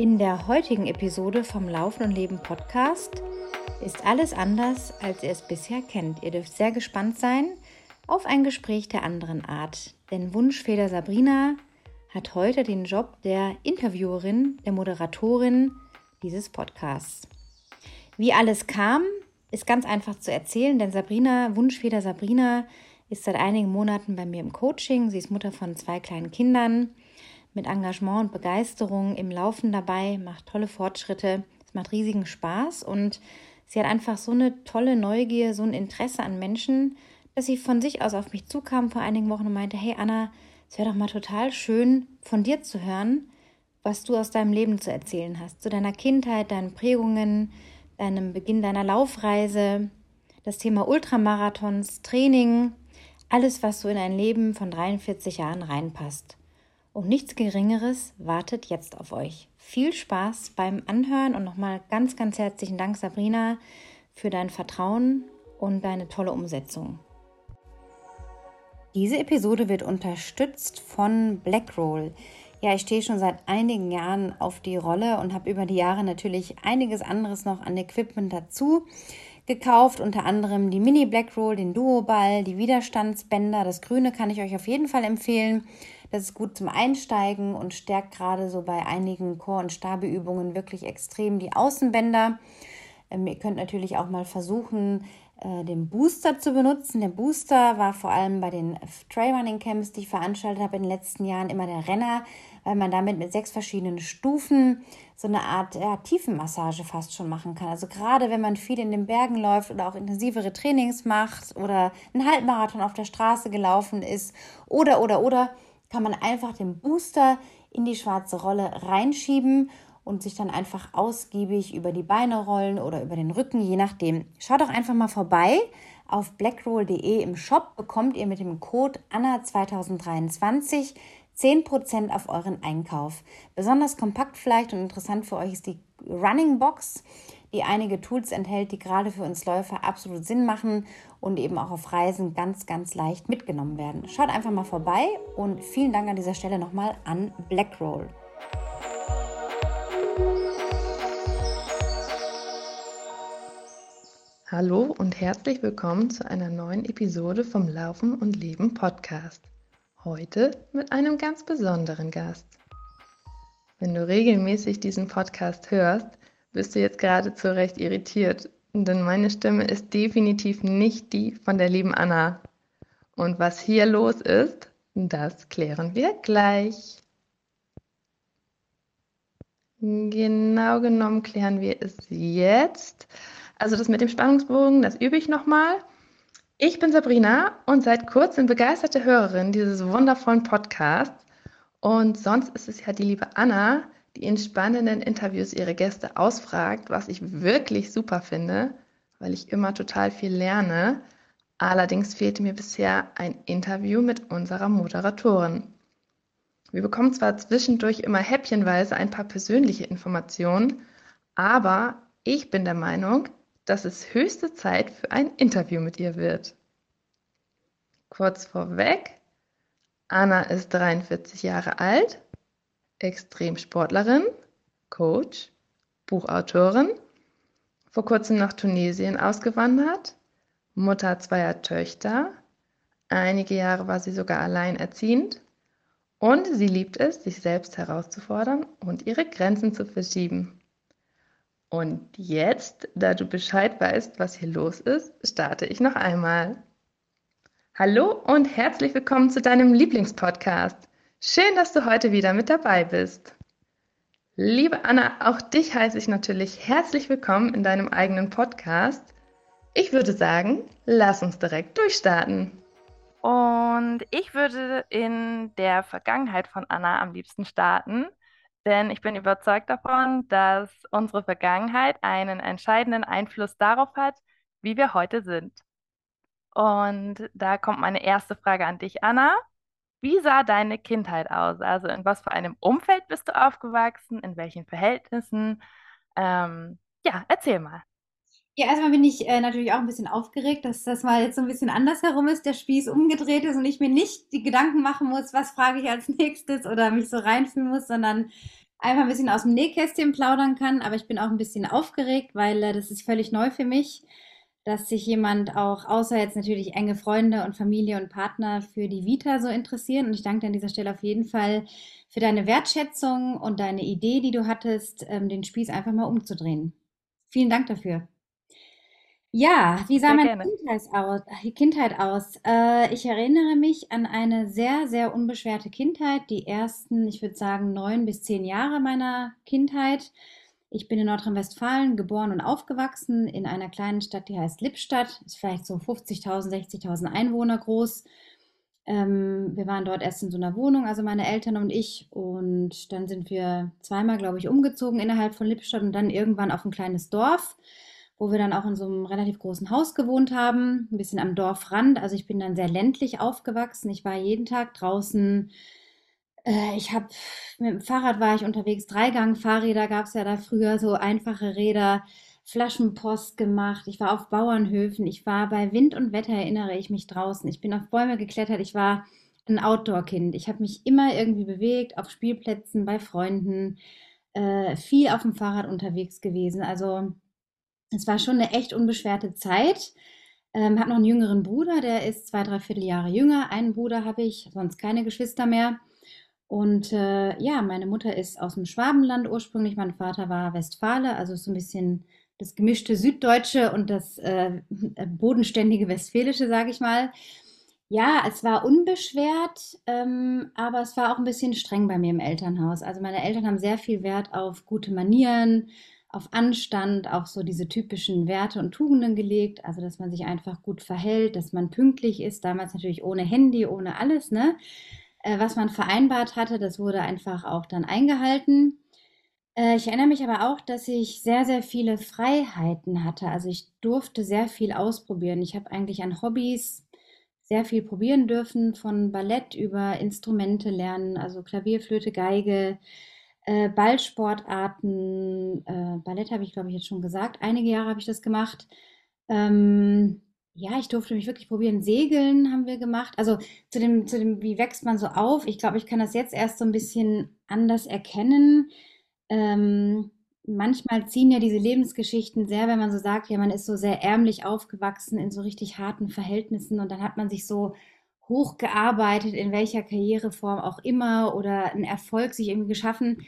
In der heutigen Episode vom Laufen und Leben Podcast ist alles anders, als ihr es bisher kennt. Ihr dürft sehr gespannt sein auf ein Gespräch der anderen Art. Denn Wunschfeder Sabrina hat heute den Job der Interviewerin, der Moderatorin dieses Podcasts. Wie alles kam, ist ganz einfach zu erzählen, denn Sabrina, Wunschfeder Sabrina, ist seit einigen Monaten bei mir im Coaching. Sie ist Mutter von zwei kleinen Kindern mit Engagement und Begeisterung im Laufen dabei, macht tolle Fortschritte, es macht riesigen Spaß und sie hat einfach so eine tolle Neugier, so ein Interesse an Menschen, dass sie von sich aus auf mich zukam vor einigen Wochen und meinte, hey Anna, es wäre doch mal total schön von dir zu hören, was du aus deinem Leben zu erzählen hast, zu deiner Kindheit, deinen Prägungen, deinem Beginn deiner Laufreise, das Thema Ultramarathons, Training, alles, was so in ein Leben von 43 Jahren reinpasst. Und nichts Geringeres wartet jetzt auf euch. Viel Spaß beim Anhören und nochmal ganz, ganz herzlichen Dank, Sabrina, für dein Vertrauen und deine tolle Umsetzung. Diese Episode wird unterstützt von Blackroll. Ja, ich stehe schon seit einigen Jahren auf die Rolle und habe über die Jahre natürlich einiges anderes noch an Equipment dazu gekauft, unter anderem die Mini Blackroll, den Duo-Ball, die Widerstandsbänder. Das Grüne kann ich euch auf jeden Fall empfehlen. Das ist gut zum Einsteigen und stärkt gerade so bei einigen Chor- und Stabeübungen wirklich extrem die Außenbänder. Ähm, ihr könnt natürlich auch mal versuchen, äh, den Booster zu benutzen. Der Booster war vor allem bei den Trailrunning Camps, die ich veranstaltet habe in den letzten Jahren, immer der Renner, weil man damit mit sechs verschiedenen Stufen so eine Art ja, Tiefenmassage fast schon machen kann. Also gerade wenn man viel in den Bergen läuft oder auch intensivere Trainings macht oder einen Halbmarathon auf der Straße gelaufen ist oder oder oder kann man einfach den Booster in die schwarze Rolle reinschieben und sich dann einfach ausgiebig über die Beine rollen oder über den Rücken, je nachdem. Schaut doch einfach mal vorbei. Auf blackroll.de im Shop bekommt ihr mit dem Code ANNA2023 10% auf euren Einkauf. Besonders kompakt vielleicht und interessant für euch ist die Running Box die einige Tools enthält, die gerade für uns Läufer absolut Sinn machen und eben auch auf Reisen ganz, ganz leicht mitgenommen werden. Schaut einfach mal vorbei und vielen Dank an dieser Stelle nochmal an Blackroll. Hallo und herzlich willkommen zu einer neuen Episode vom Laufen und Leben Podcast. Heute mit einem ganz besonderen Gast. Wenn du regelmäßig diesen Podcast hörst, bist du jetzt gerade zu Recht irritiert, denn meine Stimme ist definitiv nicht die von der lieben Anna. Und was hier los ist, das klären wir gleich. Genau genommen klären wir es jetzt. Also das mit dem Spannungsbogen, das übe ich nochmal. Ich bin Sabrina und seit kurzem begeisterte Hörerin dieses wundervollen Podcasts. Und sonst ist es ja die liebe Anna, die in spannenden Interviews ihre Gäste ausfragt, was ich wirklich super finde, weil ich immer total viel lerne. Allerdings fehlte mir bisher ein Interview mit unserer Moderatorin. Wir bekommen zwar zwischendurch immer häppchenweise ein paar persönliche Informationen, aber ich bin der Meinung, dass es höchste Zeit für ein Interview mit ihr wird. Kurz vorweg, Anna ist 43 Jahre alt Extremsportlerin, Coach, Buchautorin, vor kurzem nach Tunesien ausgewandert, Mutter zweier Töchter, einige Jahre war sie sogar alleinerziehend und sie liebt es, sich selbst herauszufordern und ihre Grenzen zu verschieben. Und jetzt, da du Bescheid weißt, was hier los ist, starte ich noch einmal. Hallo und herzlich willkommen zu deinem Lieblingspodcast. Schön, dass du heute wieder mit dabei bist. Liebe Anna, auch dich heiße ich natürlich herzlich willkommen in deinem eigenen Podcast. Ich würde sagen, lass uns direkt durchstarten. Und ich würde in der Vergangenheit von Anna am liebsten starten, denn ich bin überzeugt davon, dass unsere Vergangenheit einen entscheidenden Einfluss darauf hat, wie wir heute sind. Und da kommt meine erste Frage an dich, Anna. Wie sah deine Kindheit aus? Also in was für einem Umfeld bist du aufgewachsen? In welchen Verhältnissen? Ähm, ja, erzähl mal. Ja, erstmal bin ich äh, natürlich auch ein bisschen aufgeregt, dass das mal jetzt so ein bisschen andersherum ist, der Spieß umgedreht ist und ich mir nicht die Gedanken machen muss, was frage ich als nächstes oder mich so reinfühlen muss, sondern einfach ein bisschen aus dem Nähkästchen plaudern kann, aber ich bin auch ein bisschen aufgeregt, weil äh, das ist völlig neu für mich, dass sich jemand auch, außer jetzt natürlich enge Freunde und Familie und Partner, für die Vita so interessieren. Und ich danke dir an dieser Stelle auf jeden Fall für deine Wertschätzung und deine Idee, die du hattest, ähm, den Spieß einfach mal umzudrehen. Vielen Dank dafür. Ja, wie sah Sehr meine. Kindheit aus? Kindheit aus? Äh, ich erinnere mich an eine sehr, sehr unbeschwerte Kindheit. Die ersten, ich würde sagen, neun bis zehn Jahre meiner Kindheit. Ich bin in Nordrhein-Westfalen geboren und aufgewachsen in einer kleinen Stadt, die heißt Lippstadt. Ist vielleicht so 50.000, 60.000 Einwohner groß. Ähm, wir waren dort erst in so einer Wohnung, also meine Eltern und ich. Und dann sind wir zweimal, glaube ich, umgezogen innerhalb von Lippstadt und dann irgendwann auf ein kleines Dorf wo wir dann auch in so einem relativ großen Haus gewohnt haben, ein bisschen am Dorfrand. Also ich bin dann sehr ländlich aufgewachsen. Ich war jeden Tag draußen. Äh, ich habe mit dem Fahrrad war ich unterwegs. Dreigang-Fahrräder gab es ja da früher, so einfache Räder. Flaschenpost gemacht. Ich war auf Bauernhöfen. Ich war bei Wind und Wetter, erinnere ich mich draußen. Ich bin auf Bäume geklettert. Ich war ein Outdoor-Kind. Ich habe mich immer irgendwie bewegt, auf Spielplätzen, bei Freunden, äh, viel auf dem Fahrrad unterwegs gewesen. Also es war schon eine echt unbeschwerte Zeit. Ähm, habe noch einen jüngeren Bruder, der ist zwei, dreiviertel Jahre jünger. Einen Bruder habe ich, sonst keine Geschwister mehr. Und äh, ja, meine Mutter ist aus dem Schwabenland ursprünglich. Mein Vater war Westfale, also so ein bisschen das gemischte Süddeutsche und das äh, bodenständige Westfälische, sage ich mal. Ja, es war unbeschwert, ähm, aber es war auch ein bisschen streng bei mir im Elternhaus. Also meine Eltern haben sehr viel Wert auf gute Manieren, auf Anstand, auf so diese typischen Werte und Tugenden gelegt. Also dass man sich einfach gut verhält, dass man pünktlich ist. Damals natürlich ohne Handy, ohne alles, ne? Äh, was man vereinbart hatte, das wurde einfach auch dann eingehalten. Äh, ich erinnere mich aber auch, dass ich sehr, sehr viele Freiheiten hatte. Also ich durfte sehr viel ausprobieren. Ich habe eigentlich an Hobbys sehr viel probieren dürfen, von Ballett über Instrumente lernen, also Klavier, Flöte, Geige, äh, Ballsportarten, äh, Ballett habe ich, glaube ich, jetzt schon gesagt. Einige Jahre habe ich das gemacht. Ähm, ja, ich durfte mich wirklich probieren. Segeln haben wir gemacht. Also zu dem, zu dem, wie wächst man so auf? Ich glaube, ich kann das jetzt erst so ein bisschen anders erkennen. Ähm, manchmal ziehen ja diese Lebensgeschichten sehr, wenn man so sagt, ja, man ist so sehr ärmlich aufgewachsen in so richtig harten Verhältnissen und dann hat man sich so hochgearbeitet, in welcher Karriereform auch immer oder einen Erfolg sich irgendwie geschaffen.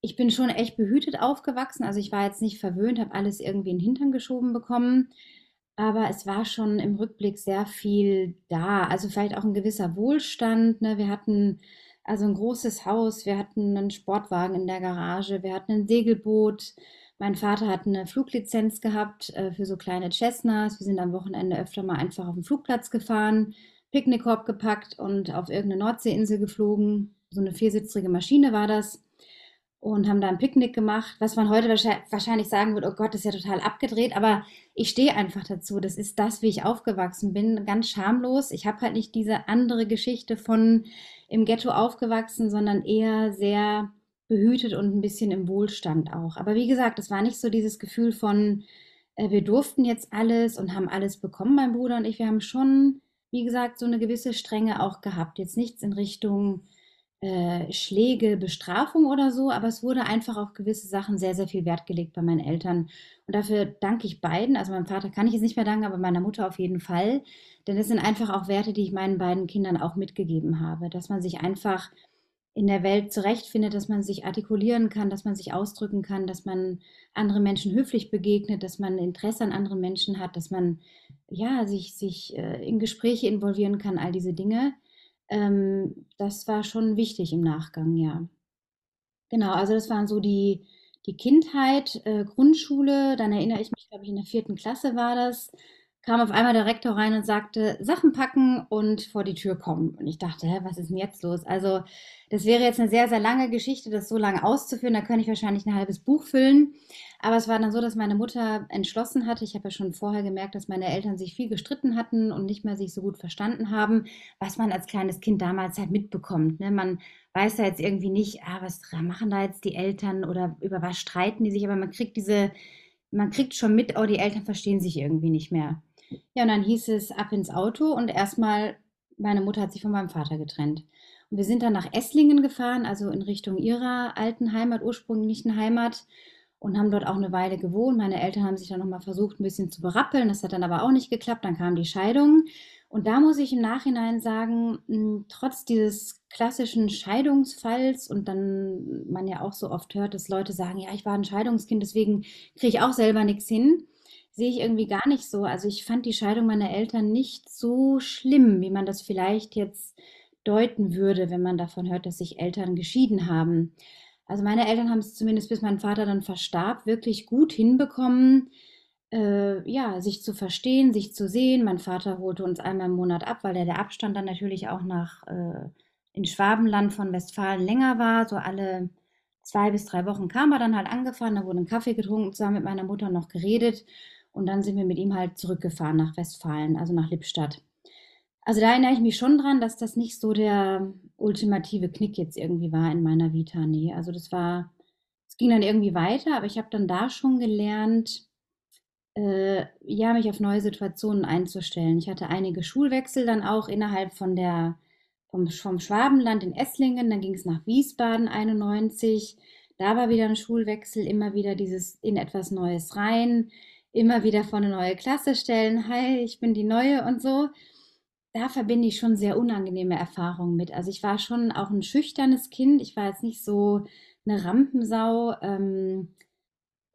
Ich bin schon echt behütet aufgewachsen, also ich war jetzt nicht verwöhnt, habe alles irgendwie in den Hintern geschoben bekommen, aber es war schon im Rückblick sehr viel da. Also vielleicht auch ein gewisser Wohlstand. Ne? Wir hatten also ein großes Haus, wir hatten einen Sportwagen in der Garage, wir hatten ein Segelboot. Mein Vater hat eine Fluglizenz gehabt äh, für so kleine Cessnas. Wir sind am Wochenende öfter mal einfach auf den Flugplatz gefahren, Picknickkorb gepackt und auf irgendeine Nordseeinsel geflogen. So eine viersitzige Maschine war das. Und haben da ein Picknick gemacht, was man heute wahrscheinlich sagen würde, oh Gott, das ist ja total abgedreht, aber ich stehe einfach dazu. Das ist das, wie ich aufgewachsen bin, ganz schamlos. Ich habe halt nicht diese andere Geschichte von im Ghetto aufgewachsen, sondern eher sehr behütet und ein bisschen im Wohlstand auch. Aber wie gesagt, es war nicht so dieses Gefühl von, äh, wir durften jetzt alles und haben alles bekommen, mein Bruder und ich. Wir haben schon wie gesagt, so eine gewisse Strenge auch gehabt. Jetzt nichts in Richtung äh, Schläge, Bestrafung oder so, aber es wurde einfach auf gewisse Sachen sehr, sehr viel Wert gelegt bei meinen Eltern. Und dafür danke ich beiden. Also meinem Vater kann ich jetzt nicht mehr danken, aber meiner Mutter auf jeden Fall. Denn das sind einfach auch Werte, die ich meinen beiden Kindern auch mitgegeben habe. Dass man sich einfach in der Welt zurechtfindet, dass man sich artikulieren kann, dass man sich ausdrücken kann, dass man anderen Menschen höflich begegnet, dass man Interesse an anderen Menschen hat, dass man ja sich, sich äh, in Gespräche involvieren kann, all diese Dinge. Ähm, das war schon wichtig im Nachgang, ja. Genau, also das waren so die, die Kindheit, äh, Grundschule, dann erinnere ich mich, glaube ich, in der vierten Klasse war das kam auf einmal der Rektor rein und sagte, Sachen packen und vor die Tür kommen. Und ich dachte, hä, was ist denn jetzt los? Also, das wäre jetzt eine sehr, sehr lange Geschichte, das so lange auszuführen. Da könnte ich wahrscheinlich ein halbes Buch füllen. Aber es war dann so, dass meine Mutter entschlossen hatte. Ich habe ja schon vorher gemerkt, dass meine Eltern sich viel gestritten hatten und nicht mehr sich so gut verstanden haben, was man als kleines Kind damals halt mitbekommt. Ne? Man weiß da jetzt irgendwie nicht, ah, was machen da jetzt die Eltern oder über was streiten die sich, aber man kriegt diese, man kriegt schon mit, oh, die Eltern verstehen sich irgendwie nicht mehr. Ja, und dann hieß es ab ins Auto und erstmal, meine Mutter hat sich von meinem Vater getrennt. Wir sind dann nach Esslingen gefahren, also in Richtung ihrer alten Heimat, ursprünglichen Heimat und haben dort auch eine Weile gewohnt. Meine Eltern haben sich dann nochmal versucht, ein bisschen zu berappeln. Das hat dann aber auch nicht geklappt. Dann kam die Scheidung. Und da muss ich im Nachhinein sagen, hm, trotz dieses klassischen Scheidungsfalls und dann man ja auch so oft hört, dass Leute sagen, ja, ich war ein Scheidungskind, deswegen kriege ich auch selber nichts hin, sehe ich irgendwie gar nicht so. Also ich fand die Scheidung meiner Eltern nicht so schlimm, wie man das vielleicht jetzt deuten würde, wenn man davon hört, dass sich Eltern geschieden haben. Also meine Eltern haben es zumindest bis mein Vater dann verstarb, wirklich gut hinbekommen, äh, ja, sich zu verstehen, sich zu sehen. Mein Vater holte uns einmal im Monat ab, weil der, der Abstand dann natürlich auch nach äh, in Schwabenland von Westfalen länger war. So alle zwei bis drei Wochen kam er dann halt angefahren, da wurde ein Kaffee getrunken, zusammen mit meiner Mutter noch geredet und dann sind wir mit ihm halt zurückgefahren nach Westfalen, also nach Lippstadt. Also da erinnere ich mich schon dran, dass das nicht so der ultimative Knick jetzt irgendwie war in meiner Vita. Nee, also das war, es ging dann irgendwie weiter, aber ich habe dann da schon gelernt, äh, ja, mich auf neue Situationen einzustellen. Ich hatte einige Schulwechsel dann auch innerhalb von der, vom, vom Schwabenland in Esslingen, dann ging es nach Wiesbaden 91. Da war wieder ein Schulwechsel, immer wieder dieses in etwas Neues rein, immer wieder vor eine neue Klasse stellen, hi, ich bin die Neue und so da verbinde ich schon sehr unangenehme Erfahrungen mit. Also ich war schon auch ein schüchternes Kind. Ich war jetzt nicht so eine Rampensau. Ähm,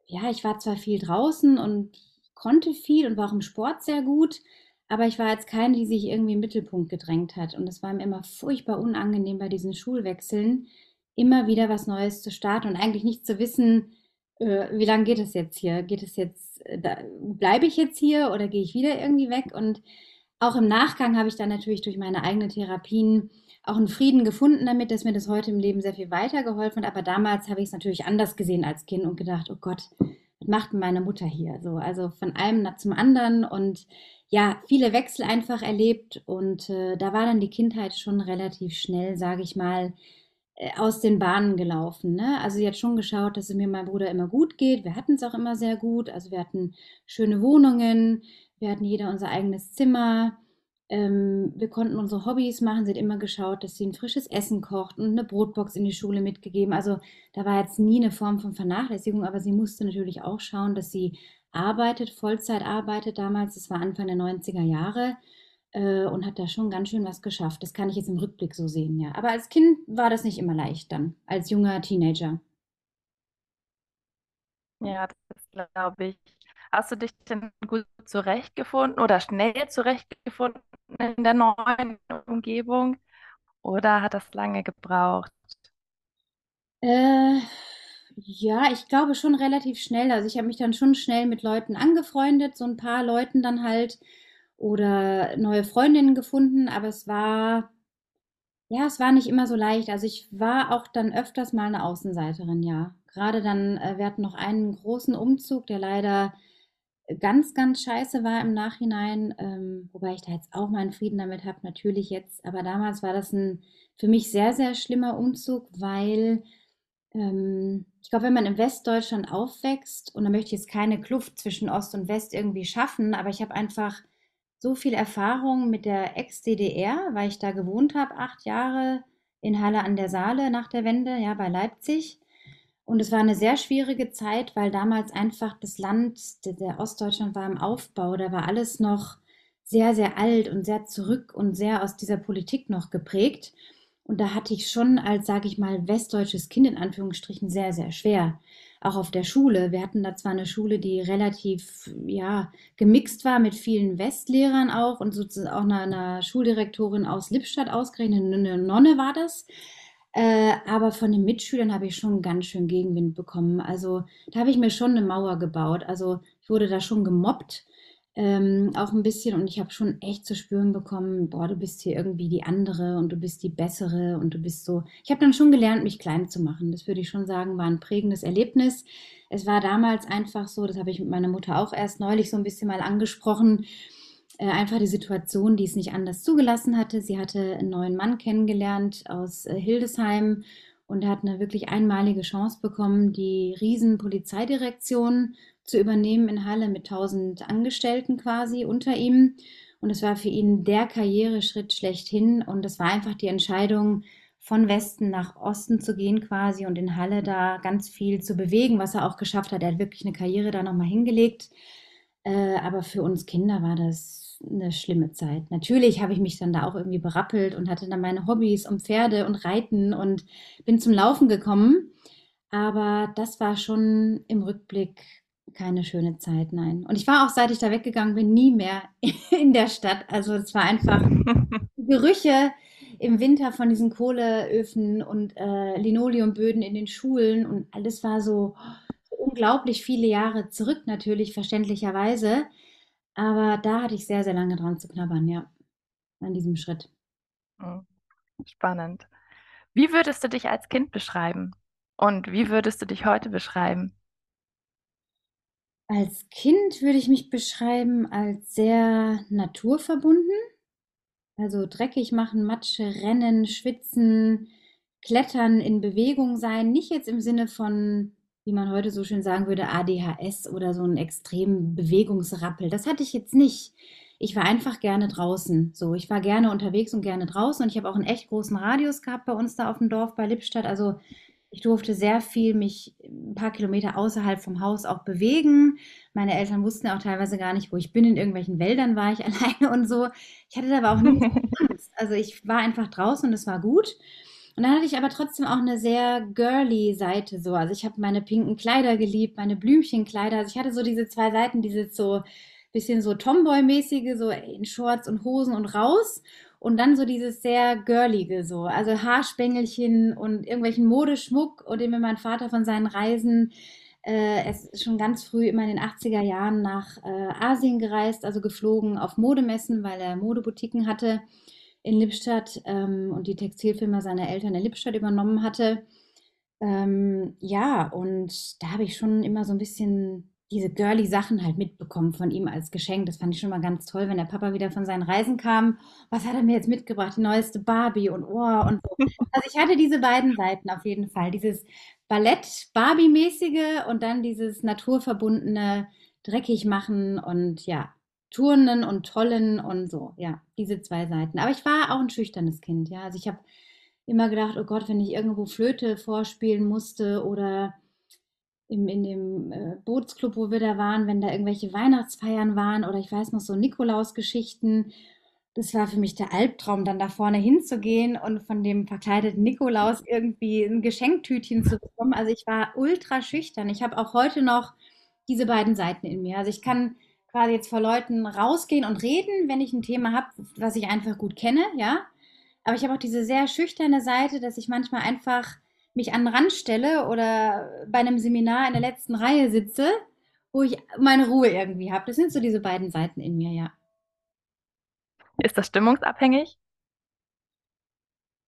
ja, ich war zwar viel draußen und konnte viel und war auch im Sport sehr gut, aber ich war jetzt keine, die sich irgendwie im Mittelpunkt gedrängt hat. Und es war mir immer furchtbar unangenehm bei diesen Schulwechseln, immer wieder was Neues zu starten und eigentlich nicht zu wissen, wie lange geht es jetzt hier? Geht es jetzt, äh, bleibe ich jetzt hier oder gehe ich wieder irgendwie weg? Und auch im Nachgang habe ich dann natürlich durch meine eigenen Therapien auch einen Frieden gefunden damit, dass mir das heute im Leben sehr viel weitergeholfen hat. Aber damals habe ich es natürlich anders gesehen als Kind und gedacht, oh Gott, was macht meine Mutter hier? So, also von einem zum anderen und ja, viele Wechsel einfach erlebt und äh, da war dann die Kindheit schon relativ schnell, sage ich mal, äh, aus den Bahnen gelaufen. Ne? Also sie hat schon geschaut, dass es mir meinem Bruder immer gut geht. Wir hatten es auch immer sehr gut. Also wir hatten schöne Wohnungen, wir hatten jeder unser eigenes Zimmer. Ähm, wir konnten unsere Hobbys machen. Sie hat immer geschaut, dass sie ein frisches Essen kocht und eine Brotbox in die Schule mitgegeben. Also da war jetzt nie eine Form von Vernachlässigung, aber sie musste natürlich auch schauen, dass sie arbeitet, Vollzeit arbeitet damals. Das war Anfang der 90er Jahre äh, und hat da schon ganz schön was geschafft. Das kann ich jetzt im Rückblick so sehen, ja. Aber als Kind war das nicht immer leicht dann, als junger Teenager. Ja, das glaube ich. Hast du dich denn gut zurechtgefunden oder schnell zurechtgefunden in der neuen Umgebung oder hat das lange gebraucht? Äh, ja, ich glaube schon relativ schnell. Also ich habe mich dann schon schnell mit Leuten angefreundet, so ein paar Leuten dann halt oder neue Freundinnen gefunden, aber es war, ja, es war nicht immer so leicht. Also ich war auch dann öfters mal eine Außenseiterin, ja. Gerade dann, äh, wir hatten noch einen großen Umzug, der leider ganz, ganz scheiße war im Nachhinein, ähm, wobei ich da jetzt auch meinen Frieden damit habe, natürlich jetzt, aber damals war das ein für mich sehr, sehr schlimmer Umzug, weil ähm, ich glaube, wenn man in Westdeutschland aufwächst, und da möchte ich jetzt keine Kluft zwischen Ost und West irgendwie schaffen, aber ich habe einfach so viel Erfahrung mit der Ex-DDR, weil ich da gewohnt habe, acht Jahre in Halle an der Saale nach der Wende, ja, bei Leipzig. Und es war eine sehr schwierige Zeit, weil damals einfach das Land, der, Ostdeutschland war im Aufbau, da war alles noch sehr, sehr alt und sehr zurück und sehr aus dieser Politik noch geprägt. Und da hatte ich schon als, sage ich mal, westdeutsches Kind in Anführungsstrichen sehr, sehr schwer. Auch auf der Schule. Wir hatten da zwar eine Schule, die relativ, ja, gemixt war mit vielen Westlehrern auch und sozusagen auch einer, einer Schuldirektorin aus Lippstadt ausgerechnet, eine Nonne war das. Äh, aber von den Mitschülern habe ich schon ganz schön Gegenwind bekommen. Also da habe ich mir schon eine Mauer gebaut. Also ich wurde da schon gemobbt, ähm, auch ein bisschen. Und ich habe schon echt zu spüren bekommen, boah, du bist hier irgendwie die andere und du bist die bessere und du bist so. Ich habe dann schon gelernt, mich klein zu machen. Das würde ich schon sagen, war ein prägendes Erlebnis. Es war damals einfach so, das habe ich mit meiner Mutter auch erst neulich so ein bisschen mal angesprochen äh, einfach die Situation, die es nicht anders zugelassen hatte. Sie hatte einen neuen Mann kennengelernt aus äh, Hildesheim und hat eine wirklich einmalige Chance bekommen, die riesen Polizeidirektion zu übernehmen in Halle mit 1000 Angestellten quasi unter ihm. Und es war für ihn der Karriereschritt schlechthin. Und es war einfach die Entscheidung, von Westen nach Osten zu gehen quasi und in Halle da ganz viel zu bewegen, was er auch geschafft hat. Er hat wirklich eine Karriere da nochmal hingelegt. Äh, aber für uns Kinder war das eine schlimme Zeit. Natürlich habe ich mich dann da auch irgendwie berappelt und hatte dann meine Hobbys um Pferde und Reiten und bin zum Laufen gekommen. Aber das war schon im Rückblick keine schöne Zeit, nein. Und ich war auch, seit ich da weggegangen bin, nie mehr in der Stadt. Also es war einfach Gerüche im Winter von diesen Kohleöfen und äh, Linoleumböden in den Schulen und alles war so, so unglaublich viele Jahre zurück, natürlich verständlicherweise. Aber da hatte ich sehr, sehr lange dran zu knabbern, ja, an diesem Schritt. Hm, spannend. Wie würdest du dich als Kind beschreiben? Und wie würdest du dich heute beschreiben? Als Kind würde ich mich beschreiben als sehr naturverbunden. Also dreckig machen, Matsche, rennen, schwitzen, klettern, in Bewegung sein. Nicht jetzt im Sinne von, wie man heute so schön sagen würde, ADHS oder so einen extremen Bewegungsrappel. Das hatte ich jetzt nicht. Ich war einfach gerne draußen. So, ich war gerne unterwegs und gerne draußen und ich habe auch einen echt großen Radius gehabt bei uns da auf dem Dorf bei Lippstadt. Also ich durfte sehr viel mich ein paar Kilometer außerhalb vom Haus auch bewegen. Meine Eltern wussten auch teilweise gar nicht, wo ich bin. In irgendwelchen Wäldern war ich alleine und so. Ich hatte aber auch nie Angst. Also ich war einfach draußen und es war gut. Und dann hatte ich aber trotzdem auch eine sehr girly Seite so. Also ich habe meine pinken Kleider geliebt, meine Blümchenkleider. Also ich hatte so diese zwei Seiten, dieses so bisschen so Tomboy-mäßige, so in Shorts und Hosen und raus. Und dann so dieses sehr girlige so, also Haarspängelchen und irgendwelchen Modeschmuck, und den mein Vater von seinen Reisen, äh, er ist schon ganz früh immer in den 80er Jahren nach äh, Asien gereist, also geflogen auf Modemessen, weil er Modeboutiquen hatte in Lippstadt ähm, und die Textilfirma seiner Eltern in Lippstadt übernommen hatte. Ähm, ja, und da habe ich schon immer so ein bisschen diese girly Sachen halt mitbekommen von ihm als Geschenk. Das fand ich schon mal ganz toll, wenn der Papa wieder von seinen Reisen kam. Was hat er mir jetzt mitgebracht? Die neueste Barbie und oh und so. Also ich hatte diese beiden Seiten auf jeden Fall. Dieses Ballett-Barbie-mäßige und dann dieses naturverbundene dreckig machen und ja, Turnen und Tollen und so. Ja, diese zwei Seiten. Aber ich war auch ein schüchternes Kind, ja. Also ich habe immer gedacht, oh Gott, wenn ich irgendwo Flöte vorspielen musste oder im, in dem äh, Bootsclub, wo wir da waren, wenn da irgendwelche Weihnachtsfeiern waren oder ich weiß noch so Nikolausgeschichten. Das war für mich der Albtraum, dann da vorne hinzugehen und von dem verkleideten Nikolaus irgendwie ein Geschenktütchen zu bekommen. Also ich war ultra schüchtern. Ich habe auch heute noch diese beiden Seiten in mir. Also ich kann quasi jetzt vor Leuten rausgehen und reden, wenn ich ein Thema habe, was ich einfach gut kenne, ja. Aber ich habe auch diese sehr schüchterne Seite, dass ich manchmal einfach mich an den Rand stelle oder bei einem Seminar in der letzten Reihe sitze, wo ich meine Ruhe irgendwie habe. Das sind so diese beiden Seiten in mir, ja. Ist das stimmungsabhängig?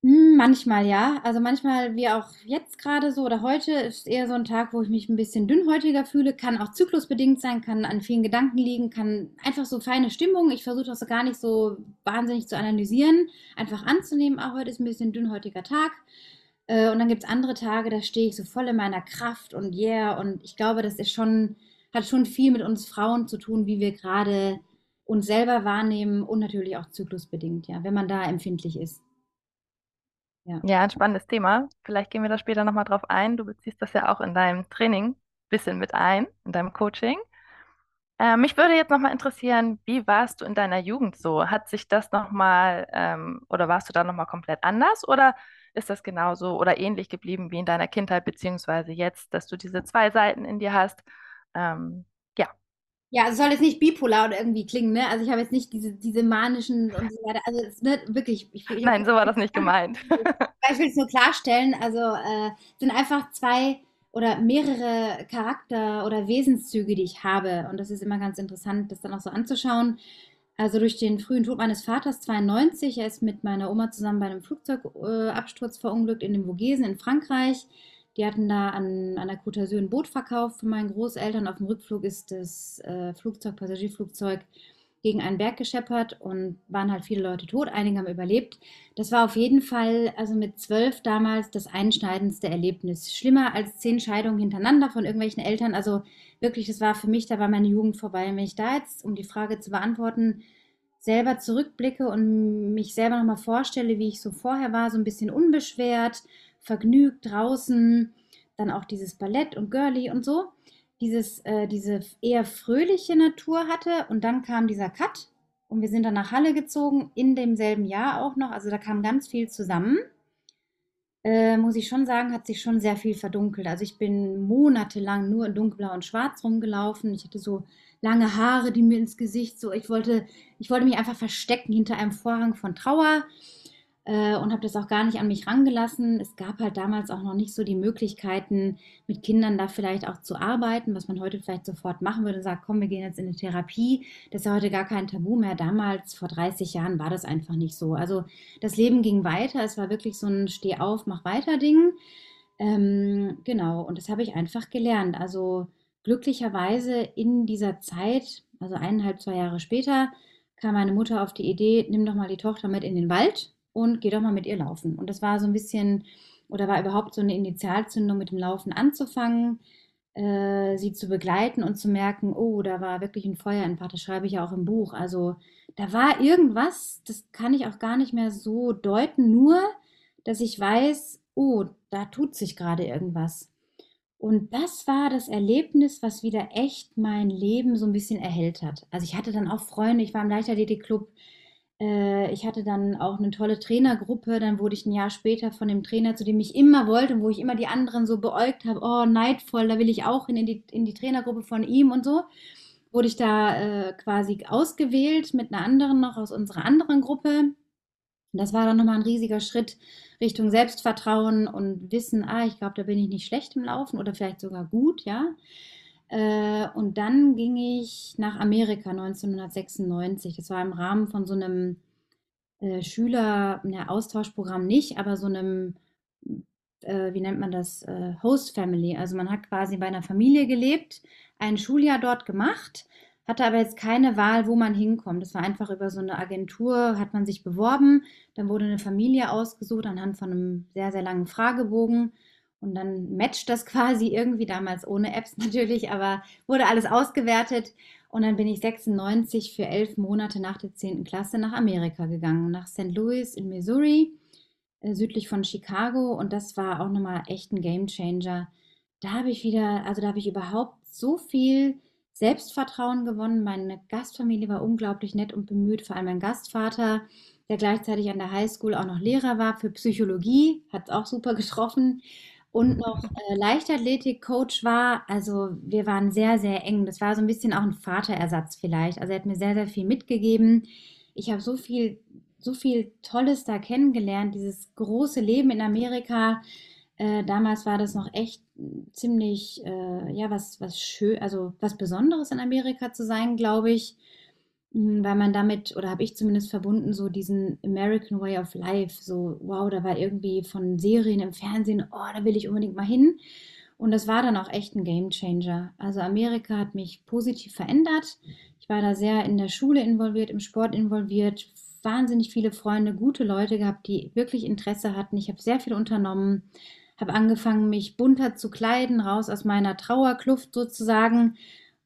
Hm, manchmal ja. Also manchmal, wie auch jetzt gerade so oder heute, ist eher so ein Tag, wo ich mich ein bisschen dünnhäutiger fühle. Kann auch zyklusbedingt sein, kann an vielen Gedanken liegen, kann einfach so feine Stimmung. Ich versuche das gar nicht so wahnsinnig zu analysieren, einfach anzunehmen. Auch heute ist ein bisschen dünnhäutiger Tag. Äh, und dann gibt es andere Tage, da stehe ich so voll in meiner Kraft und yeah. Und ich glaube, das ist schon, hat schon viel mit uns Frauen zu tun, wie wir gerade uns selber wahrnehmen und natürlich auch zyklusbedingt, ja, wenn man da empfindlich ist. Ja, ja ein spannendes Thema. Vielleicht gehen wir da später nochmal drauf ein. Du beziehst das ja auch in deinem Training ein bisschen mit ein, in deinem Coaching. Äh, mich würde jetzt nochmal interessieren, wie warst du in deiner Jugend so? Hat sich das nochmal ähm, oder warst du da nochmal komplett anders oder ist das genauso oder ähnlich geblieben wie in deiner Kindheit, beziehungsweise jetzt, dass du diese zwei Seiten in dir hast? Ähm, ja. Ja, es soll jetzt nicht bipolar oder irgendwie klingen, ne? Also ich habe jetzt nicht diese, diese manischen und so weiter. Also es ne, wirklich. Ich, ich, Nein, so war das nicht gemeint. ich will es nur klarstellen. Also äh, sind einfach zwei oder mehrere Charakter- oder Wesenszüge, die ich habe. Und das ist immer ganz interessant, das dann auch so anzuschauen. Also durch den frühen Tod meines Vaters 92, er ist mit meiner Oma zusammen bei einem Flugzeugabsturz verunglückt in den Vogesen in Frankreich. Die hatten da an, an der Côte d'Azur ein Boot verkauft von meinen Großeltern. Auf dem Rückflug ist das äh, Flugzeug, Passagierflugzeug, gegen einen Berg gescheppert und waren halt viele Leute tot, einige haben überlebt. Das war auf jeden Fall, also mit zwölf damals, das einschneidendste Erlebnis. Schlimmer als zehn Scheidungen hintereinander von irgendwelchen Eltern. Also wirklich, das war für mich, da war meine Jugend vorbei. Wenn ich da jetzt, um die Frage zu beantworten, selber zurückblicke und mich selber nochmal vorstelle, wie ich so vorher war, so ein bisschen unbeschwert, vergnügt draußen, dann auch dieses Ballett und Girly und so, dieses, äh, diese eher fröhliche Natur hatte und dann kam dieser Cut und wir sind dann nach Halle gezogen, in demselben Jahr auch noch, also da kam ganz viel zusammen. Äh, muss ich schon sagen, hat sich schon sehr viel verdunkelt. Also ich bin monatelang nur in dunkelblau und schwarz rumgelaufen. Ich hatte so lange Haare, die mir ins Gesicht so, ich wollte, ich wollte mich einfach verstecken hinter einem Vorhang von Trauer äh, und habe das auch gar nicht an mich rangelassen. Es gab halt damals auch noch nicht so die Möglichkeiten, mit Kindern da vielleicht auch zu arbeiten, was man heute vielleicht sofort machen würde und sagt, komm, wir gehen jetzt in eine Therapie. Das ist ja heute gar kein Tabu mehr. Damals, vor 30 Jahren, war das einfach nicht so. Also das Leben ging weiter. Es war wirklich so ein Steh auf, mach weiter Ding. Ähm, genau, und das habe ich einfach gelernt. Also glücklicherweise in dieser Zeit, also eineinhalb, zwei Jahre später, kam meine Mutter auf die Idee, nimm doch mal die Tochter mit in den Wald und geh doch mal mit ihr laufen. Und das war so ein bisschen, oder war überhaupt so eine Initialzündung, mit dem Laufen anzufangen, äh, sie zu begleiten und zu merken, oh, da war wirklich ein Feuer in Part, das schreibe ich ja auch im Buch. Also da war irgendwas, das kann ich auch gar nicht mehr so deuten, nur dass ich weiß, oh, da tut sich gerade irgendwas. Und das war das Erlebnis, was wieder echt mein Leben so ein bisschen erhellt hat. Also ich hatte dann auch Freunde, ich war im Leichtathletik-Club, äh, ich hatte dann auch eine tolle Trainergruppe. Dann wurde ich ein Jahr später von dem Trainer, zu dem ich immer wollte und wo ich immer die anderen so beäugt habe, oh, neidvoll, da will ich auch hin in die, in die Trainergruppe von ihm und so, wurde ich da äh, quasi ausgewählt mit einer anderen noch aus unserer anderen Gruppe. Das war dann nochmal ein riesiger Schritt Richtung Selbstvertrauen und Wissen, ah, ich glaube, da bin ich nicht schlecht im Laufen oder vielleicht sogar gut, ja. Äh, und dann ging ich nach Amerika 1996. Das war im Rahmen von so einem äh, Schüler, ne, nicht, aber so einem, äh, wie nennt man das, Host Family. Also man hat quasi bei einer Familie gelebt, ein Schuljahr dort gemacht, hatte aber jetzt keine Wahl, wo man hinkommt. Das war einfach über so eine Agentur, hat man sich beworben, dann wurde eine Familie ausgesucht anhand von einem sehr, sehr langen Fragebogen. Und dann matcht das quasi irgendwie, damals ohne Apps natürlich, aber wurde alles ausgewertet. Und dann bin ich 96 für elf Monate nach der 10. Klasse nach Amerika gegangen, nach St. Louis in Missouri, äh, südlich von Chicago. Und das war auch nochmal echt ein Game Changer. Da habe ich wieder, also da habe ich überhaupt so viel Selbstvertrauen gewonnen. Meine Gastfamilie war unglaublich nett und bemüht, vor allem mein Gastvater, der gleichzeitig an der Highschool auch noch Lehrer war für Psychologie, hat es auch super getroffen und noch äh, Leichtathletik-Coach war. Also wir waren sehr, sehr eng. Das war so ein bisschen auch ein Vaterersatz vielleicht. Also er hat mir sehr, sehr viel mitgegeben. Ich habe so viel, so viel Tolles da kennengelernt. Dieses große Leben in Amerika. Äh, damals war das noch echt ziemlich, äh, ja, was, was schön, also was Besonderes in Amerika zu sein, glaube ich. Hm, weil man damit, oder habe ich zumindest verbunden, so diesen American Way of Life, so, wow, da war irgendwie von Serien im Fernsehen, oh, da will ich unbedingt mal hin. Und das war dann auch echt ein Game Changer. Also Amerika hat mich positiv verändert. Ich war da sehr in der Schule involviert, im Sport involviert, wahnsinnig viele Freunde, gute Leute gehabt, die wirklich Interesse hatten. Ich habe sehr viel unternommen, habe angefangen, mich bunter zu kleiden, raus aus meiner Trauerkluft sozusagen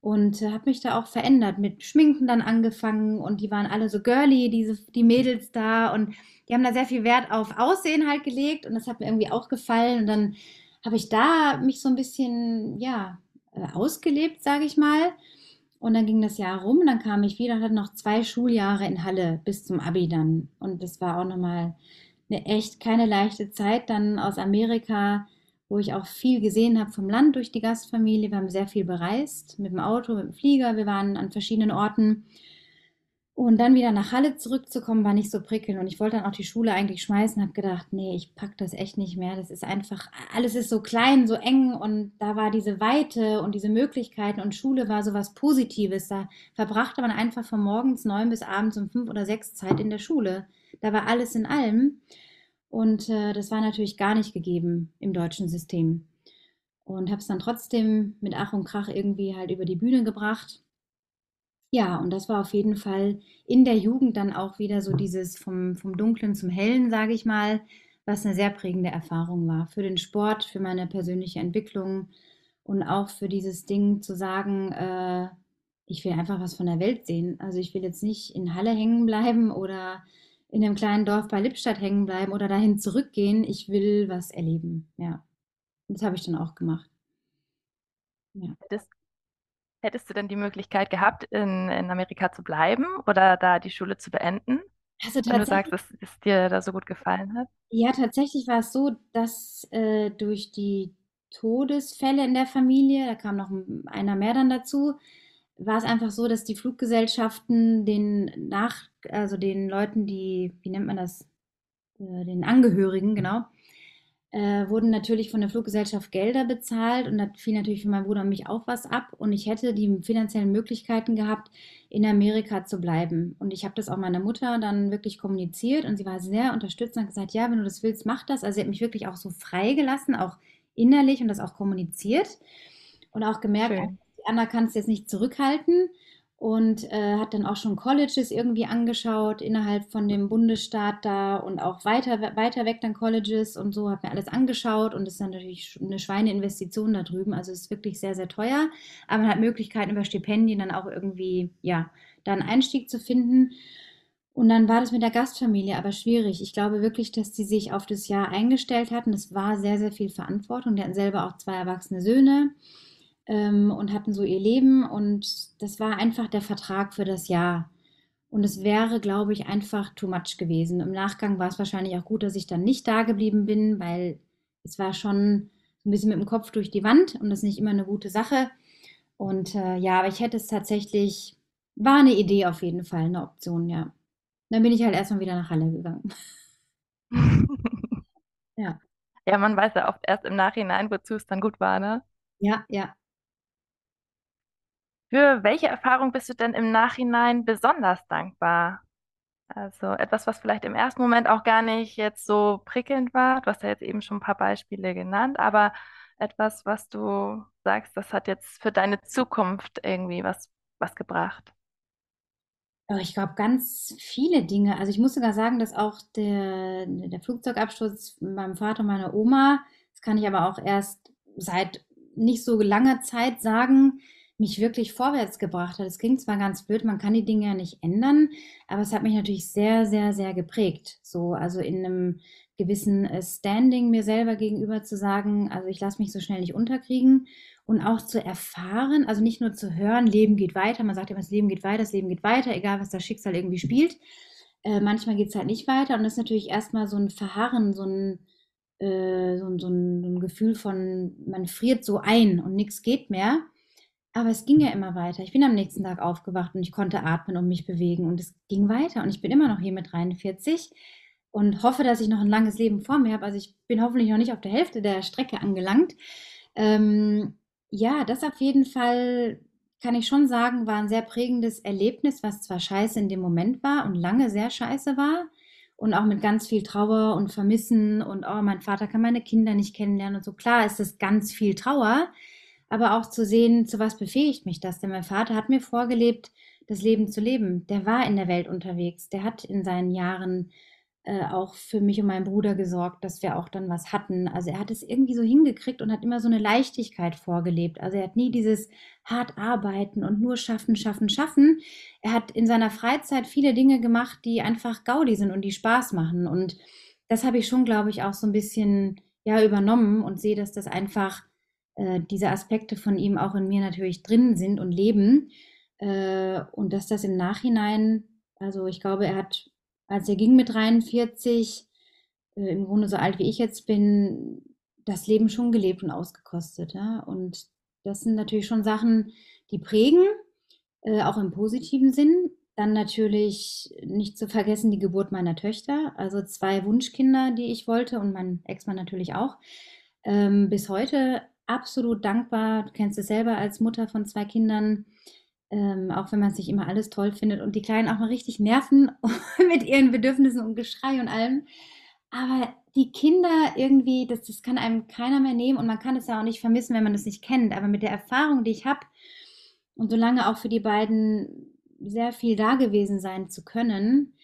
und äh, habe mich da auch verändert, mit Schminken dann angefangen und die waren alle so girly, diese, die Mädels da. Und die haben da sehr viel Wert auf Aussehen halt gelegt und das hat mir irgendwie auch gefallen. Und dann habe ich da mich so ein bisschen, ja, äh, ausgelebt, sage ich mal. Und dann ging das Jahr rum, dann kam ich wieder hatte noch zwei Schuljahre in Halle bis zum Abi dann. Und das war auch nochmal eine echt keine leichte Zeit, dann aus Amerika wo ich auch viel gesehen habe vom Land durch die Gastfamilie. Wir haben sehr viel bereist, mit dem Auto, mit dem Flieger. Wir waren an verschiedenen Orten. Und dann wieder nach Halle zurückzukommen, war nicht so prickelnd. Und ich wollte dann auch die Schule eigentlich schmeißen, habe gedacht, nee, ich packe das echt nicht mehr. Das ist einfach, alles ist so klein, so eng. Und da war diese Weite und diese Möglichkeiten. Und Schule war so was Positives. Da verbrachte man einfach von morgens neun bis abends um fünf oder sechs Zeit in der Schule. Da war alles in allem. Und äh, das war natürlich gar nicht gegeben im deutschen System. Und habe es dann trotzdem mit Ach und Krach irgendwie halt über die Bühne gebracht. Ja, und das war auf jeden Fall in der Jugend dann auch wieder so dieses vom, vom Dunklen zum Hellen, sage ich mal, was eine sehr prägende Erfahrung war. Für den Sport, für meine persönliche Entwicklung und auch für dieses Ding zu sagen, äh, ich will einfach was von der Welt sehen. Also ich will jetzt nicht in Halle hängen bleiben oder in einem kleinen Dorf bei Lippstadt hängen bleiben oder dahin zurückgehen. Ich will was erleben. Ja. Das habe ich dann auch gemacht. Ja. Hättest, hättest du denn die Möglichkeit gehabt, in, in Amerika zu bleiben oder da die Schule zu beenden? Also wenn du sagst, dass es dir da so gut gefallen hat? Ja, tatsächlich war es so, dass äh, durch die Todesfälle in der Familie, da kam noch einer mehr dann dazu, war es einfach so, dass die Fluggesellschaften den nach, also den Leuten, die, wie nennt man das, äh, den Angehörigen, genau, äh, wurden natürlich von der Fluggesellschaft Gelder bezahlt und da fiel natürlich für meinen Bruder und mich auch was ab und ich hätte die finanziellen Möglichkeiten gehabt, in Amerika zu bleiben. Und ich habe das auch meiner Mutter dann wirklich kommuniziert und sie war sehr unterstützend und hat gesagt, ja, wenn du das willst, mach das. Also sie hat mich wirklich auch so freigelassen, auch innerlich und das auch kommuniziert und auch gemerkt, Schön. Anna kann es jetzt nicht zurückhalten und äh, hat dann auch schon Colleges irgendwie angeschaut innerhalb von dem Bundesstaat da und auch weiter, weiter weg dann Colleges und so, hat mir alles angeschaut und ist dann natürlich eine Schweineinvestition da drüben, also ist wirklich sehr, sehr teuer, aber man hat Möglichkeiten über Stipendien dann auch irgendwie, ja, da einen Einstieg zu finden. Und dann war das mit der Gastfamilie aber schwierig. Ich glaube wirklich, dass die sich auf das Jahr eingestellt hatten. Es war sehr, sehr viel Verantwortung. Die hatten selber auch zwei erwachsene Söhne ähm, und hatten so ihr Leben. Und das war einfach der Vertrag für das Jahr. Und es wäre, glaube ich, einfach too much gewesen. Im Nachgang war es wahrscheinlich auch gut, dass ich dann nicht da geblieben bin, weil es war schon ein bisschen mit dem Kopf durch die Wand und das ist nicht immer eine gute Sache. Und äh, ja, aber ich hätte es tatsächlich, war eine Idee auf jeden Fall, eine Option, ja. Dann bin ich halt erstmal wieder nach Halle gegangen. ja. Ja, man weiß ja oft erst im Nachhinein, wozu es dann gut war, ne? Ja, ja. Für welche Erfahrung bist du denn im Nachhinein besonders dankbar? Also etwas, was vielleicht im ersten Moment auch gar nicht jetzt so prickelnd war. Du hast ja jetzt eben schon ein paar Beispiele genannt, aber etwas, was du sagst, das hat jetzt für deine Zukunft irgendwie was, was gebracht. Ich glaube, ganz viele Dinge. Also ich muss sogar sagen, dass auch der, der Flugzeugabsturz meinem Vater und meiner Oma, das kann ich aber auch erst seit nicht so langer Zeit sagen, mich wirklich vorwärts gebracht hat. Es klingt zwar ganz blöd, man kann die Dinge ja nicht ändern, aber es hat mich natürlich sehr, sehr, sehr geprägt. So, also in einem gewissen äh, Standing mir selber gegenüber zu sagen, also ich lasse mich so schnell nicht unterkriegen und auch zu erfahren, also nicht nur zu hören, Leben geht weiter, man sagt immer, das Leben geht weiter, das Leben geht weiter, egal was das Schicksal irgendwie spielt. Äh, manchmal geht es halt nicht weiter und das ist natürlich erstmal so ein Verharren, ein, äh, so, so, ein, so ein Gefühl von, man friert so ein und nichts geht mehr. Aber es ging ja immer weiter. Ich bin am nächsten Tag aufgewacht und ich konnte atmen und mich bewegen und es ging weiter. Und ich bin immer noch hier mit 43 und hoffe, dass ich noch ein langes Leben vor mir habe. Also ich bin hoffentlich noch nicht auf der Hälfte der Strecke angelangt. Ähm, ja, das auf jeden Fall kann ich schon sagen, war ein sehr prägendes Erlebnis, was zwar scheiße in dem Moment war und lange sehr scheiße war und auch mit ganz viel Trauer und Vermissen und oh, mein Vater kann meine Kinder nicht kennenlernen und so. Klar ist das ganz viel Trauer, aber auch zu sehen, zu was befähigt mich das. Denn mein Vater hat mir vorgelebt, das Leben zu leben. Der war in der Welt unterwegs. Der hat in seinen Jahren äh, auch für mich und meinen Bruder gesorgt, dass wir auch dann was hatten. Also er hat es irgendwie so hingekriegt und hat immer so eine Leichtigkeit vorgelebt. Also er hat nie dieses hart arbeiten und nur schaffen, schaffen, schaffen. Er hat in seiner Freizeit viele Dinge gemacht, die einfach Gaudi sind und die Spaß machen. Und das habe ich schon, glaube ich, auch so ein bisschen ja übernommen und sehe, dass das einfach äh, diese Aspekte von ihm auch in mir natürlich drin sind und leben. Äh, und dass das im Nachhinein, also ich glaube, er hat, als er ging mit 43, äh, im Grunde so alt wie ich jetzt bin, das Leben schon gelebt und ausgekostet. Ja? Und das sind natürlich schon Sachen, die prägen, äh, auch im positiven Sinn. Dann natürlich nicht zu vergessen die Geburt meiner Töchter, also zwei Wunschkinder, die ich wollte und mein Ex-Mann natürlich auch. Ähm, bis heute absolut dankbar. Du kennst es selber als Mutter von zwei Kindern, ähm, auch wenn man sich immer alles toll findet und die Kleinen auch mal richtig nerven mit ihren Bedürfnissen und Geschrei und allem. Aber die Kinder irgendwie, das, das kann einem keiner mehr nehmen und man kann es ja auch nicht vermissen, wenn man es nicht kennt. Aber mit der Erfahrung, die ich habe und solange auch für die beiden sehr viel da gewesen sein zu können,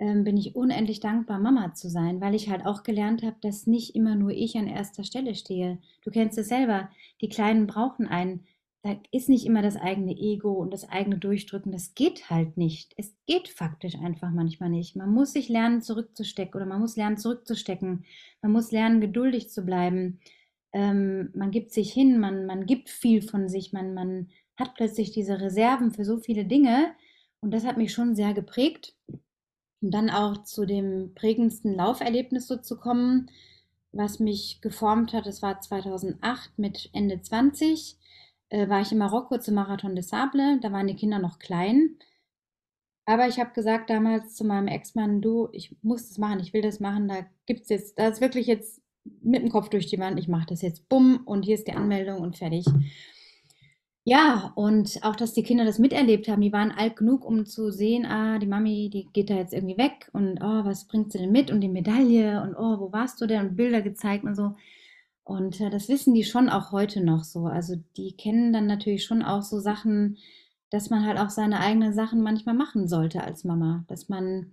ähm, bin ich unendlich dankbar, Mama zu sein, weil ich halt auch gelernt habe, dass nicht immer nur ich an erster Stelle stehe. Du kennst es selber, die Kleinen brauchen einen. da ist nicht immer das eigene Ego und das eigene Durchdrücken. Das geht halt nicht. Es geht faktisch einfach manchmal nicht. Man muss sich lernen, zurückzustecken oder man muss lernen, zurückzustecken. Man muss lernen, geduldig zu bleiben. Ähm, man gibt sich hin, man, man gibt viel von sich, man, man hat plötzlich diese Reserven für so viele Dinge. Und das hat mich schon sehr geprägt. Und dann auch zu dem prägendsten Lauferlebnis so zu kommen, was mich geformt hat, das war 2008 mit Ende 20 äh, war ich in Marokko zum Marathon des Sable. Da waren die Kinder noch klein. Aber ich habe gesagt damals zu meinem Ex-Mann, du, ich muss das machen, ich will das machen. Da gibt es jetzt, da ist wirklich jetzt mit dem Kopf durch die Wand, ich mache das jetzt, bumm, und hier ist die Anmeldung und fertig. Ja, und auch, dass die Kinder das miterlebt haben, die waren alt genug, um zu sehen, ah, die Mami, die geht da jetzt irgendwie weg und oh, was bringt sie denn mit und die Medaille und oh, wo warst du denn und Bilder gezeigt und so. Und äh, das wissen die schon auch heute noch so. Also die kennen dann natürlich schon auch so Sachen, dass man halt auch seine eigenen Sachen manchmal machen sollte als Mama. Dass man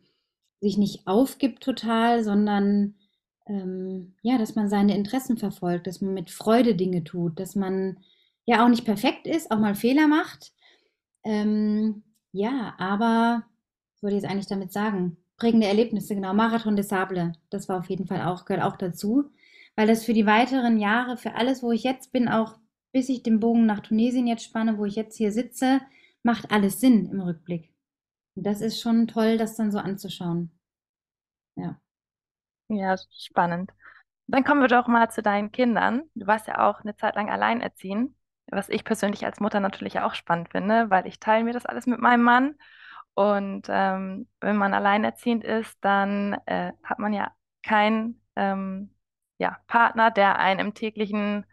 sich nicht aufgibt total, sondern ähm, ja, dass man seine Interessen verfolgt, dass man mit Freude Dinge tut, dass man ja auch nicht perfekt ist, auch mal Fehler macht. Ähm, ja, aber was wollte ich jetzt eigentlich damit sagen? Prägende Erlebnisse, genau. Marathon des Sable, das war auf jeden Fall auch, gehört auch dazu weil das für die weiteren Jahre, für alles, wo ich jetzt bin, auch bis ich den Bogen nach Tunesien jetzt spanne, wo ich jetzt hier sitze, macht alles Sinn im Rückblick. Und das ist schon toll, das dann so anzuschauen. Ja. Ja, spannend. Dann kommen wir doch mal zu deinen Kindern. Du warst ja auch eine Zeit lang alleinerziehend, was ich persönlich als Mutter natürlich auch spannend finde, weil ich teile mir das alles mit meinem Mann. Und ähm, wenn man alleinerziehend ist, dann äh, hat man ja kein ähm, ja, Partner, der einen im täglichen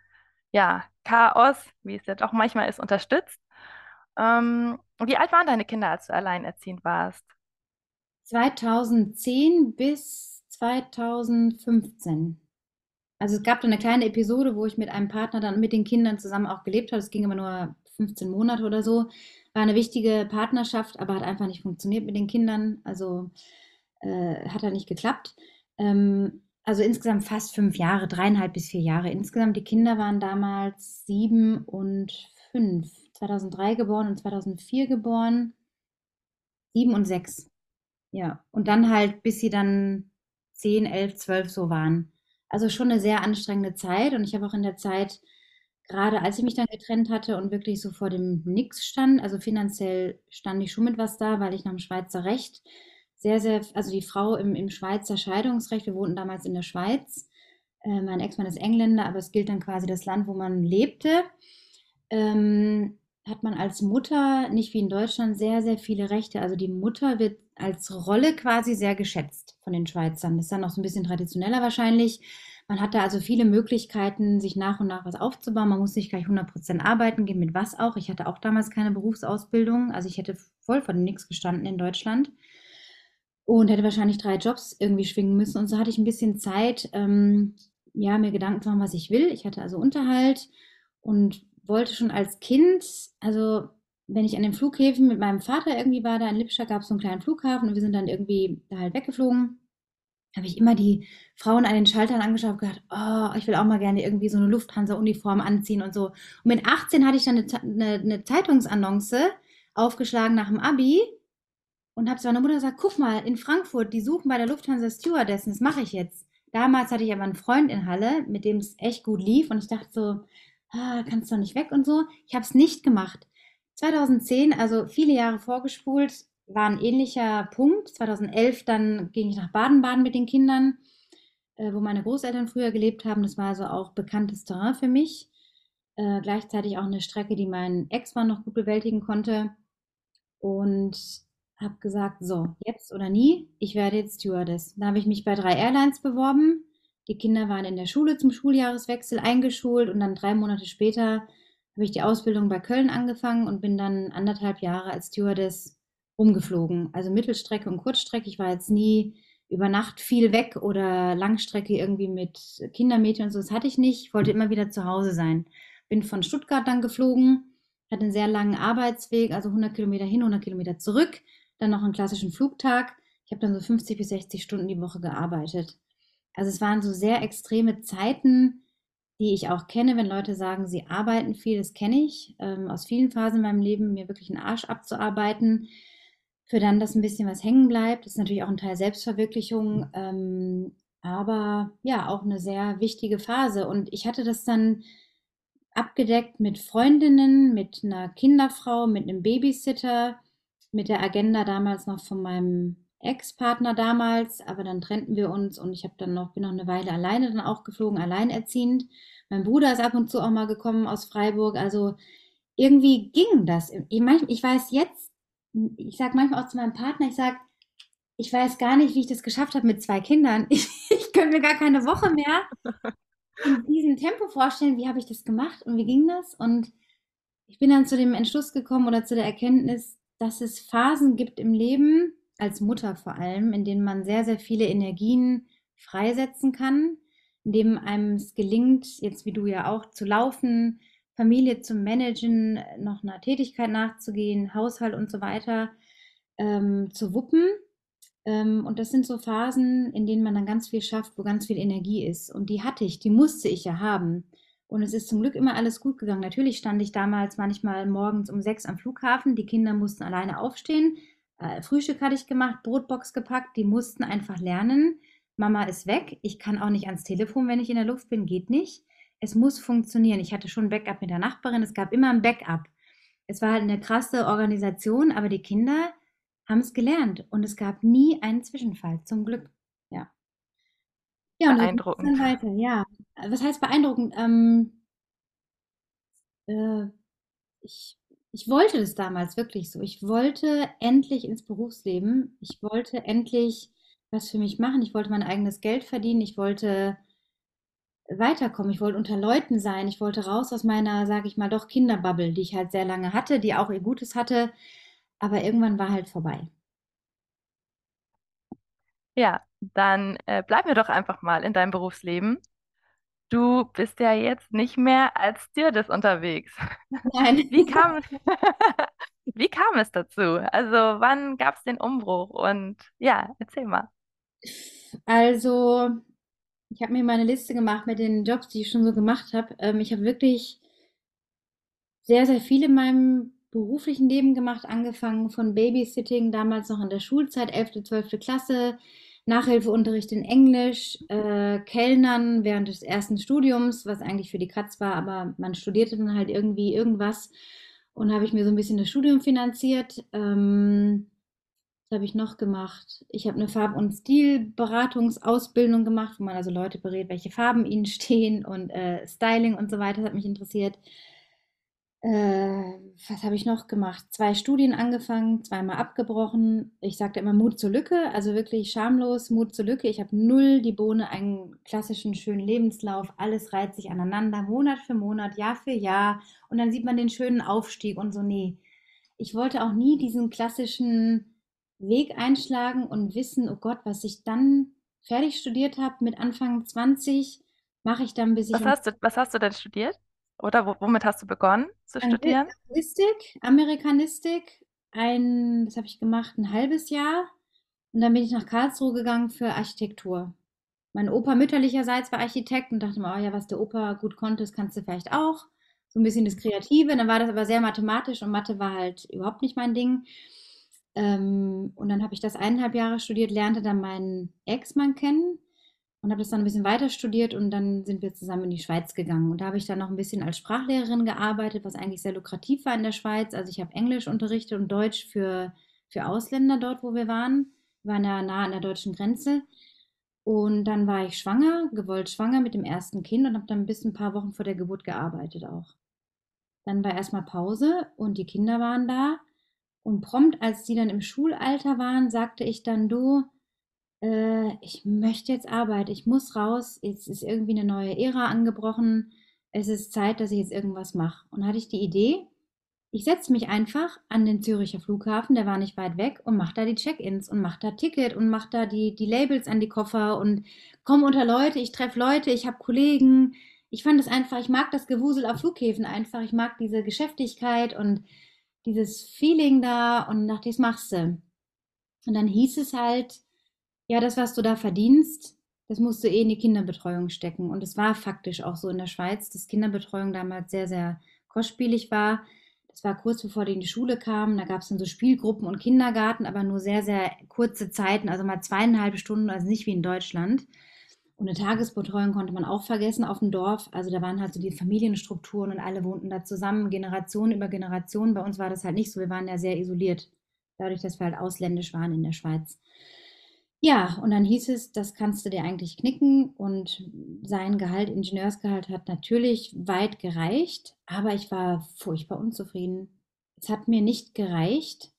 ja, Chaos, wie es ja doch manchmal ist, unterstützt. Ähm, wie alt waren deine Kinder, als du alleinerziehend warst? 2010 bis 2015. Also es gab da eine kleine Episode, wo ich mit einem Partner dann mit den Kindern zusammen auch gelebt habe. Es ging aber nur 15 Monate oder so. War eine wichtige Partnerschaft, aber hat einfach nicht funktioniert mit den Kindern. Also äh, hat halt nicht geklappt. Ähm, also insgesamt fast fünf Jahre, dreieinhalb bis vier Jahre. Insgesamt, die Kinder waren damals sieben und fünf. 2003 geboren und 2004 geboren. Sieben und sechs. Ja, und dann halt, bis sie dann zehn, elf, zwölf so waren. Also schon eine sehr anstrengende Zeit. Und ich habe auch in der Zeit, gerade als ich mich dann getrennt hatte und wirklich so vor dem Nix stand, also finanziell stand ich schon mit was da, weil ich nach dem Schweizer Recht sehr, sehr, also die Frau im, im Schweizer Scheidungsrecht, wir wohnten damals in der Schweiz, äh, mein Ex-Mann ist Engländer, aber es gilt dann quasi das Land, wo man lebte, ähm, hat man als Mutter, nicht wie in Deutschland, sehr, sehr viele Rechte. Also die Mutter wird als Rolle quasi sehr geschätzt von den Schweizern. Das ist dann noch so ein bisschen traditioneller wahrscheinlich. Man hat da also viele Möglichkeiten, sich nach und nach was aufzubauen. Man muss nicht gleich 100% arbeiten gehen, mit was auch. Ich hatte auch damals keine Berufsausbildung. Also ich hätte voll von nichts gestanden in Deutschland und hätte wahrscheinlich drei Jobs irgendwie schwingen müssen. Und so hatte ich ein bisschen Zeit, ähm, ja, mir Gedanken zu machen, was ich will. Ich hatte also Unterhalt und wollte schon als Kind, also wenn ich an den Flughäfen mit meinem Vater irgendwie war, da in Lipscha gab es so einen kleinen Flughafen und wir sind dann irgendwie da halt weggeflogen, habe ich immer die Frauen an den Schaltern angeschaut und gedacht, oh, ich will auch mal gerne irgendwie so eine Lufthansa-Uniform anziehen und so. Und mit 18 hatte ich dann eine, eine, eine Zeitungsannonce aufgeschlagen nach dem Abi und habe zu meiner Mutter gesagt, guck mal, in Frankfurt, die suchen bei der Lufthansa Stewardessen, das mache ich jetzt. Damals hatte ich aber einen Freund in Halle, mit dem es echt gut lief und ich dachte so, ah, kannst du nicht weg und so. Ich habe es nicht gemacht. 2010, also viele Jahre vorgespult, war ein ähnlicher Punkt. 2011 dann ging ich nach Baden-Baden mit den Kindern, äh, wo meine Großeltern früher gelebt haben. Das war also auch bekanntes Terrain für mich. Äh, gleichzeitig auch eine Strecke, die mein Ex-Mann noch gut bewältigen konnte. Und habe gesagt, so, jetzt oder nie, ich werde jetzt Stewardess. Da habe ich mich bei drei Airlines beworben. Die Kinder waren in der Schule zum Schuljahreswechsel eingeschult und dann drei Monate später habe ich die Ausbildung bei Köln angefangen und bin dann anderthalb Jahre als Stewardess rumgeflogen. Also Mittelstrecke und Kurzstrecke. Ich war jetzt nie über Nacht viel weg oder Langstrecke irgendwie mit Kindermädchen und so. Das hatte ich nicht. Ich wollte immer wieder zu Hause sein. Bin von Stuttgart dann geflogen, hatte einen sehr langen Arbeitsweg, also 100 Kilometer hin, 100 Kilometer zurück dann noch einen klassischen Flugtag. Ich habe dann so 50 bis 60 Stunden die Woche gearbeitet. Also es waren so sehr extreme Zeiten, die ich auch kenne, wenn Leute sagen, sie arbeiten viel, das kenne ich ähm, aus vielen Phasen in meinem Leben, mir wirklich einen Arsch abzuarbeiten, für dann, dass ein bisschen was hängen bleibt. Das ist natürlich auch ein Teil Selbstverwirklichung, ähm, aber ja, auch eine sehr wichtige Phase. Und ich hatte das dann abgedeckt mit Freundinnen, mit einer Kinderfrau, mit einem Babysitter, mit der Agenda damals noch von meinem Ex-Partner damals, aber dann trennten wir uns und ich habe dann noch, bin noch eine Weile alleine dann auch geflogen, alleinerziehend. Mein Bruder ist ab und zu auch mal gekommen aus Freiburg. Also irgendwie ging das. Ich, ich weiß jetzt, ich sage manchmal auch zu meinem Partner, ich sage, ich weiß gar nicht, wie ich das geschafft habe mit zwei Kindern. Ich, ich könnte mir gar keine Woche mehr in diesem Tempo vorstellen, wie habe ich das gemacht und wie ging das? Und ich bin dann zu dem Entschluss gekommen oder zu der Erkenntnis, dass es Phasen gibt im Leben, als Mutter vor allem, in denen man sehr, sehr viele Energien freisetzen kann, in dem einem es gelingt, jetzt wie du ja auch, zu laufen, Familie zu managen, noch einer Tätigkeit nachzugehen, Haushalt und so weiter ähm, zu wuppen. Ähm, und das sind so Phasen, in denen man dann ganz viel schafft, wo ganz viel Energie ist. Und die hatte ich, die musste ich ja haben. Und es ist zum Glück immer alles gut gegangen. Natürlich stand ich damals manchmal morgens um sechs am Flughafen. Die Kinder mussten alleine aufstehen. Äh, Frühstück hatte ich gemacht, Brotbox gepackt. Die mussten einfach lernen. Mama ist weg. Ich kann auch nicht ans Telefon, wenn ich in der Luft bin. Geht nicht. Es muss funktionieren. Ich hatte schon ein Backup mit der Nachbarin. Es gab immer ein Backup. Es war halt eine krasse Organisation, aber die Kinder haben es gelernt und es gab nie einen Zwischenfall, zum Glück. Ja. Ja, und beeindruckend. Dann weiter. Ja, was heißt beeindruckend? Ähm, äh, ich, ich wollte das damals wirklich so. Ich wollte endlich ins Berufsleben. Ich wollte endlich was für mich machen. Ich wollte mein eigenes Geld verdienen. Ich wollte weiterkommen. Ich wollte unter Leuten sein. Ich wollte raus aus meiner, sage ich mal, doch Kinderbubble, die ich halt sehr lange hatte, die auch ihr Gutes hatte. Aber irgendwann war halt vorbei. Ja, dann äh, bleiben wir doch einfach mal in deinem Berufsleben. Du bist ja jetzt nicht mehr als Stewardess unterwegs. Nein. Wie kam, wie kam es dazu? Also, wann gab es den Umbruch? Und ja, erzähl mal. Also, ich habe mir meine Liste gemacht mit den Jobs, die ich schon so gemacht habe. Ähm, ich habe wirklich sehr, sehr viel in meinem beruflichen Leben gemacht, angefangen von Babysitting, damals noch in der Schulzeit, 11., 12. Klasse, Nachhilfeunterricht in Englisch, äh, Kellnern während des ersten Studiums, was eigentlich für die Katz war, aber man studierte dann halt irgendwie irgendwas und habe ich mir so ein bisschen das Studium finanziert. Ähm, was habe ich noch gemacht? Ich habe eine Farb- und Stilberatungsausbildung gemacht, wo man also Leute berät, welche Farben ihnen stehen und äh, Styling und so weiter, das hat mich interessiert. Äh, was habe ich noch gemacht? Zwei Studien angefangen, zweimal abgebrochen. Ich sagte immer Mut zur Lücke, also wirklich schamlos Mut zur Lücke. Ich habe null die Bohne, einen klassischen schönen Lebenslauf. Alles reiht sich aneinander, Monat für Monat, Jahr für Jahr. Und dann sieht man den schönen Aufstieg und so. Nee, ich wollte auch nie diesen klassischen Weg einschlagen und wissen, oh Gott, was ich dann fertig studiert habe mit Anfang 20, mache ich dann, bis ich. Was hast du, was hast du denn studiert? Oder womit hast du begonnen zu studieren? Anglistik, Amerikanistik, ein, das habe ich gemacht, ein halbes Jahr. Und dann bin ich nach Karlsruhe gegangen für Architektur. Mein Opa mütterlicherseits war Architekt und dachte mir, oh ja, was der Opa gut konnte, das kannst du vielleicht auch. So ein bisschen das Kreative. Dann war das aber sehr mathematisch und Mathe war halt überhaupt nicht mein Ding. Ähm, und dann habe ich das eineinhalb Jahre studiert, lernte dann meinen Ex-Mann kennen und habe das dann ein bisschen weiter studiert und dann sind wir zusammen in die Schweiz gegangen. Und da habe ich dann noch ein bisschen als Sprachlehrerin gearbeitet, was eigentlich sehr lukrativ war in der Schweiz. Also ich habe Englisch unterrichtet und Deutsch für, für Ausländer dort, wo wir waren. Wir waren ja nah an der deutschen Grenze. Und dann war ich schwanger, gewollt schwanger mit dem ersten Kind und habe dann bis ein paar Wochen vor der Geburt gearbeitet auch. Dann war erstmal Pause und die Kinder waren da. Und prompt, als die dann im Schulalter waren, sagte ich dann, du, äh, ich möchte jetzt arbeiten, ich muss raus, jetzt ist irgendwie eine neue Ära angebrochen, es ist Zeit, dass ich jetzt irgendwas mache. Und hatte ich die Idee, ich setze mich einfach an den Züricher Flughafen, der war nicht weit weg, und mache da die Check-ins und mache da Ticket und mache da die, die Labels an die Koffer und komme unter Leute, ich treffe Leute, ich habe Kollegen. Ich fand es einfach, ich mag das Gewusel auf Flughäfen einfach, ich mag diese Geschäftigkeit und dieses Feeling da und dachte, das machst du. Und dann hieß es halt, ja, das, was du da verdienst, das musst du eh in die Kinderbetreuung stecken. Und es war faktisch auch so in der Schweiz, dass Kinderbetreuung damals sehr, sehr kostspielig war. Das war kurz bevor die in die Schule kamen. Da gab es dann so Spielgruppen und Kindergarten, aber nur sehr, sehr kurze Zeiten, also mal zweieinhalb Stunden, also nicht wie in Deutschland. Und eine Tagesbetreuung konnte man auch vergessen auf dem Dorf. Also da waren halt so die Familienstrukturen und alle wohnten da zusammen, Generation über Generation. Bei uns war das halt nicht so. Wir waren ja sehr isoliert, dadurch, dass wir halt ausländisch waren in der Schweiz. Ja, und dann hieß es, das kannst du dir eigentlich knicken. Und sein Gehalt, Ingenieursgehalt, hat natürlich weit gereicht, aber ich war furchtbar unzufrieden. Es hat mir nicht gereicht,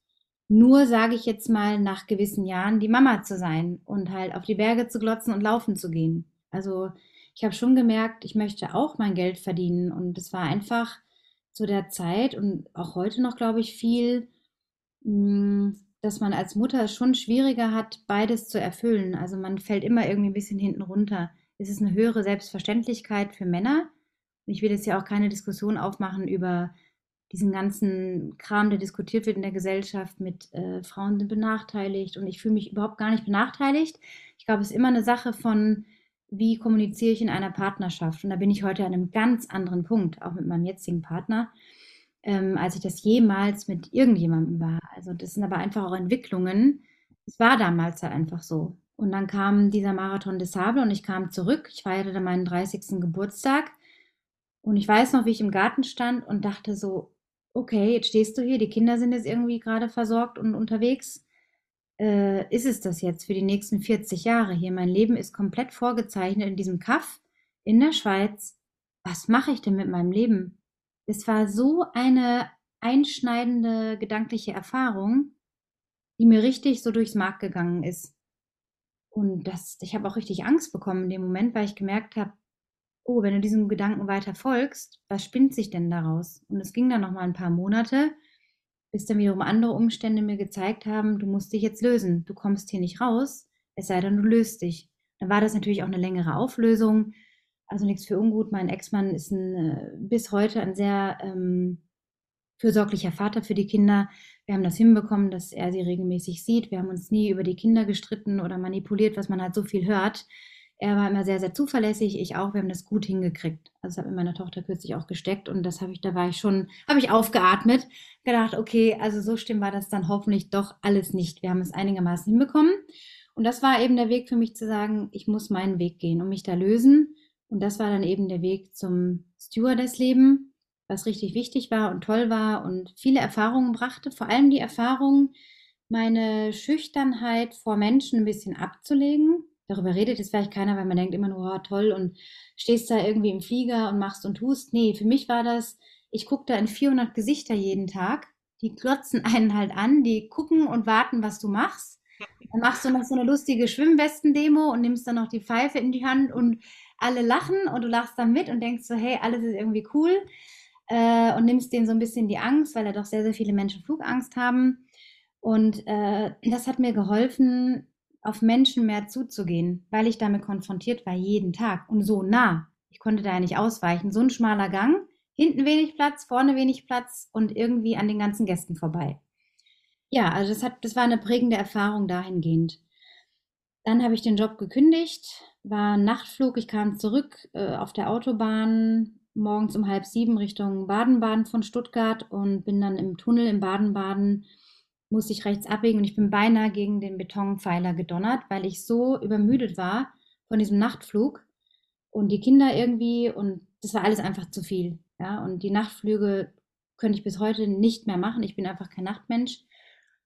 nur sage ich jetzt mal nach gewissen Jahren die Mama zu sein und halt auf die Berge zu glotzen und laufen zu gehen. Also ich habe schon gemerkt, ich möchte auch mein Geld verdienen und es war einfach zu der Zeit und auch heute noch, glaube ich, viel, hm, dass man als Mutter schon schwieriger hat, beides zu erfüllen. Also man fällt immer irgendwie ein bisschen hinten runter. Es ist eine höhere Selbstverständlichkeit für Männer. Ich will jetzt ja auch keine Diskussion aufmachen über diesen ganzen Kram, der diskutiert wird in der Gesellschaft mit äh, Frauen sind benachteiligt und ich fühle mich überhaupt gar nicht benachteiligt. Ich glaube, es ist immer eine Sache von, wie kommuniziere ich in einer Partnerschaft. Und da bin ich heute an einem ganz anderen Punkt, auch mit meinem jetzigen Partner, ähm, als ich das jemals mit irgendjemandem war. Also das sind aber einfach auch Entwicklungen. Es war damals halt einfach so. Und dann kam dieser Marathon des Sable und ich kam zurück. Ich feierte dann meinen 30. Geburtstag. Und ich weiß noch, wie ich im Garten stand und dachte so, okay, jetzt stehst du hier, die Kinder sind jetzt irgendwie gerade versorgt und unterwegs. Äh, ist es das jetzt für die nächsten 40 Jahre hier? Mein Leben ist komplett vorgezeichnet in diesem Kaff in der Schweiz. Was mache ich denn mit meinem Leben? Es war so eine einschneidende gedankliche Erfahrung, die mir richtig so durchs Mark gegangen ist. Und das, ich habe auch richtig Angst bekommen in dem Moment, weil ich gemerkt habe, oh, wenn du diesem Gedanken weiter folgst, was spinnt sich denn daraus? Und es ging dann noch mal ein paar Monate, bis dann wiederum andere Umstände mir gezeigt haben, du musst dich jetzt lösen. Du kommst hier nicht raus, es sei denn, du löst dich. Dann war das natürlich auch eine längere Auflösung. Also nichts für ungut. Mein Ex-Mann ist ein, äh, bis heute ein sehr ähm, fürsorglicher Vater für die Kinder. Wir haben das hinbekommen, dass er sie regelmäßig sieht. Wir haben uns nie über die Kinder gestritten oder manipuliert, was man halt so viel hört. Er war immer sehr, sehr zuverlässig, ich auch. Wir haben das gut hingekriegt. Also das hat mir meine Tochter kürzlich auch gesteckt und das habe ich, da war ich schon, habe ich aufgeatmet, gedacht, okay, also so schlimm war das dann hoffentlich doch alles nicht. Wir haben es einigermaßen hinbekommen. Und das war eben der Weg für mich zu sagen, ich muss meinen Weg gehen und mich da lösen. Und das war dann eben der Weg zum Stewardess-Leben, was richtig wichtig war und toll war und viele Erfahrungen brachte. Vor allem die Erfahrung, meine Schüchternheit vor Menschen ein bisschen abzulegen darüber redet jetzt vielleicht keiner, weil man denkt immer nur, oh, toll und stehst da irgendwie im Flieger und machst und tust. Nee, für mich war das, ich gucke da in 400 Gesichter jeden Tag. Die glotzen einen halt an, die gucken und warten, was du machst. Dann machst du noch so eine lustige Schwimmwesten-Demo und nimmst dann noch die Pfeife in die Hand und alle lachen und du lachst dann mit und denkst so, hey, alles ist irgendwie cool. Äh, und nimmst denen so ein bisschen die Angst, weil ja doch sehr, sehr viele Menschen Flugangst haben. Und äh, das hat mir geholfen, auf Menschen mehr zuzugehen, weil ich damit konfrontiert war jeden Tag und so nah. Ich konnte da ja nicht ausweichen. So ein schmaler Gang, hinten wenig Platz, vorne wenig Platz und irgendwie an den ganzen Gästen vorbei. Ja, also das, hat, das war eine prägende Erfahrung dahingehend. Dann habe ich den Job gekündigt, war ein Nachtflug, ich kam zurück äh, auf der Autobahn morgens um halb sieben Richtung Baden-Baden von Stuttgart und bin dann im Tunnel in Baden-Baden musste ich rechts abbiegen und ich bin beinahe gegen den Betonpfeiler gedonnert, weil ich so übermüdet war von diesem Nachtflug und die Kinder irgendwie und das war alles einfach zu viel. Ja, und die Nachtflüge könnte ich bis heute nicht mehr machen. Ich bin einfach kein Nachtmensch.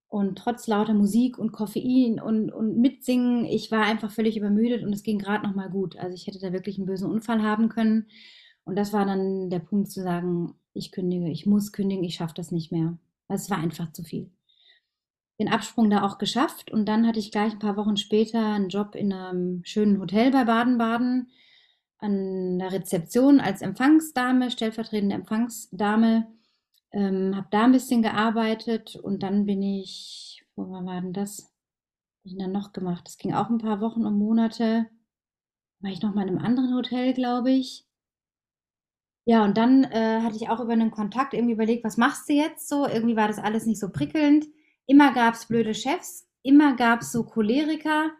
Und trotz lauter Musik und Koffein und, und Mitsingen, ich war einfach völlig übermüdet und es ging gerade noch mal gut. Also ich hätte da wirklich einen bösen Unfall haben können. Und das war dann der Punkt zu sagen, ich kündige, ich muss kündigen, ich schaffe das nicht mehr. Es war einfach zu viel den Absprung da auch geschafft und dann hatte ich gleich ein paar Wochen später einen Job in einem schönen Hotel bei Baden-Baden an der Rezeption als Empfangsdame, stellvertretende Empfangsdame. Ähm, habe da ein bisschen gearbeitet und dann bin ich, wo war denn das? Was ich dann noch gemacht? Das ging auch ein paar Wochen und Monate. War ich noch mal in einem anderen Hotel, glaube ich. Ja, und dann äh, hatte ich auch über einen Kontakt irgendwie überlegt, was machst du jetzt so? Irgendwie war das alles nicht so prickelnd. Immer gab es blöde Chefs, immer gab es so Choleriker.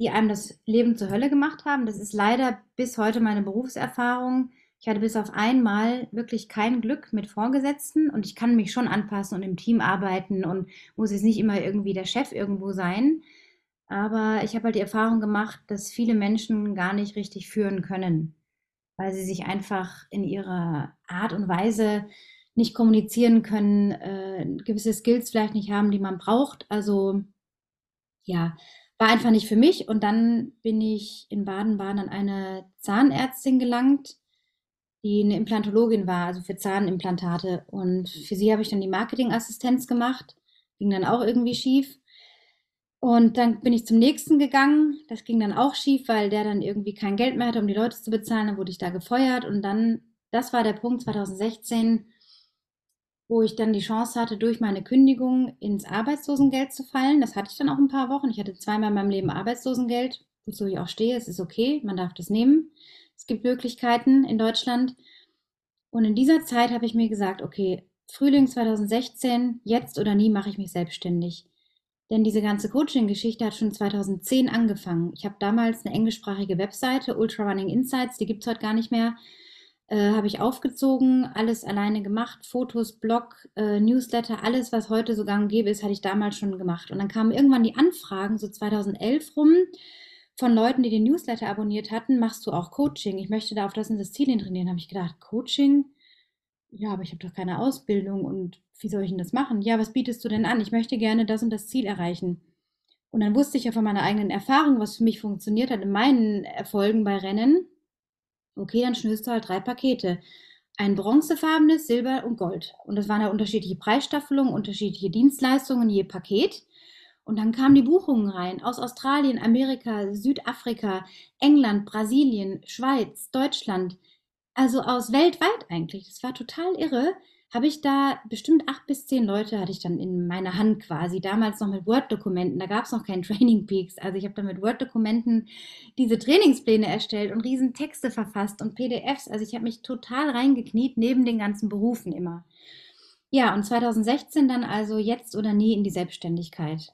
die einem das Leben zur Hölle gemacht haben. Das ist leider bis heute meine Berufserfahrung. Ich hatte bis auf einmal wirklich kein Glück mit Vorgesetzten und ich kann mich schon anpassen und im Team arbeiten und muss jetzt nicht immer irgendwie der Chef irgendwo sein. Aber ich habe halt die Erfahrung gemacht, dass viele Menschen gar nicht richtig führen können, weil sie sich einfach in ihrer Art und Weise nicht kommunizieren können, äh, gewisse Skills vielleicht nicht haben, die man braucht. Also ja, war einfach nicht für mich. Und dann bin ich in Baden-Baden an eine Zahnärztin gelangt, die eine Implantologin war, also für Zahnimplantate. Und für sie habe ich dann die Marketingassistenz gemacht. Ging dann auch irgendwie schief. Und dann bin ich zum nächsten gegangen. Das ging dann auch schief, weil der dann irgendwie kein Geld mehr hatte, um die Leute zu bezahlen. Dann wurde ich da gefeuert. Und dann, das war der Punkt 2016, wo ich dann die Chance hatte, durch meine Kündigung ins Arbeitslosengeld zu fallen. Das hatte ich dann auch ein paar Wochen. Ich hatte zweimal in meinem Leben Arbeitslosengeld, wozu ich auch stehe. Es ist okay, man darf das nehmen. Es gibt Möglichkeiten in Deutschland. Und in dieser Zeit habe ich mir gesagt, okay, Frühling 2016, jetzt oder nie mache ich mich selbstständig. Denn diese ganze Coaching-Geschichte hat schon 2010 angefangen. Ich habe damals eine englischsprachige Webseite, Ultra Running Insights, die gibt es heute gar nicht mehr äh, habe ich aufgezogen, alles alleine gemacht, Fotos, Blog, äh, Newsletter, alles, was heute so gang und gäbe ist, hatte ich damals schon gemacht. Und dann kamen irgendwann die Anfragen, so 2011 rum, von Leuten, die den Newsletter abonniert hatten, machst du auch Coaching? Ich möchte da auf das und das Ziel hin trainieren. Habe ich gedacht, Coaching? Ja, aber ich habe doch keine Ausbildung und wie soll ich denn das machen? Ja, was bietest du denn an? Ich möchte gerne das und das Ziel erreichen. Und dann wusste ich ja von meiner eigenen Erfahrung, was für mich funktioniert hat in meinen Erfolgen bei Rennen Okay, dann schnürst du halt drei Pakete. Ein bronzefarbenes, Silber und Gold. Und das waren ja unterschiedliche Preisstaffelungen, unterschiedliche Dienstleistungen je Paket. Und dann kamen die Buchungen rein aus Australien, Amerika, Südafrika, England, Brasilien, Schweiz, Deutschland. Also aus weltweit eigentlich. Das war total irre habe ich da bestimmt acht bis zehn Leute hatte ich dann in meiner Hand quasi. Damals noch mit Word-Dokumenten. Da gab es noch keinen Training Peaks. Also ich habe dann mit Word-Dokumenten diese Trainingspläne erstellt und riesen Texte verfasst und PDFs. Also ich habe mich total reingekniet neben den ganzen Berufen immer. Ja, und 2016 dann also jetzt oder nie in die Selbstständigkeit.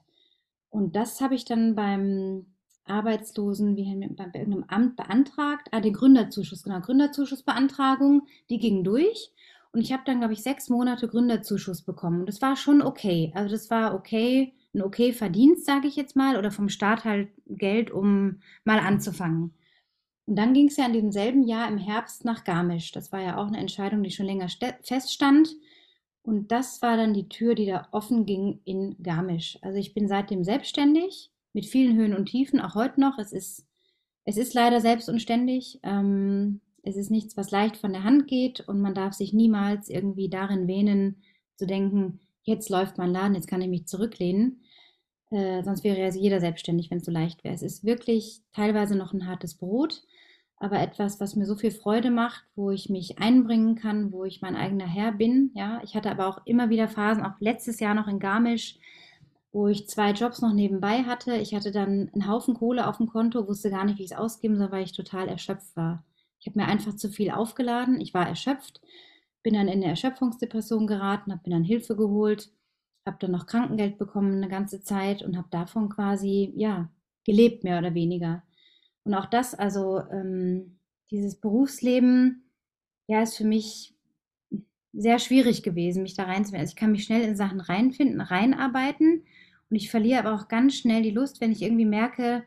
Und das habe ich dann beim Arbeitslosen, wie bei irgendeinem Amt beantragt. Ah, den Gründerzuschuss, genau, Gründerzuschussbeantragung, die ging durch. Und ich habe dann, glaube ich, sechs Monate Gründerzuschuss bekommen. Und das war schon okay. Also das war okay, ein okay Verdienst, sage ich jetzt mal, oder vom Staat halt Geld, um mal anzufangen. Und dann ging es ja in diesem selben Jahr im Herbst nach Garmisch. Das war ja auch eine Entscheidung, die schon länger feststand. Und das war dann die Tür, die da offen ging in Garmisch. Also ich bin seitdem selbstständig, mit vielen Höhen und Tiefen, auch heute noch. Es ist, es ist leider selbst und ständig. Ähm, es ist nichts, was leicht von der Hand geht und man darf sich niemals irgendwie darin wähnen, zu denken, jetzt läuft mein Laden, jetzt kann ich mich zurücklehnen. Äh, sonst wäre ja jeder selbstständig, wenn es so leicht wäre. Es ist wirklich teilweise noch ein hartes Brot, aber etwas, was mir so viel Freude macht, wo ich mich einbringen kann, wo ich mein eigener Herr bin. Ja, ich hatte aber auch immer wieder Phasen, auch letztes Jahr noch in Garmisch, wo ich zwei Jobs noch nebenbei hatte. Ich hatte dann einen Haufen Kohle auf dem Konto, wusste gar nicht, wie ich es ausgeben soll, weil ich total erschöpft war. Ich habe mir einfach zu viel aufgeladen. Ich war erschöpft, bin dann in eine Erschöpfungsdepression geraten, habe mir dann Hilfe geholt, habe dann noch Krankengeld bekommen eine ganze Zeit und habe davon quasi, ja, gelebt, mehr oder weniger. Und auch das, also ähm, dieses Berufsleben, ja, ist für mich sehr schwierig gewesen, mich da reinzufinden. Also ich kann mich schnell in Sachen reinfinden, reinarbeiten und ich verliere aber auch ganz schnell die Lust, wenn ich irgendwie merke,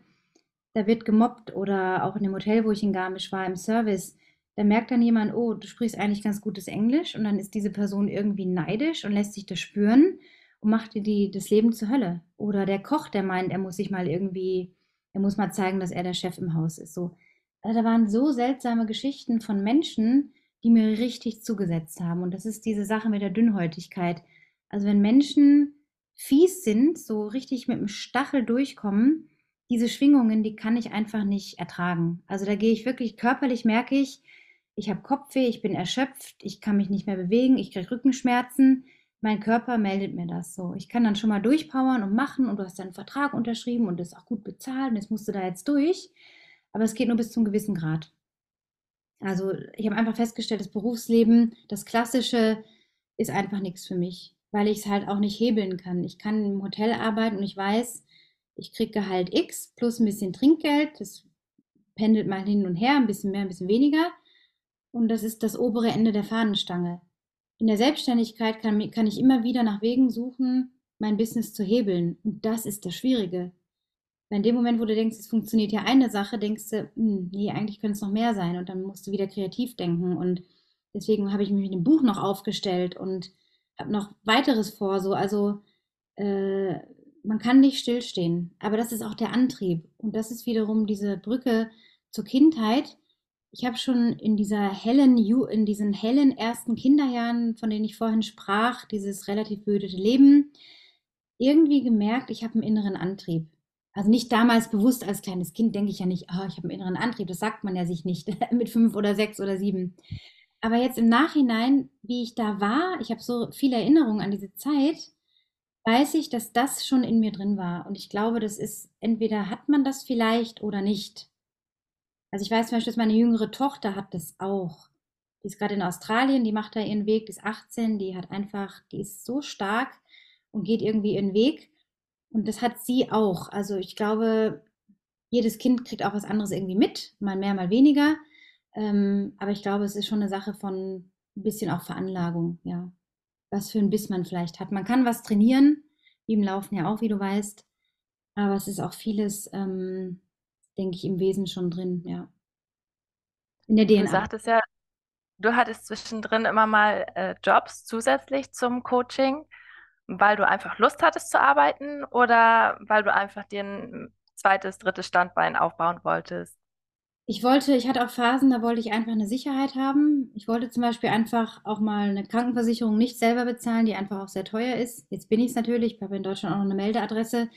da wird gemobbt oder auch in dem Hotel, wo ich in Garmisch war, im Service, da merkt dann jemand, oh, du sprichst eigentlich ganz gutes Englisch und dann ist diese Person irgendwie neidisch und lässt sich das spüren und macht dir die, das Leben zur Hölle. Oder der Koch, der meint, er muss sich mal irgendwie, er muss mal zeigen, dass er der Chef im Haus ist. So. Also da waren so seltsame Geschichten von Menschen, die mir richtig zugesetzt haben. Und das ist diese Sache mit der Dünnhäutigkeit. Also wenn Menschen fies sind, so richtig mit dem Stachel durchkommen, diese Schwingungen, die kann ich einfach nicht ertragen. Also da gehe ich wirklich körperlich, merke ich, ich habe Kopfweh, ich bin erschöpft, ich kann mich nicht mehr bewegen, ich kriege Rückenschmerzen. Mein Körper meldet mir das so. Ich kann dann schon mal durchpowern und machen und du hast deinen Vertrag unterschrieben und das ist auch gut bezahlt und jetzt musst du da jetzt durch. Aber es geht nur bis zum gewissen Grad. Also ich habe einfach festgestellt, das Berufsleben, das Klassische, ist einfach nichts für mich, weil ich es halt auch nicht hebeln kann. Ich kann im Hotel arbeiten und ich weiß, ich kriege Gehalt X plus ein bisschen Trinkgeld, das pendelt mal hin und her, ein bisschen mehr, ein bisschen weniger. Und das ist das obere Ende der Fahnenstange. In der Selbstständigkeit kann, kann ich immer wieder nach Wegen suchen, mein Business zu hebeln. Und das ist das Schwierige. Weil in dem Moment, wo du denkst, es funktioniert ja eine Sache, denkst du, hm, nee, eigentlich könnte es noch mehr sein. Und dann musst du wieder kreativ denken. Und deswegen habe ich mich mit dem Buch noch aufgestellt und habe noch weiteres vor. So, also äh, man kann nicht stillstehen. Aber das ist auch der Antrieb. Und das ist wiederum diese Brücke zur Kindheit. Ich habe schon in dieser hellen, in diesen hellen ersten Kinderjahren, von denen ich vorhin sprach, dieses relativ behütete Leben, irgendwie gemerkt, ich habe einen inneren Antrieb. Also nicht damals bewusst als kleines Kind denke ich ja nicht, oh, ich habe einen inneren Antrieb. Das sagt man ja sich nicht mit fünf oder sechs oder sieben. Aber jetzt im Nachhinein, wie ich da war, ich habe so viele Erinnerungen an diese Zeit, weiß ich, dass das schon in mir drin war. Und ich glaube, das ist, entweder hat man das vielleicht oder nicht. Also ich weiß zum Beispiel, dass meine jüngere Tochter hat das auch. Die ist gerade in Australien, die macht da ihren Weg, die ist 18, die hat einfach, die ist so stark und geht irgendwie ihren Weg. Und das hat sie auch. Also ich glaube, jedes Kind kriegt auch was anderes irgendwie mit, mal mehr, mal weniger. Ähm, aber ich glaube, es ist schon eine Sache von ein bisschen auch Veranlagung, ja. Was für ein Biss man vielleicht hat. Man kann was trainieren, wie im Laufen ja auch, wie du weißt. Aber es ist auch vieles, ähm, denke ich, im Wesen schon drin, ja. In der DNA. Du sagtest ja, du hattest zwischendrin immer mal äh, Jobs zusätzlich zum Coaching weil du einfach Lust hattest zu arbeiten oder weil du einfach dir ein zweites, drittes Standbein aufbauen wolltest? Ich wollte, ich hatte auch Phasen, da wollte ich einfach eine Sicherheit haben. Ich wollte zum Beispiel einfach auch mal eine Krankenversicherung nicht selber bezahlen, die einfach auch sehr teuer ist. Jetzt bin ich es natürlich, ich habe in Deutschland auch noch eine Meldeadresse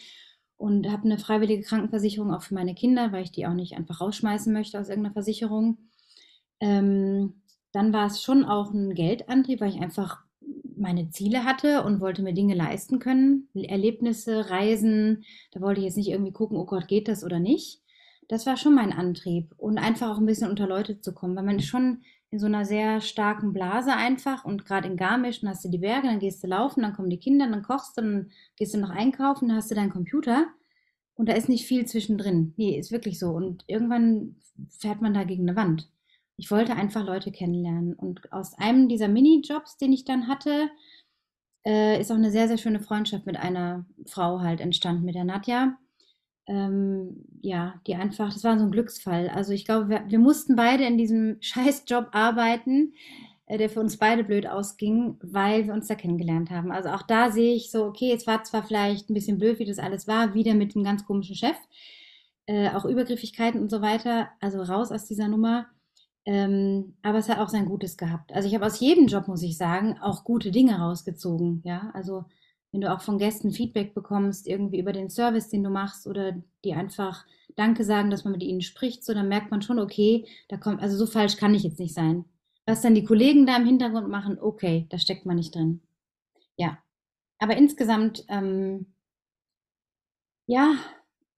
und habe eine freiwillige Krankenversicherung auch für meine Kinder, weil ich die auch nicht einfach rausschmeißen möchte aus irgendeiner Versicherung. Ähm, dann war es schon auch ein Geldantrieb, weil ich einfach meine Ziele hatte und wollte mir Dinge leisten können, Erlebnisse, Reisen. Da wollte ich jetzt nicht irgendwie gucken, oh Gott, geht das oder nicht. Das war schon mein Antrieb und einfach auch ein bisschen unter Leute zu kommen, weil man schon in so einer sehr starken Blase einfach und gerade in Garmisch, dann hast du die Berge, dann gehst du laufen, dann kommen die Kinder, dann kochst du, dann gehst du noch einkaufen, dann hast du deinen Computer und da ist nicht viel zwischendrin. Nee, ist wirklich so und irgendwann fährt man da gegen eine Wand ich wollte einfach Leute kennenlernen. Und aus einem dieser Minijobs, den ich dann hatte, äh, ist auch eine sehr, sehr schöne Freundschaft mit einer Frau halt entstanden, mit der Nadja. Ähm, ja, die einfach, das war so ein Glücksfall. Also ich glaube, wir, wir mussten beide in diesem Scheißjob arbeiten, äh, der für uns beide blöd ausging, weil wir uns da kennengelernt haben. Also auch da sehe ich so, okay, es war zwar vielleicht ein bisschen blöd, wie das alles war, wieder mit einem ganz komischen Chef, äh, auch Übergriffigkeiten und so weiter. Also raus aus dieser Nummer. Ähm, aber es hat auch sein Gutes gehabt. Also ich habe aus jedem Job, muss ich sagen, auch gute Dinge rausgezogen. Ja, also wenn du auch von Gästen Feedback bekommst, irgendwie über den Service, den du machst, oder die einfach Danke sagen, dass man mit ihnen spricht, so dann merkt man schon, okay, da kommt, also so falsch kann ich jetzt nicht sein. Was dann die Kollegen da im Hintergrund machen, okay, da steckt man nicht drin. Ja. Aber insgesamt, ähm, ja,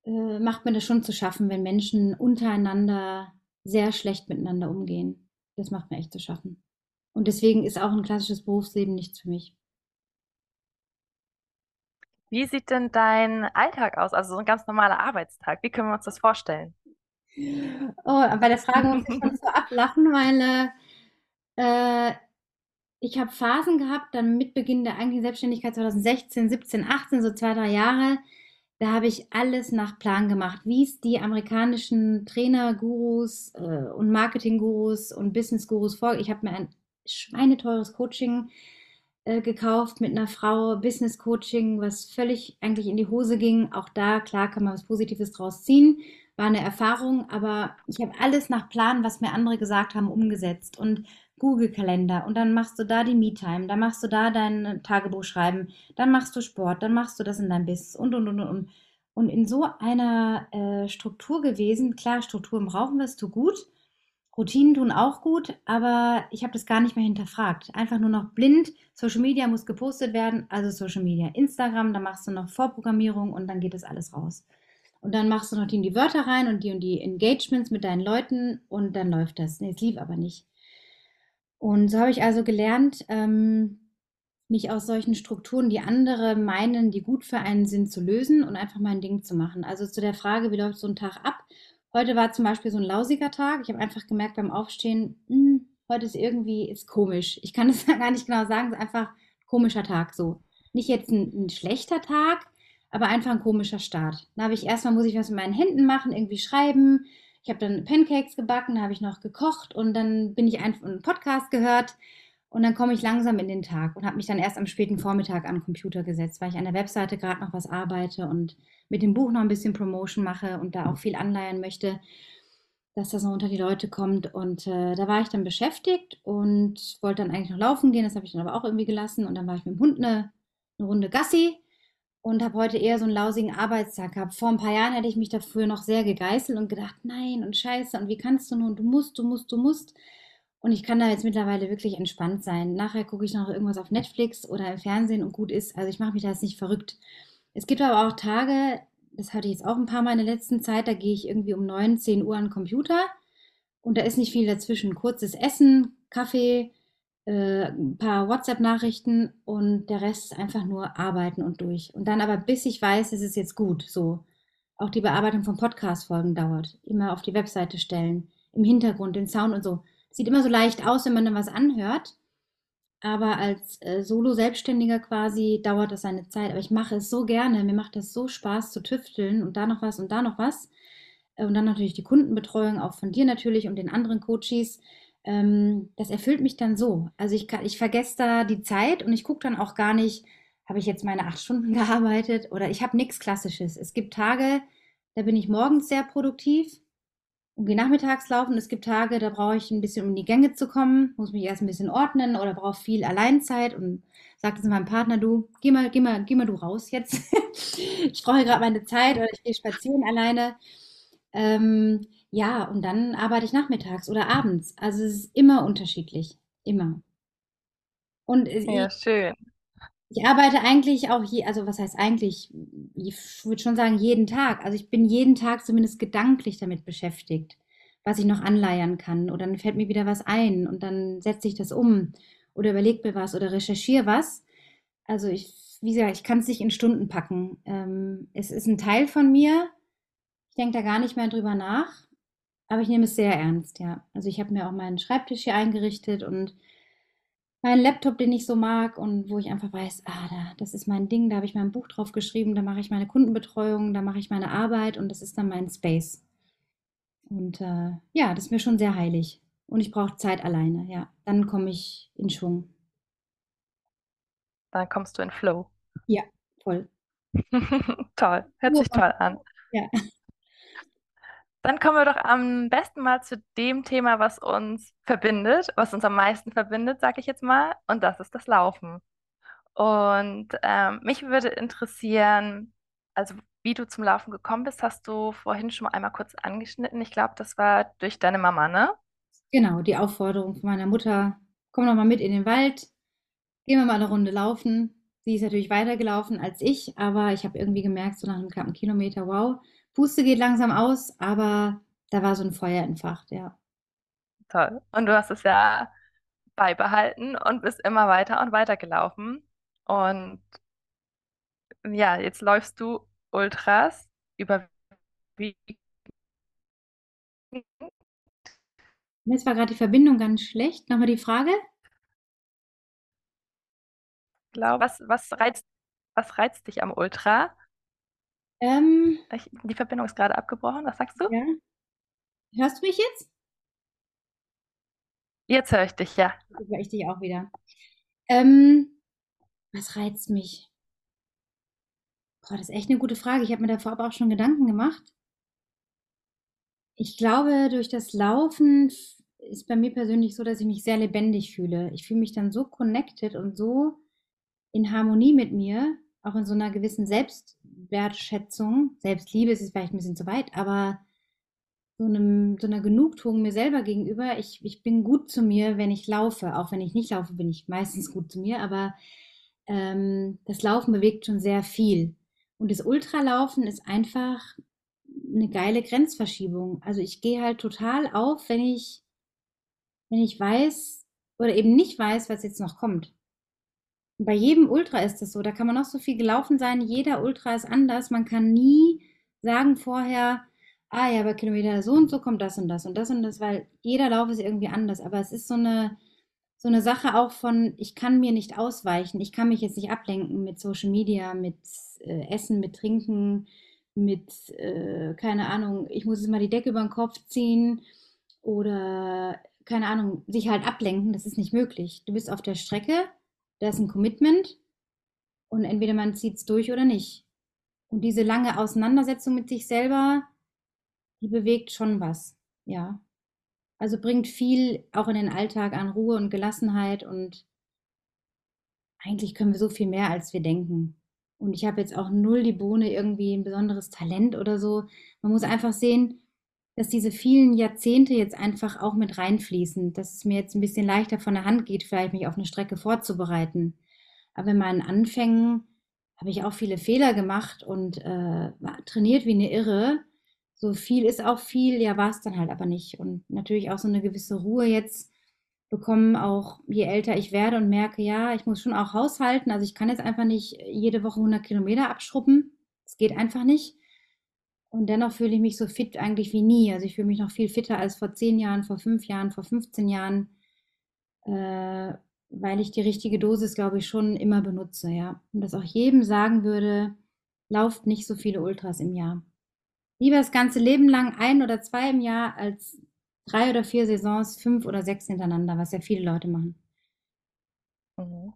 äh, macht mir das schon zu schaffen, wenn Menschen untereinander sehr schlecht miteinander umgehen. Das macht mir echt zu schaffen. Und deswegen ist auch ein klassisches Berufsleben nichts für mich. Wie sieht denn dein Alltag aus? Also so ein ganz normaler Arbeitstag. Wie können wir uns das vorstellen? Oh, bei der Frage muss ich schon so ablachen, weil äh, ich habe Phasen gehabt, dann mit Beginn der eigentlichen Selbstständigkeit 2016, 17, 18, so zwei, drei Jahre, da habe ich alles nach Plan gemacht, wie es die amerikanischen Trainer-Gurus äh, und Marketing-Gurus und Business-Gurus vor. Ich habe mir ein schweineteures Coaching äh, gekauft mit einer Frau, Business-Coaching, was völlig eigentlich in die Hose ging. Auch da, klar, kann man was Positives draus ziehen. War eine Erfahrung, aber ich habe alles nach Plan, was mir andere gesagt haben, umgesetzt. Und Google-Kalender und dann machst du da die Me-Time, dann machst du da dein Tagebuch schreiben, dann machst du Sport, dann machst du das in deinem Business und und und und. Und in so einer äh, Struktur gewesen, klar, Strukturen brauchen wir, es tut gut, Routinen tun auch gut, aber ich habe das gar nicht mehr hinterfragt. Einfach nur noch blind, Social Media muss gepostet werden, also Social Media, Instagram, dann machst du noch Vorprogrammierung und dann geht das alles raus. Und dann machst du noch die in die Wörter rein und die und die Engagements mit deinen Leuten und dann läuft das. Nee, es lief aber nicht. Und so habe ich also gelernt, ähm, mich aus solchen Strukturen, die andere meinen, die gut für einen sind, zu lösen und einfach mein Ding zu machen. Also zu der Frage, wie läuft so ein Tag ab? Heute war zum Beispiel so ein lausiger Tag. Ich habe einfach gemerkt beim Aufstehen, mh, hm, heute ist irgendwie ist komisch. Ich kann es gar nicht genau sagen, es ist einfach ein komischer Tag so. Nicht jetzt ein, ein schlechter Tag, aber einfach ein komischer Start. Da habe ich erstmal muss ich was mit meinen Händen machen, irgendwie schreiben. Ich habe dann Pancakes gebacken, habe ich noch gekocht und dann bin ich einfach einen Podcast gehört und dann komme ich langsam in den Tag und habe mich dann erst am späten Vormittag den Computer gesetzt, weil ich an der Webseite gerade noch was arbeite und mit dem Buch noch ein bisschen Promotion mache und da auch viel anleihen möchte, dass das noch unter die Leute kommt. Und äh, da war ich dann beschäftigt und wollte dann eigentlich noch laufen gehen. Das habe ich dann aber auch irgendwie gelassen. Und dann war ich mit dem Hund eine, eine Runde Gassi und habe heute eher so einen lausigen Arbeitstag gehabt. Vor ein paar Jahren hätte ich mich dafür noch sehr gegeißelt und gedacht, nein und scheiße und wie kannst du nun, du musst, du musst, du musst. Und ich kann da jetzt mittlerweile wirklich entspannt sein. Nachher gucke ich noch irgendwas auf Netflix oder im Fernsehen und gut ist. Also ich mache mich da jetzt nicht verrückt. Es gibt aber auch Tage, das hatte ich jetzt auch ein paar Mal in der letzten Zeit, da gehe ich irgendwie um 9, 10 Uhr an den Computer und da ist nicht viel dazwischen. Kurzes Essen, Kaffee, äh, ein paar WhatsApp-Nachrichten und der Rest ist einfach nur arbeiten und durch. Und dann aber, bis ich weiß, es ist jetzt gut, so. Auch die Bearbeitung von Podcast-Folgen dauert. Immer auf die Webseite stellen, im Hintergrund, den Sound und so. Sieht immer so leicht aus, wenn man dann was anhört. Aber als äh, Solo-Selbstständiger quasi dauert das seine Zeit. Aber ich mache es so gerne. Mir macht das so Spaß zu tüfteln und da noch was und da noch was. Äh, und dann natürlich die Kundenbetreuung, auch von dir natürlich und den anderen Coaches. Ähm, das erfüllt mich dann so. Also ich, ich vergesse da die Zeit und ich gucke dann auch gar nicht, habe ich jetzt meine acht Stunden gearbeitet oder ich habe nichts Klassisches. Es gibt Tage, da bin ich morgens sehr produktiv nachmittags laufen. Es gibt Tage, da brauche ich ein bisschen, um in die Gänge zu kommen, muss mich erst ein bisschen ordnen oder brauche viel Alleinzeit und sagte zu meinem Partner, du, geh mal, geh mal, geh mal du raus jetzt. ich brauche gerade meine Zeit oder ich gehe spazieren alleine. Ähm, ja, und dann arbeite ich nachmittags oder abends. Also es ist immer unterschiedlich. Immer. Und Ja, ich, schön. Ich arbeite eigentlich auch je, also was heißt eigentlich? Ich würde schon sagen, jeden Tag. Also ich bin jeden Tag zumindest gedanklich damit beschäftigt, was ich noch anleiern kann. Oder dann fällt mir wieder was ein und dann setze ich das um oder überlege mir was oder recherchiere was. Also ich, wie gesagt, ich kann es nicht in Stunden packen. Ähm, es ist ein Teil von mir. Ich denke da gar nicht mehr drüber nach. Aber ich nehme es sehr ernst, ja. Also ich habe mir auch meinen Schreibtisch hier eingerichtet und meinen Laptop, den ich so mag und wo ich einfach weiß, ah, da, das ist mein Ding, da habe ich mein Buch drauf geschrieben, da mache ich meine Kundenbetreuung, da mache ich meine Arbeit und das ist dann mein Space. Und äh, ja, das ist mir schon sehr heilig. Und ich brauche Zeit alleine, ja. Dann komme ich in Schwung. Dann kommst du in Flow. Ja, voll. Toll, hört sich toll an. Ja. Dann kommen wir doch am besten mal zu dem Thema, was uns verbindet, was uns am meisten verbindet, sage ich jetzt mal, und das ist das Laufen. Und ähm, mich würde interessieren, also wie du zum Laufen gekommen bist, hast du vorhin schon mal einmal kurz angeschnitten. Ich glaube, das war durch deine Mama, ne? Genau, die Aufforderung von meiner Mutter, komm doch mal mit in den Wald, gehen wir mal eine Runde laufen. Sie ist natürlich weitergelaufen als ich, aber ich habe irgendwie gemerkt, so nach einem knappen Kilometer, wow, Puste geht langsam aus, aber da war so ein Feuer entfacht, ja. Toll. Und du hast es ja beibehalten und bist immer weiter und weiter gelaufen. Und ja, jetzt läufst du Ultras überwiegend. Jetzt war gerade die Verbindung ganz schlecht. Nochmal die Frage? Was, was reizt, was reizt dich am Ultra? Ähm, die Verbindung ist gerade abgebrochen. Was sagst du? ja. Hörst du mich jetzt? Jetzt höre ich dich, ja. Jetzt höre ich dich auch wieder. Ähm, was reizt mich? Boah, das ist echt eine gute Frage. Ich habe mir da vorab auch schon Gedanken gemacht. Ich glaube, durch das Laufen ist bei mir persönlich so, dass ich mich sehr lebendig fühle. Ich fühle mich dann so connected und so in Harmonie mit mir, auch in so einer gewissen Selbstwertschätzung. Selbstliebe ist jetzt vielleicht ein bisschen zu weit, aber so, einem, so einer Genugtuung mir selber gegenüber. Ich, ich bin gut zu mir, wenn ich laufe. Auch wenn ich nicht laufe, bin ich meistens gut zu mir. Aber ähm, das Laufen bewegt schon sehr viel. Und das Ultralaufen ist einfach eine geile Grenzverschiebung. Also ich gehe halt total auf, wenn ich, wenn ich weiß oder eben nicht weiß, was jetzt noch kommt. Bei jedem Ultra ist es so. Da kann man noch so viel gelaufen sein. Jeder Ultra ist anders. Man kann nie sagen vorher, ah ja, bei Kilometer so und so kommt das und das und das und das, weil jeder Lauf ist irgendwie anders. Aber es ist so eine, so eine Sache auch von, ich kann mir nicht ausweichen. Ich kann mich jetzt nicht ablenken mit Social Media, mit äh, Essen, mit Trinken, mit, äh, keine Ahnung, ich muss jetzt mal die Decke über den Kopf ziehen oder, keine Ahnung, sich halt ablenken. Das ist nicht möglich. Du bist auf der Strecke da ist ein Commitment und entweder man zieht es durch oder nicht. Und diese lange Auseinandersetzung mit sich selber, die bewegt schon was, ja. Also bringt viel auch in den Alltag an Ruhe und Gelassenheit und eigentlich können wir so viel mehr, als wir denken. Und ich habe jetzt auch null die Bohne irgendwie ein besonderes Talent oder so. Man muss einfach sehen, dass diese vielen Jahrzehnte jetzt einfach auch mit reinfließen, dass es mir jetzt ein bisschen leichter von der Hand geht, vielleicht mich auf eine Strecke vorzubereiten. Aber in meinen Anfängen habe ich auch viele Fehler gemacht und äh, trainiert wie eine Irre. So viel ist auch viel, ja, war es dann halt aber nicht. Und natürlich auch so eine gewisse Ruhe jetzt bekommen, auch je älter ich werde und merke, ja, ich muss schon auch haushalten. Also ich kann jetzt einfach nicht jede Woche 100 Kilometer abschruppen. Das geht einfach nicht. Und dennoch fühle ich mich so fit eigentlich wie nie. Also ich fühle mich noch viel fitter als vor zehn Jahren, vor fünf Jahren, vor 15 Jahren, äh, weil ich die richtige Dosis, glaube ich, schon immer benutze, ja. Und das auch jedem sagen würde, lauft nicht so viele Ultras im Jahr. Lieber das ganze Leben lang ein oder zwei im Jahr als drei oder vier Saisons, fünf oder sechs hintereinander, was ja viele Leute machen. Mhm.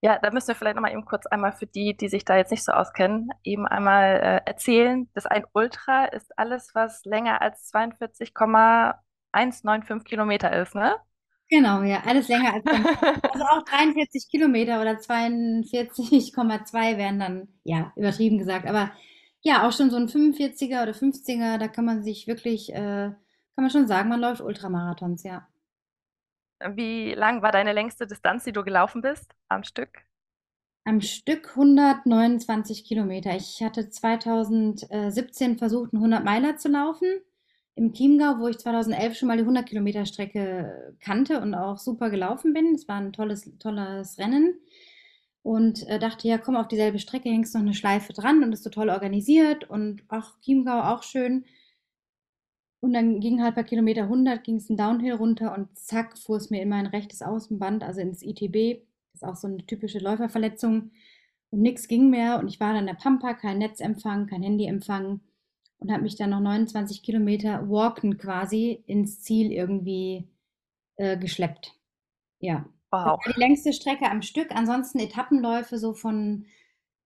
Ja, da müssen wir vielleicht nochmal eben kurz einmal für die, die sich da jetzt nicht so auskennen, eben einmal äh, erzählen, dass ein Ultra ist alles, was länger als 42,195 Kilometer ist, ne? Genau, ja, alles länger als also auch 43 Kilometer oder 42,2 wären dann, ja, übertrieben gesagt, aber ja, auch schon so ein 45er oder 50er, da kann man sich wirklich, äh, kann man schon sagen, man läuft Ultramarathons, ja. Wie lang war deine längste Distanz, die du gelaufen bist am Stück? Am Stück 129 Kilometer. Ich hatte 2017 versucht, einen 100-Meiler zu laufen im Chiemgau, wo ich 2011 schon mal die 100 Kilometer Strecke kannte und auch super gelaufen bin. Es war ein tolles, tolles Rennen und äh, dachte, ja, komm auf dieselbe Strecke, hängst noch eine Schleife dran und ist so toll organisiert und auch Chiemgau auch schön. Und dann ging halt bei Kilometer 100 ging es einen Downhill runter und zack, fuhr es mir in mein rechtes Außenband, also ins ITB. Das ist auch so eine typische Läuferverletzung. Und nichts ging mehr und ich war dann in der Pampa, kein Netzempfang, kein Handyempfang und habe mich dann noch 29 Kilometer walken quasi ins Ziel irgendwie äh, geschleppt. Ja. Wow. Die längste Strecke am Stück. Ansonsten Etappenläufe so von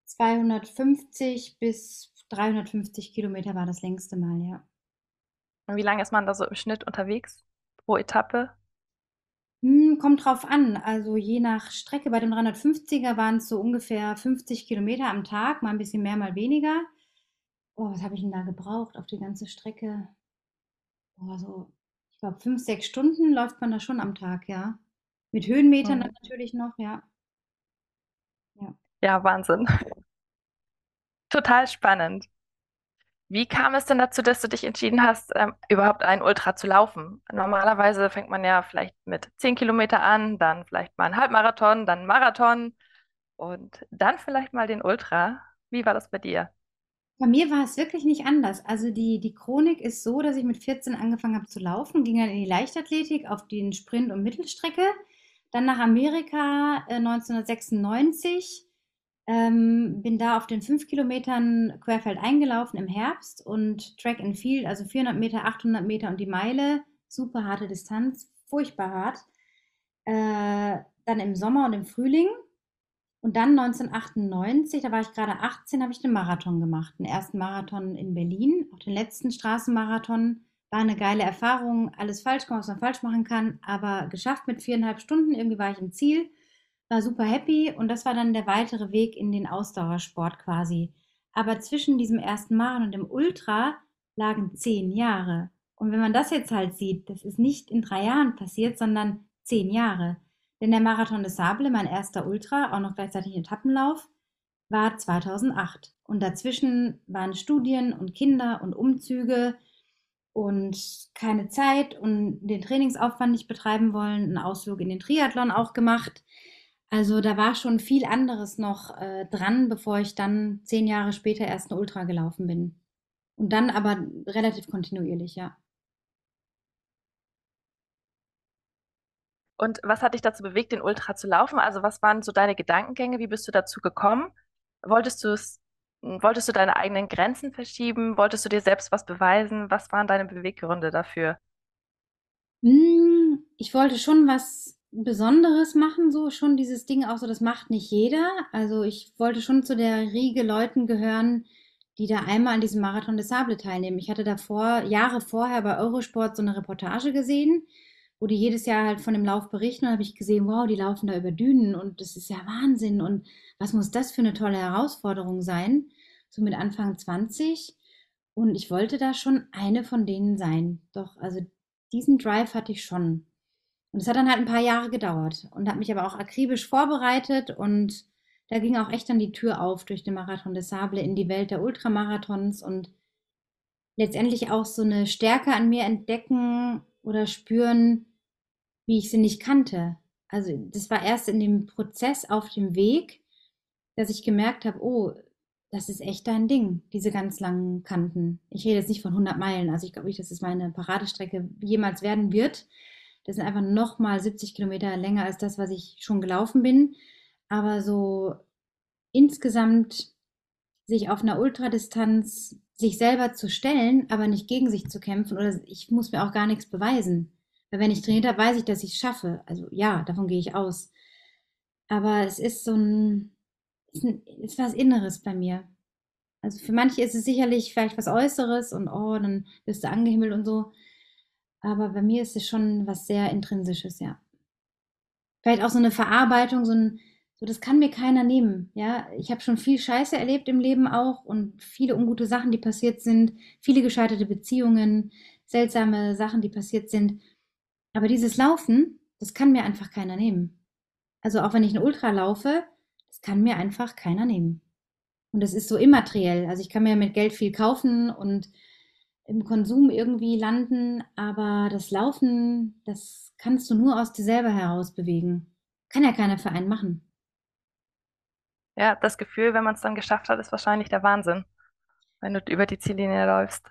250 bis 350 Kilometer war das längste Mal, ja. Und wie lange ist man da so im Schnitt unterwegs pro Etappe? Hm, kommt drauf an. Also je nach Strecke. Bei dem 350er waren es so ungefähr 50 Kilometer am Tag, mal ein bisschen mehr, mal weniger. Oh, was habe ich denn da gebraucht auf die ganze Strecke? Oh, so, ich glaube, fünf, sechs Stunden läuft man da schon am Tag, ja. Mit Höhenmetern mhm. natürlich noch, ja. Ja, ja Wahnsinn. Total spannend. Wie kam es denn dazu, dass du dich entschieden hast, ähm, überhaupt einen Ultra zu laufen? Normalerweise fängt man ja vielleicht mit 10 Kilometer an, dann vielleicht mal einen Halbmarathon, dann einen Marathon und dann vielleicht mal den Ultra. Wie war das bei dir? Bei mir war es wirklich nicht anders. Also die, die Chronik ist so, dass ich mit 14 angefangen habe zu laufen, ging dann in die Leichtathletik auf den Sprint- und Mittelstrecke, dann nach Amerika äh, 1996 ähm, bin da auf den fünf Kilometern querfeld eingelaufen im Herbst und Track and Field, also 400 Meter, 800 Meter und die Meile, super harte Distanz, furchtbar hart. Äh, dann im Sommer und im Frühling. Und dann 1998, da war ich gerade 18, habe ich den Marathon gemacht. Den ersten Marathon in Berlin, auch den letzten Straßenmarathon. War eine geile Erfahrung, alles falsch gemacht, was man falsch machen kann, aber geschafft mit viereinhalb Stunden. Irgendwie war ich im Ziel war super happy und das war dann der weitere Weg in den Ausdauersport quasi. Aber zwischen diesem ersten Marathon und dem Ultra lagen zehn Jahre. Und wenn man das jetzt halt sieht, das ist nicht in drei Jahren passiert, sondern zehn Jahre. Denn der Marathon des Sable, mein erster Ultra, auch noch gleichzeitig Etappenlauf, war 2008. Und dazwischen waren Studien und Kinder und Umzüge und keine Zeit und den Trainingsaufwand nicht betreiben wollen, einen Ausflug in den Triathlon auch gemacht. Also da war schon viel anderes noch äh, dran, bevor ich dann zehn Jahre später erst eine Ultra gelaufen bin. Und dann aber relativ kontinuierlich, ja. Und was hat dich dazu bewegt, den Ultra zu laufen? Also was waren so deine Gedankengänge? Wie bist du dazu gekommen? Wolltest du es, wolltest du deine eigenen Grenzen verschieben? Wolltest du dir selbst was beweisen? Was waren deine Beweggründe dafür? Hm, ich wollte schon was Besonderes machen, so schon dieses Ding auch so, das macht nicht jeder. Also ich wollte schon zu der Riege Leuten gehören, die da einmal an diesem Marathon des Sable teilnehmen. Ich hatte davor, Jahre vorher bei Eurosport so eine Reportage gesehen wo die jedes Jahr halt von dem Lauf berichten. Und habe ich gesehen, wow, die laufen da über Dünen und das ist ja Wahnsinn. Und was muss das für eine tolle Herausforderung sein? So mit Anfang 20. Und ich wollte da schon eine von denen sein. Doch, also diesen Drive hatte ich schon. Und es hat dann halt ein paar Jahre gedauert und habe mich aber auch akribisch vorbereitet und da ging auch echt dann die Tür auf durch den Marathon des Sable in die Welt der Ultramarathons und letztendlich auch so eine Stärke an mir entdecken oder spüren, wie ich sie nicht kannte. Also das war erst in dem Prozess auf dem Weg, dass ich gemerkt habe, oh, das ist echt dein Ding, diese ganz langen Kanten. Ich rede jetzt nicht von 100 Meilen, also ich glaube nicht, dass es meine Paradestrecke jemals werden wird. Das sind einfach nochmal 70 Kilometer länger als das, was ich schon gelaufen bin. Aber so insgesamt sich auf einer Ultradistanz sich selber zu stellen, aber nicht gegen sich zu kämpfen oder ich muss mir auch gar nichts beweisen. Weil wenn ich trainiert habe, weiß ich, dass ich es schaffe. Also ja, davon gehe ich aus. Aber es ist so ein, ein, ist was Inneres bei mir. Also für manche ist es sicherlich vielleicht was Äußeres und oh, dann wirst du angehimmelt und so. Aber bei mir ist es schon was sehr Intrinsisches, ja. Vielleicht auch so eine Verarbeitung, so ein, so das kann mir keiner nehmen, ja. Ich habe schon viel Scheiße erlebt im Leben auch und viele ungute Sachen, die passiert sind, viele gescheiterte Beziehungen, seltsame Sachen, die passiert sind. Aber dieses Laufen, das kann mir einfach keiner nehmen. Also auch wenn ich eine Ultra laufe, das kann mir einfach keiner nehmen. Und das ist so immateriell. Also ich kann mir mit Geld viel kaufen und im Konsum irgendwie landen, aber das Laufen, das kannst du nur aus dir selber heraus bewegen. Kann ja keiner für einen machen. Ja, das Gefühl, wenn man es dann geschafft hat, ist wahrscheinlich der Wahnsinn, wenn du über die Ziellinie läufst.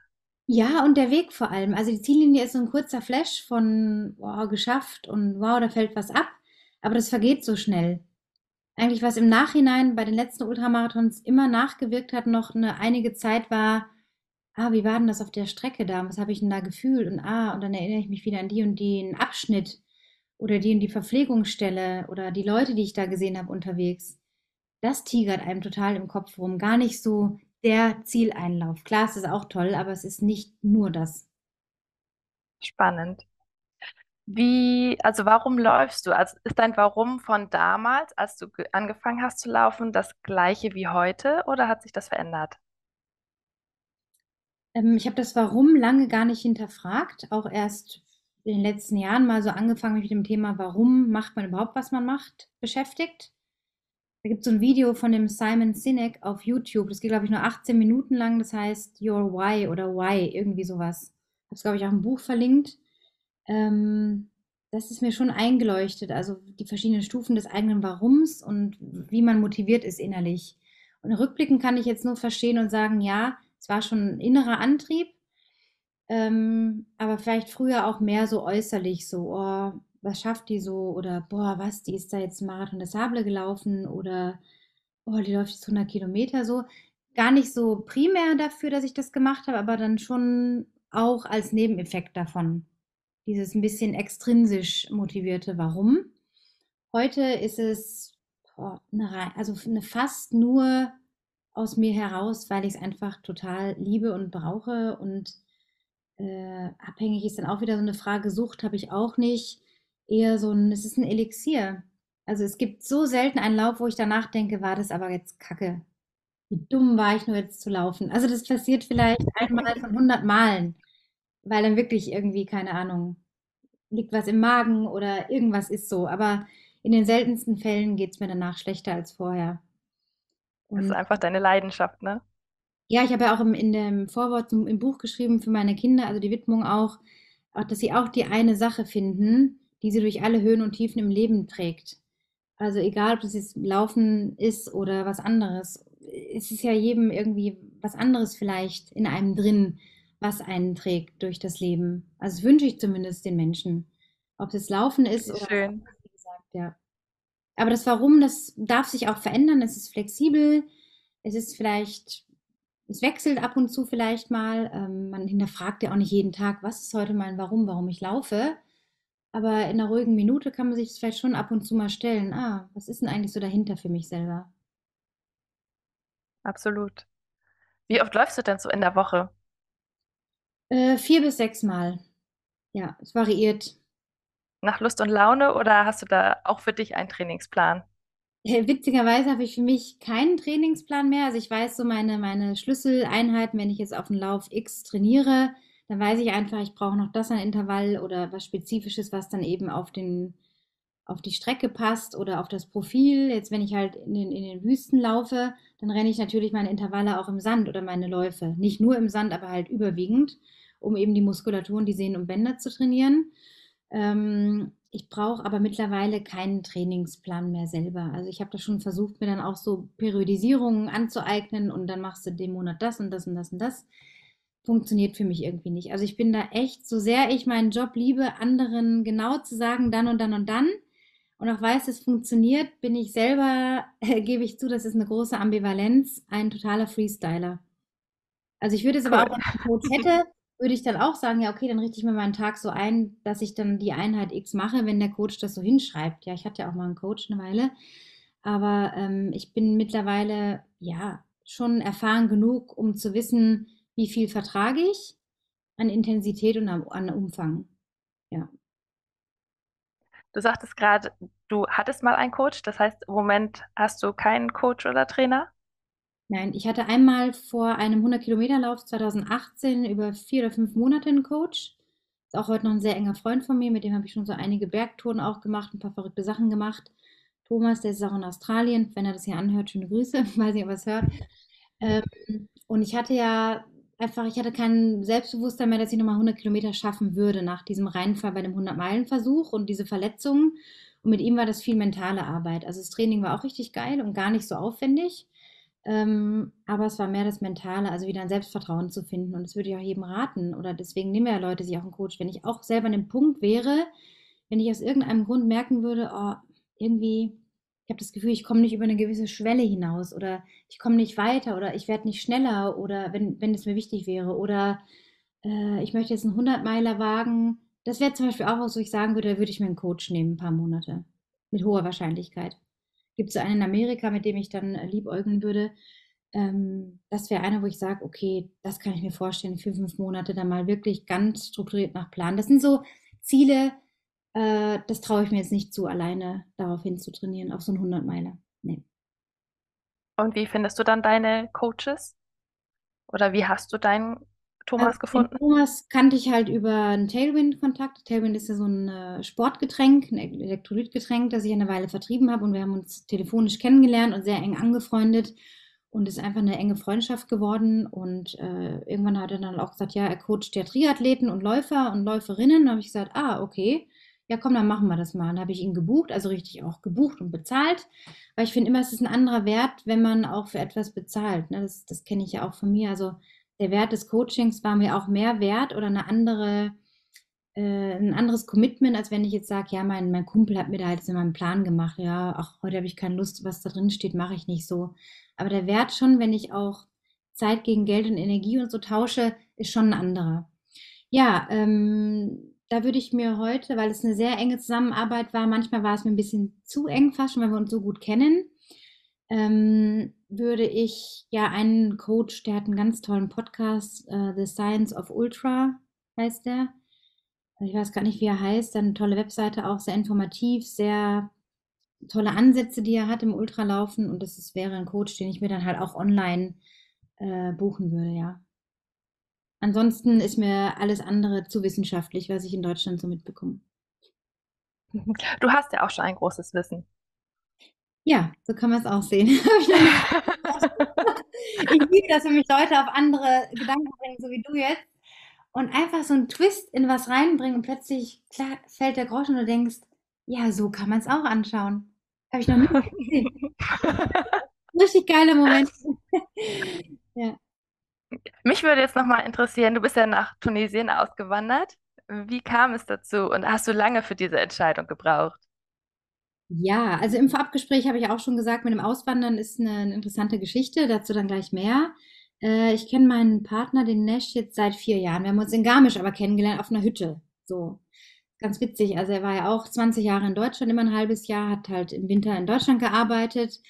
Ja, und der Weg vor allem. Also die Ziellinie ist so ein kurzer Flash von wow, geschafft und wow, da fällt was ab. Aber das vergeht so schnell. Eigentlich, was im Nachhinein bei den letzten Ultramarathons immer nachgewirkt hat, noch eine einige Zeit war, ah, wie war denn das auf der Strecke da? Was habe ich denn da gefühlt? Und ah, und dann erinnere ich mich wieder an die und den Abschnitt oder die und die Verpflegungsstelle oder die Leute, die ich da gesehen habe unterwegs. Das tigert einem total im Kopf rum. Gar nicht so der Zieleinlauf. Klar, es ist auch toll, aber es ist nicht nur das. Spannend. Wie, also warum läufst du? Also ist dein Warum von damals, als du angefangen hast zu laufen, das gleiche wie heute oder hat sich das verändert? Ähm, ich habe das Warum lange gar nicht hinterfragt, auch erst in den letzten Jahren mal so angefangen, mich mit dem Thema, warum macht man überhaupt, was man macht, beschäftigt. Da gibt es so ein Video von dem Simon Sinek auf YouTube. Das geht, glaube ich, nur 18 Minuten lang. Das heißt Your Why oder Why, irgendwie sowas. Ich habe es, glaube ich, auch im Buch verlinkt. Ähm, das ist mir schon eingeleuchtet. Also die verschiedenen Stufen des eigenen Warums und wie man motiviert ist innerlich. Und rückblickend kann ich jetzt nur verstehen und sagen, ja, es war schon ein innerer Antrieb, ähm, aber vielleicht früher auch mehr so äußerlich, so, oh, was schafft die so? Oder boah, was, die ist da jetzt Marathon des Sable gelaufen oder oh, die läuft jetzt 100 Kilometer so. Gar nicht so primär dafür, dass ich das gemacht habe, aber dann schon auch als Nebeneffekt davon. Dieses ein bisschen extrinsisch motivierte Warum. Heute ist es boah, eine, also eine fast nur aus mir heraus, weil ich es einfach total liebe und brauche und äh, abhängig ist dann auch wieder so eine Frage, Sucht habe ich auch nicht eher so ein, es ist ein Elixier. Also es gibt so selten einen Lauf, wo ich danach denke, war das aber jetzt kacke. Wie dumm war ich nur jetzt zu laufen. Also das passiert vielleicht einmal von 100 Malen, weil dann wirklich irgendwie, keine Ahnung, liegt was im Magen oder irgendwas ist so. Aber in den seltensten Fällen geht es mir danach schlechter als vorher. Das ist einfach deine Leidenschaft, ne? Ja, ich habe ja auch im, in dem Vorwort zum, im Buch geschrieben für meine Kinder, also die Widmung auch, auch, dass sie auch die eine Sache finden, die sie durch alle Höhen und Tiefen im Leben trägt. Also egal, ob das jetzt Laufen ist oder was anderes. Es ist ja jedem irgendwie was anderes vielleicht in einem drin, was einen trägt durch das Leben. Also das wünsche ich zumindest den Menschen. Ob es Laufen ist oder Schön. wie gesagt, ja. Aber das Warum, das darf sich auch verändern. Es ist flexibel. Es ist vielleicht, es wechselt ab und zu vielleicht mal. Ähm, man hinterfragt ja auch nicht jeden Tag, was ist heute mein Warum, warum ich laufe. Aber in einer ruhigen Minute kann man sich das vielleicht schon ab und zu mal stellen. Ah, was ist denn eigentlich so dahinter für mich selber? Absolut. Wie oft läufst du denn so in der Woche? Äh, vier bis sechs Mal. Ja, es variiert. Nach Lust und Laune oder hast du da auch für dich einen Trainingsplan? Äh, Witzigerweise habe ich für mich keinen Trainingsplan mehr. Also ich weiß so meine, meine Schlüsseleinheiten, wenn ich jetzt auf den Lauf X trainiere, dann weiß ich einfach, ich brauche noch das an Intervall oder was Spezifisches, was dann eben auf den, auf die Strecke passt oder auf das Profil. Jetzt, wenn ich halt in den, in den Wüsten laufe, dann renne ich natürlich meine Intervalle auch im Sand oder meine Läufe. Nicht nur im Sand, aber halt überwiegend, um eben die Muskulatur und die Sehnen und Bänder zu trainieren. Ähm, ich brauche aber mittlerweile keinen Trainingsplan mehr selber. Also ich habe das schon versucht, mir dann auch so Periodisierungen anzueignen und dann machst du den Monat das und das und das und das. Funktioniert für mich irgendwie nicht. Also ich bin da echt, so sehr ich meinen Job liebe, anderen genau zu sagen, dann und dann und dann und auch weiß, es funktioniert, bin ich selber, äh, gebe ich zu, das ist eine große Ambivalenz, ein totaler Freestyler. Also ich würde es aber auch, wenn ich einen Coach hätte, würde ich dann auch sagen, ja, okay, dann richte ich mir meinen Tag so ein, dass ich dann die Einheit X mache, wenn der Coach das so hinschreibt. Ja, ich hatte ja auch mal einen Coach eine Weile, aber ähm, ich bin mittlerweile, ja, schon erfahren genug, um zu wissen, wie viel vertrage ich an Intensität und an Umfang. Ja. Du sagtest gerade, du hattest mal einen Coach, das heißt, im Moment hast du keinen Coach oder Trainer? Nein, ich hatte einmal vor einem 100-Kilometer-Lauf 2018 über vier oder fünf Monate einen Coach. Ist auch heute noch ein sehr enger Freund von mir, mit dem habe ich schon so einige Bergtouren auch gemacht, ein paar verrückte Sachen gemacht. Thomas, der ist auch in Australien, wenn er das hier anhört, schöne Grüße, weiß nicht, ob er es hört. Ähm, und ich hatte ja einfach, ich hatte kein Selbstbewusstsein mehr, dass ich nochmal 100 Kilometer schaffen würde nach diesem Reinfall bei dem 100-Meilen-Versuch und diese Verletzungen. Und mit ihm war das viel mentale Arbeit. Also das Training war auch richtig geil und gar nicht so aufwendig. Ähm, aber es war mehr das Mentale, also wieder ein Selbstvertrauen zu finden. Und das würde ich auch jedem raten. Oder deswegen nehmen ja Leute sich auch einen Coach. Wenn ich auch selber an dem Punkt wäre, wenn ich aus irgendeinem Grund merken würde, oh, irgendwie, ich habe das Gefühl, ich komme nicht über eine gewisse Schwelle hinaus oder ich komme nicht weiter oder ich werde nicht schneller oder wenn, wenn es mir wichtig wäre oder äh, ich möchte jetzt einen 100-Meiler wagen. Das wäre zum Beispiel auch was, wo ich sagen würde, da würde ich mir einen Coach nehmen, ein paar Monate. Mit hoher Wahrscheinlichkeit. Gibt es einen in Amerika, mit dem ich dann äh, liebäugeln würde. Ähm, das wäre einer, wo ich sage, okay, das kann ich mir vorstellen, für fünf Monate dann mal wirklich ganz strukturiert nach Plan. Das sind so Ziele, äh, das traue ich mir jetzt nicht zu, alleine darauf hin zu trainieren, auf so einen 100-Meiler. Nee. Und wie findest du dann deine Coaches? Oder wie hast du deinen Thomas den gefunden? Thomas kannte ich halt über einen Tailwind-Kontakt. Tailwind ist ja so ein äh, Sportgetränk, ein Elektrolytgetränk, das ich eine Weile vertrieben habe und wir haben uns telefonisch kennengelernt und sehr eng angefreundet und ist einfach eine enge Freundschaft geworden und äh, irgendwann hat er dann auch gesagt, ja, er coacht ja Triathleten und Läufer und Läuferinnen. Da habe ich gesagt, ah, okay, ja komm, dann machen wir das mal. Dann habe ich ihn gebucht, also richtig auch gebucht und bezahlt, weil ich finde immer, es ist ein anderer Wert, wenn man auch für etwas bezahlt. Ne? Das, das kenne ich ja auch von mir. Also der Wert des Coachings war mir auch mehr wert oder eine andere, äh, ein anderes Commitment, als wenn ich jetzt sage, ja, mein, mein Kumpel hat mir da jetzt in meinem Plan gemacht, ja, ach, heute habe ich keine Lust, was da drin steht, mache ich nicht so. Aber der Wert schon, wenn ich auch Zeit gegen Geld und Energie und so tausche, ist schon ein anderer. Ja, ähm, da würde ich mir heute, weil es eine sehr enge Zusammenarbeit war, manchmal war es mir ein bisschen zu eng fast schon, weil wir uns so gut kennen, ähm, würde ich ja einen Coach, der hat einen ganz tollen Podcast, äh, The Science of Ultra heißt der. Ich weiß gar nicht, wie er heißt. Eine tolle Webseite, auch sehr informativ, sehr tolle Ansätze, die er hat im Ultralaufen. Und das ist, wäre ein Coach, den ich mir dann halt auch online äh, buchen würde, ja. Ansonsten ist mir alles andere zu wissenschaftlich, was ich in Deutschland so mitbekomme. Du hast ja auch schon ein großes Wissen. Ja, so kann man es auch sehen. Ich liebe das, wenn mich Leute auf andere Gedanken bringen, so wie du jetzt, und einfach so einen Twist in was reinbringen und plötzlich klar, fällt der Groschen und du denkst, ja, so kann man es auch anschauen. Habe ich noch nie gesehen. Richtig geiler Moment. ja. Mich würde jetzt nochmal interessieren, du bist ja nach Tunesien ausgewandert. Wie kam es dazu und hast du lange für diese Entscheidung gebraucht? Ja, also im Vorabgespräch habe ich auch schon gesagt, mit dem Auswandern ist eine, eine interessante Geschichte, dazu dann gleich mehr. Äh, ich kenne meinen Partner, den Nesh, jetzt seit vier Jahren. Wir haben uns in Garmisch aber kennengelernt auf einer Hütte. So, ganz witzig. Also er war ja auch 20 Jahre in Deutschland, immer ein halbes Jahr, hat halt im Winter in Deutschland gearbeitet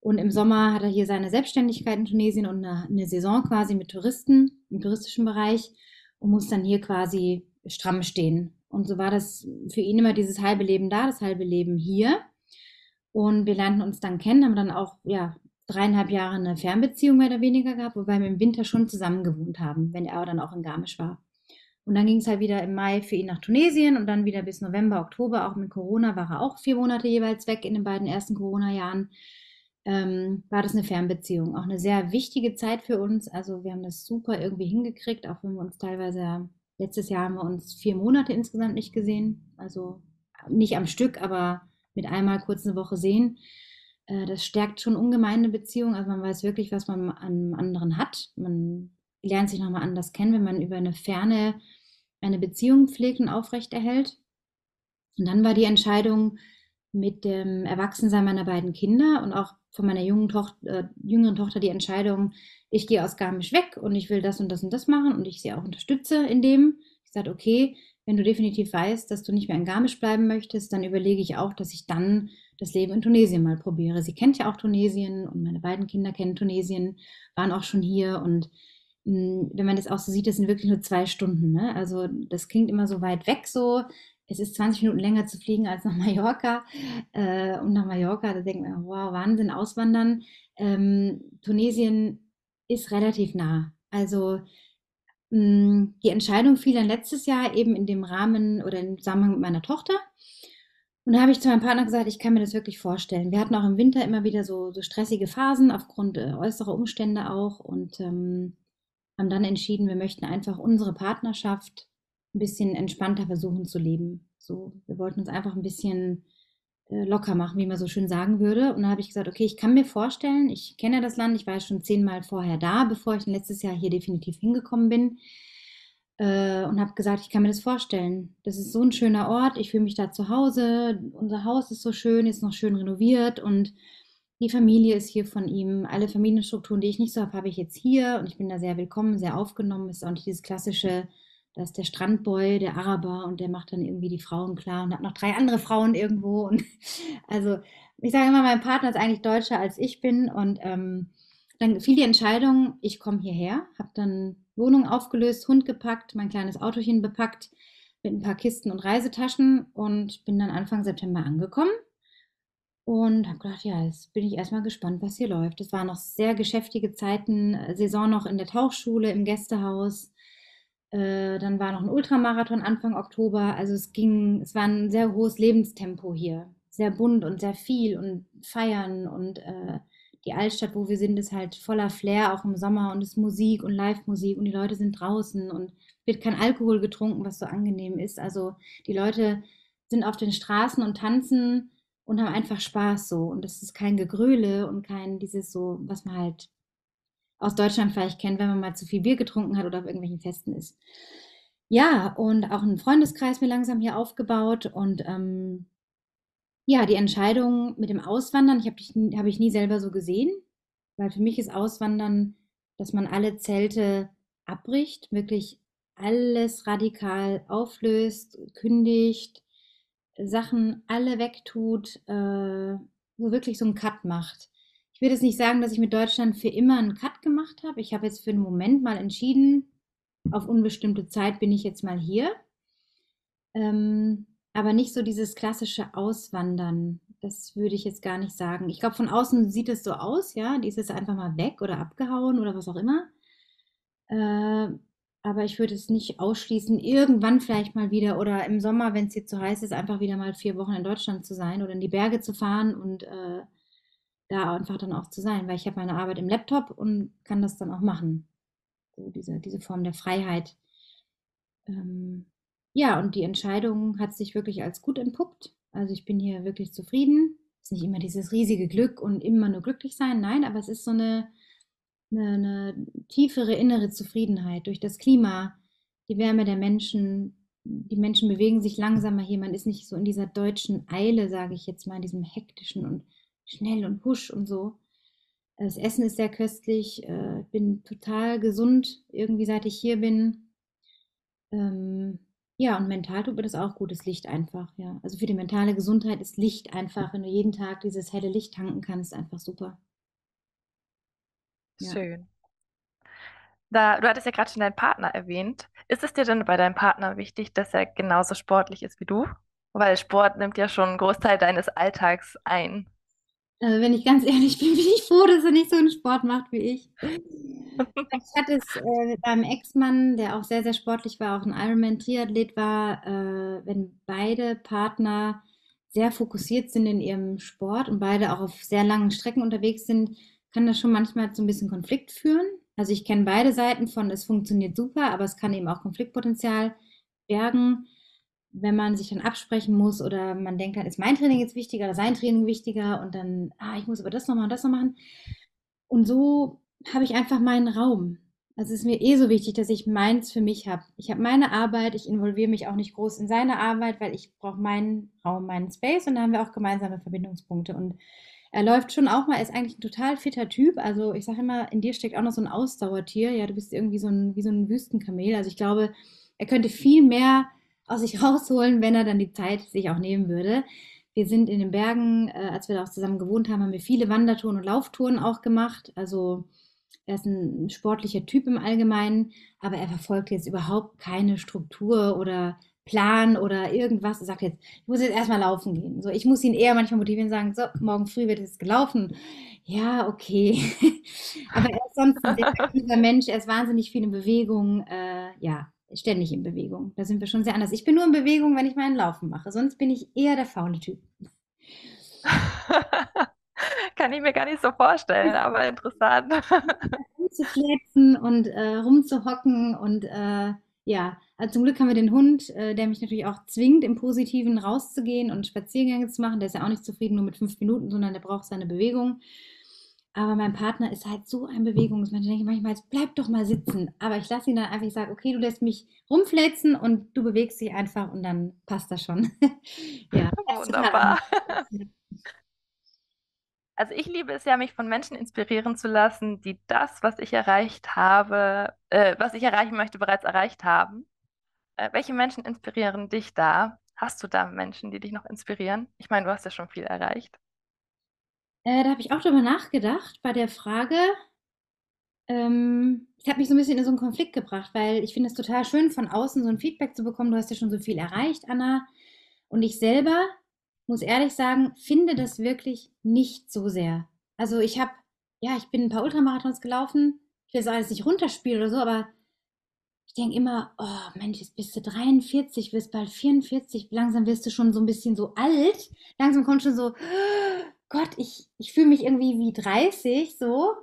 und im Sommer hat er hier seine Selbstständigkeit in Tunesien und eine, eine Saison quasi mit Touristen im touristischen Bereich und muss dann hier quasi stramm stehen. Und so war das für ihn immer dieses halbe Leben da, das halbe Leben hier. Und wir lernten uns dann kennen, haben dann auch ja, dreieinhalb Jahre eine Fernbeziehung mehr oder weniger gehabt, wobei wir im Winter schon zusammen gewohnt haben, wenn er dann auch in Garmisch war. Und dann ging es halt wieder im Mai für ihn nach Tunesien und dann wieder bis November, Oktober, auch mit Corona war er auch vier Monate jeweils weg in den beiden ersten Corona-Jahren. Ähm, war das eine Fernbeziehung. Auch eine sehr wichtige Zeit für uns. Also wir haben das super irgendwie hingekriegt, auch wenn wir uns teilweise, letztes Jahr haben wir uns vier Monate insgesamt nicht gesehen. Also nicht am Stück, aber mit einmal kurz eine Woche sehen. Äh, das stärkt schon ungemein eine Beziehung. Also man weiß wirklich, was man an anderen hat. Man lernt sich nochmal anders kennen, wenn man über eine Ferne eine Beziehung pflegt und aufrechterhält. Und dann war die Entscheidung mit dem Erwachsensein meiner beiden Kinder und auch von meiner jungen Tochter, äh, jüngeren Tochter die Entscheidung, ich gehe aus Garmisch weg und ich will das und das und das machen und ich sie auch unterstütze in dem. Ich sage, okay, wenn du definitiv weißt, dass du nicht mehr in Garmisch bleiben möchtest, dann überlege ich auch, dass ich dann das Leben in Tunesien mal probiere. Sie kennt ja auch Tunesien und meine beiden Kinder kennen Tunesien, waren auch schon hier und hm, wenn man das auch so sieht, das sind wirklich nur zwei Stunden. Ne? Also das klingt immer so weit weg so. Es ist 20 Minuten länger zu fliegen als nach Mallorca. Äh, und nach Mallorca, da denkt man, wow, Wahnsinn, auswandern. Ähm, Tunesien ist relativ nah. Also die Entscheidung fiel dann letztes Jahr eben in dem Rahmen oder im Zusammenhang mit meiner Tochter. Und da habe ich zu meinem Partner gesagt, ich kann mir das wirklich vorstellen. Wir hatten auch im Winter immer wieder so, so stressige Phasen aufgrund äh, äußerer Umstände auch. Und ähm, haben dann entschieden, wir möchten einfach unsere Partnerschaft ein bisschen entspannter versuchen zu leben. So, wir wollten uns einfach ein bisschen locker machen, wie man so schön sagen würde. Und dann habe ich gesagt, okay, ich kann mir vorstellen, ich kenne das Land, ich war schon zehnmal vorher da, bevor ich letztes Jahr hier definitiv hingekommen bin. Äh, und habe gesagt, ich kann mir das vorstellen. Das ist so ein schöner Ort, ich fühle mich da zu Hause, unser Haus ist so schön, ist noch schön renoviert und die Familie ist hier von ihm. Alle Familienstrukturen, die ich nicht so habe, habe ich jetzt hier und ich bin da sehr willkommen, sehr aufgenommen. Ist auch nicht dieses klassische, da ist der Strandboy, der Araber und der macht dann irgendwie die Frauen klar und hat noch drei andere Frauen irgendwo. Und also ich sage immer, mein Partner ist eigentlich deutscher als ich bin und ähm, dann fiel die Entscheidung, ich komme hierher, habe dann Wohnung aufgelöst, Hund gepackt, mein kleines Autochen bepackt mit ein paar Kisten und Reisetaschen und bin dann Anfang September angekommen und habe gedacht, ja, jetzt bin ich erstmal gespannt, was hier läuft. Es waren noch sehr geschäftige Zeiten, äh, Saison noch in der Tauchschule, im Gästehaus. Äh, dann war noch ein Ultramarathon Anfang Oktober. Also es ging, es war ein sehr hohes Lebenstempo hier. Sehr bunt und sehr viel und feiern und äh, die Altstadt, wo wir sind, ist halt voller Flair, auch im Sommer und es ist Musik und Live-Musik und die Leute sind draußen und wird kein Alkohol getrunken, was so angenehm ist. Also die Leute sind auf den Straßen und tanzen und haben einfach Spaß so. Und das ist kein Gegröle und kein dieses so, was man halt aus Deutschland vielleicht kennt, wenn man mal zu viel Bier getrunken hat oder auf irgendwelchen Festen ist. Ja, und auch einen Freundeskreis mir langsam hier aufgebaut und ähm, ja, die Entscheidung mit dem Auswandern, ich habe hab ich nie selber so gesehen, weil für mich ist Auswandern, dass man alle Zelte abbricht, wirklich alles radikal auflöst, kündigt, Sachen alle wegtut, äh, wirklich so einen Cut macht. Ich würde jetzt nicht sagen, dass ich mit Deutschland für immer einen Cut gemacht habe. Ich habe jetzt für einen Moment mal entschieden, auf unbestimmte Zeit bin ich jetzt mal hier. Ähm, aber nicht so dieses klassische Auswandern. Das würde ich jetzt gar nicht sagen. Ich glaube, von außen sieht es so aus, ja. Die ist jetzt einfach mal weg oder abgehauen oder was auch immer. Äh, aber ich würde es nicht ausschließen, irgendwann vielleicht mal wieder oder im Sommer, wenn es hier zu heiß ist, einfach wieder mal vier Wochen in Deutschland zu sein oder in die Berge zu fahren und äh, da einfach dann auch zu sein, weil ich habe meine Arbeit im Laptop und kann das dann auch machen. So diese, diese Form der Freiheit. Ähm, ja, und die Entscheidung hat sich wirklich als gut entpuppt. Also ich bin hier wirklich zufrieden. ist nicht immer dieses riesige Glück und immer nur glücklich sein, nein, aber es ist so eine, eine, eine tiefere innere Zufriedenheit durch das Klima, die Wärme der Menschen. Die Menschen bewegen sich langsamer hier. Man ist nicht so in dieser deutschen Eile, sage ich jetzt mal, in diesem hektischen und schnell und husch und so. Das Essen ist sehr köstlich. Ich äh, bin total gesund, irgendwie seit ich hier bin. Ähm, ja, und mental tut mir das auch gut, das Licht einfach, ja. Also für die mentale Gesundheit ist Licht einfach, wenn du jeden Tag dieses helle Licht tanken kannst, einfach super. Ja. Schön. Da, du hattest ja gerade schon deinen Partner erwähnt. Ist es dir denn bei deinem Partner wichtig, dass er genauso sportlich ist wie du? Weil Sport nimmt ja schon einen Großteil deines Alltags ein. Also wenn ich ganz ehrlich bin, bin ich froh, dass er nicht so einen Sport macht wie ich. Ich hatte es äh, mit meinem Ex-Mann, der auch sehr, sehr sportlich war, auch ein Ironman-Triathlet war, äh, wenn beide Partner sehr fokussiert sind in ihrem Sport und beide auch auf sehr langen Strecken unterwegs sind, kann das schon manchmal zu ein bisschen Konflikt führen. Also ich kenne beide Seiten von, es funktioniert super, aber es kann eben auch Konfliktpotenzial bergen, wenn man sich dann absprechen muss oder man denkt, dann ist mein Training jetzt wichtiger oder sein Training wichtiger und dann, ah, ich muss aber das noch machen, das noch machen. Und so habe ich einfach meinen Raum. Also es ist mir eh so wichtig, dass ich meins für mich habe. Ich habe meine Arbeit, ich involviere mich auch nicht groß in seine Arbeit, weil ich brauche meinen Raum, meinen Space und da haben wir auch gemeinsame Verbindungspunkte. Und er läuft schon auch mal, er ist eigentlich ein total fitter Typ. Also ich sage immer, in dir steckt auch noch so ein Ausdauertier. Ja, du bist irgendwie so ein, wie so ein Wüstenkamel. Also ich glaube, er könnte viel mehr aus sich rausholen, wenn er dann die Zeit sich auch nehmen würde. Wir sind in den Bergen, äh, als wir da auch zusammen gewohnt haben, haben wir viele Wandertouren und Lauftouren auch gemacht. Also er ist ein sportlicher Typ im Allgemeinen, aber er verfolgt jetzt überhaupt keine Struktur oder Plan oder irgendwas. Er sagt jetzt, ich muss jetzt erstmal laufen gehen. So, ich muss ihn eher manchmal motivieren und sagen, so, morgen früh wird es gelaufen. Ja, okay. aber er ist sonst ein sehr aktiver Mensch, er ist wahnsinnig viel in Bewegung, äh, ja, ständig in Bewegung. Da sind wir schon sehr anders. Ich bin nur in Bewegung, wenn ich meinen Laufen mache. Sonst bin ich eher der faule Typ. Kann ich mir gar nicht so vorstellen, aber interessant. Rumzufletzen und äh, rumzuhocken und äh, ja, also zum Glück haben wir den Hund, äh, der mich natürlich auch zwingt, im Positiven rauszugehen und Spaziergänge zu machen. Der ist ja auch nicht zufrieden nur mit fünf Minuten, sondern der braucht seine Bewegung. Aber mein Partner ist halt so ein Bewegungsmensch. Ich denke manchmal, jetzt bleib doch mal sitzen. Aber ich lasse ihn dann einfach, ich sage, okay, du lässt mich rumfläzen und du bewegst dich einfach und dann passt das schon. ja, wunderbar. Also ich liebe es ja, mich von Menschen inspirieren zu lassen, die das, was ich erreicht habe, äh, was ich erreichen möchte, bereits erreicht haben. Äh, welche Menschen inspirieren dich da? Hast du da Menschen, die dich noch inspirieren? Ich meine, du hast ja schon viel erreicht. Äh, da habe ich auch drüber nachgedacht bei der Frage. Ähm, ich habe mich so ein bisschen in so einen Konflikt gebracht, weil ich finde es total schön, von außen so ein Feedback zu bekommen. Du hast ja schon so viel erreicht, Anna. Und ich selber muss ehrlich sagen, finde das wirklich nicht so sehr. Also ich habe, ja, ich bin ein paar Ultramarathons gelaufen. Ich will das alles nicht runterspielen oder so, aber ich denke immer, oh Mensch, jetzt bist du 43, wirst bald 44, langsam wirst du schon so ein bisschen so alt. Langsam kommt schon so, Gott, ich, ich fühle mich irgendwie wie 30 so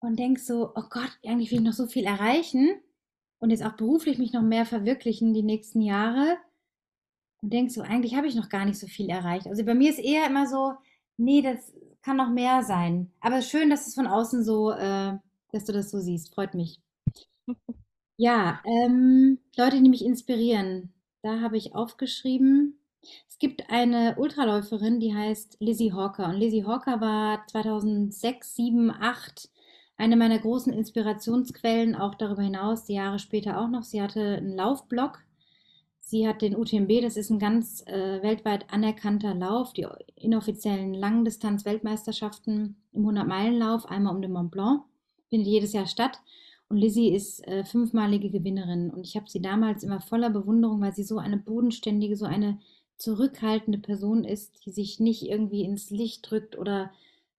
und denk so, oh Gott, eigentlich will ich noch so viel erreichen und jetzt auch beruflich mich noch mehr verwirklichen die nächsten Jahre und denkst so, eigentlich habe ich noch gar nicht so viel erreicht. Also bei mir ist eher immer so, nee, das kann noch mehr sein. Aber schön, dass es von außen so, äh, dass du das so siehst. Freut mich. Ja, ähm, Leute, die mich inspirieren. Da habe ich aufgeschrieben. Es gibt eine Ultraläuferin, die heißt Lizzie Hawker. Und Lizzie Hawker war 2006, 7, 8 eine meiner großen Inspirationsquellen, auch darüber hinaus, die Jahre später auch noch. Sie hatte einen Laufblog Sie hat den UTMB, das ist ein ganz äh, weltweit anerkannter Lauf, die inoffiziellen Langdistanz-Weltmeisterschaften im 100-Meilen-Lauf, einmal um den Mont Blanc, findet jedes Jahr statt. Und Lizzie ist äh, fünfmalige Gewinnerin. Und ich habe sie damals immer voller Bewunderung, weil sie so eine bodenständige, so eine zurückhaltende Person ist, die sich nicht irgendwie ins Licht drückt oder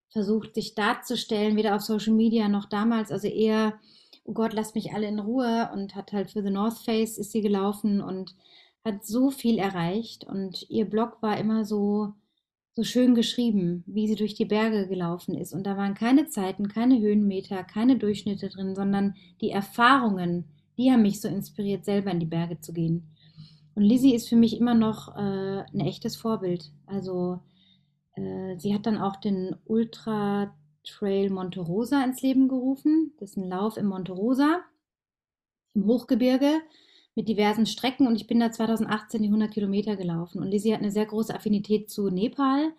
versucht, sich darzustellen, weder auf Social Media noch damals. Also eher oh Gott, lasst mich alle in Ruhe und hat halt für The North Face ist sie gelaufen und hat so viel erreicht und ihr Blog war immer so so schön geschrieben, wie sie durch die Berge gelaufen ist und da waren keine Zeiten, keine Höhenmeter, keine Durchschnitte drin, sondern die Erfahrungen, die haben mich so inspiriert, selber in die Berge zu gehen. Und Lizzie ist für mich immer noch äh, ein echtes Vorbild. Also Äh, sie hat dann auch den Ultra Trail Monte Rosa ins Leben gerufen. Das ist ein Lauf im Monte Rosa, im Hochgebirge mit diversen Strecken und ich bin da 2018 die 100 Kilometer gelaufen. Und Lizzie hat eine sehr große Affinität zu Nepal.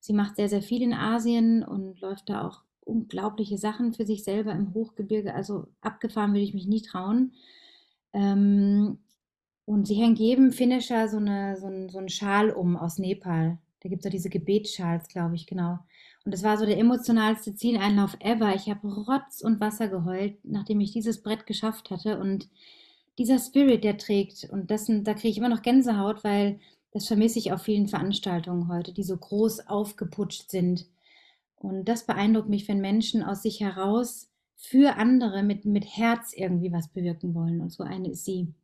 Sie macht sehr, sehr viel in Asien und läuft da auch unglaubliche Sachen für sich selber im Hochgebirge. Also abgefahren würde ich mich nie trauen. Ähm, und sie hängt jedem Finisher so, eine, so, ein, so einen Schal um aus Nepal. Da gibt es auch diese Gebetsschals, glaube ich, genau. Und das war so der emotionalste Zieleinlauf ever. Ich habe Rotz und Wasser geheult, nachdem ich dieses Brett geschafft hatte. Und dieser Spirit, der trägt, und das, da kriege ich immer noch Gänsehaut, weil das vermisse ich auf vielen Veranstaltungen heute, die so groß aufgeputscht sind. Und das beeindruckt mich, wenn Menschen aus sich heraus für andere mit, mit Herz irgendwie was bewirken wollen. Und so eine ist sie.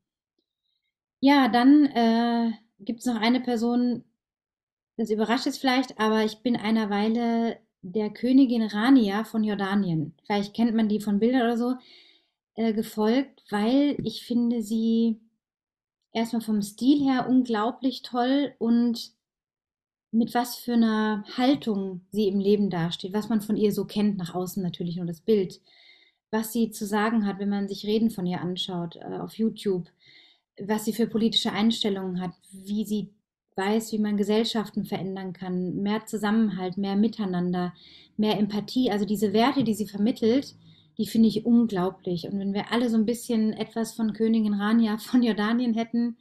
Ja, dann äh, gibt es noch eine Person, das überrascht es vielleicht, aber ich bin einer Weile der Königin Rania von Jordanien. Vielleicht kennt man die von Bildern oder so, äh, gefolgt, weil ich finde sie erstmal vom Stil her unglaublich toll und mit was für einer Haltung sie im Leben dasteht, was man von ihr so kennt, nach außen natürlich nur das Bild, was sie zu sagen hat, wenn man sich Reden von ihr anschaut äh, auf YouTube, was sie für politische Einstellungen hat, wie sie weiß, wie man Gesellschaften verändern kann, mehr Zusammenhalt, mehr Miteinander, mehr Empathie, also diese Werte, die sie vermittelt, die finde ich unglaublich. Und wenn wir alle so ein bisschen etwas von Königin Rania von Jordanien hätten,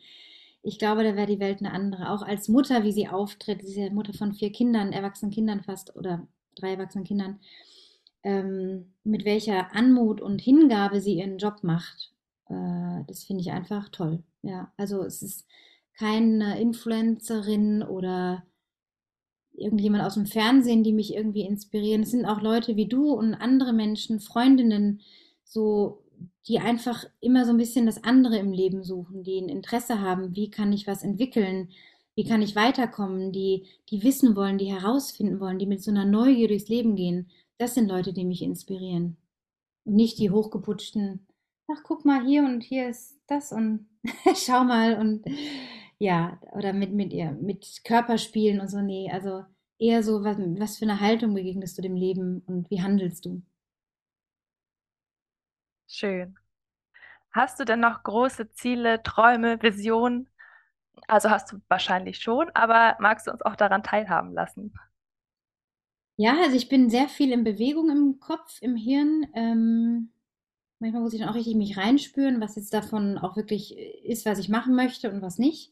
ich glaube, da wäre die Welt eine andere. Auch als Mutter, wie sie auftritt, sie ist ja Mutter von vier Kindern, erwachsenen Kindern fast oder drei erwachsenen Kindern, ähm, mit welcher Anmut und Hingabe sie ihren Job macht, äh, das finde ich einfach toll. Ja, also es ist keine Influencerin oder irgendjemand aus dem Fernsehen, die mich irgendwie inspirieren. Es sind auch Leute wie du und andere Menschen, Freundinnen, so, die einfach immer so ein bisschen das andere im Leben suchen, die ein Interesse haben, wie kann ich was entwickeln, wie kann ich weiterkommen, die, die wissen wollen, die herausfinden wollen, die mit so einer Neugier durchs Leben gehen. Das sind Leute, die mich inspirieren. Und nicht die hochgeputschten, ach, guck mal hier und hier ist das und schau mal und ja, oder mit, mit ihr, mit Körperspielen und so, nee, also eher so, was, was für eine Haltung begegnest du dem Leben und wie handelst du? Schön. Hast du denn noch große Ziele, Träume, Visionen? Also hast du wahrscheinlich schon, aber magst du uns auch daran teilhaben lassen? Ja, also ich bin sehr viel in Bewegung im Kopf, im Hirn. Ähm, manchmal muss ich dann auch richtig mich reinspüren, was jetzt davon auch wirklich ist, was ich machen möchte und was nicht.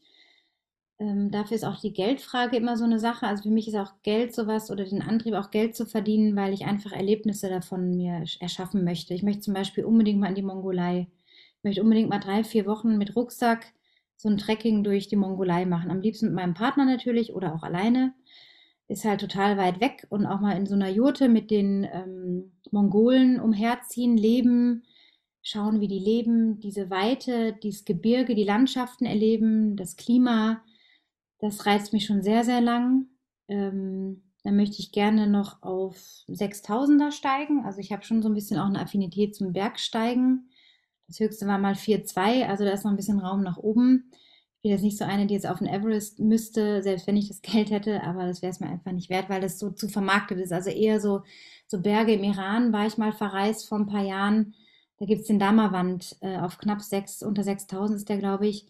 Ähm, dafür ist auch die Geldfrage immer so eine Sache. Also für mich ist auch Geld sowas oder den Antrieb auch Geld zu verdienen, weil ich einfach Erlebnisse davon mir erschaffen möchte. Ich möchte zum Beispiel unbedingt mal in die Mongolei. Ich möchte unbedingt mal drei, vier Wochen mit Rucksack so ein Trekking durch die Mongolei machen. Am liebsten mit meinem Partner natürlich oder auch alleine. Ist halt total weit weg und auch mal in so einer Jurte mit den ähm, Mongolen umherziehen, leben, schauen, wie die leben, diese Weite, dieses Gebirge, die Landschaften erleben, das Klima das reizt mich schon sehr, sehr lang. Ähm, dann möchte ich gerne noch auf 6000er steigen. Also ich habe schon so ein bisschen auch eine Affinität zum Bergsteigen. Das höchste war mal 4,2, also da ist noch ein bisschen Raum nach oben. Ich bin jetzt nicht so eine, die jetzt auf den Everest müsste, selbst wenn ich das Geld hätte, aber das wäre es mir einfach nicht wert, weil das so zu vermarktet ist. Also eher so, so Berge im Iran war ich mal verreist vor ein paar Jahren. Da gibt es den Dammerwand äh, auf knapp 6, unter 6000 ist der, glaube ich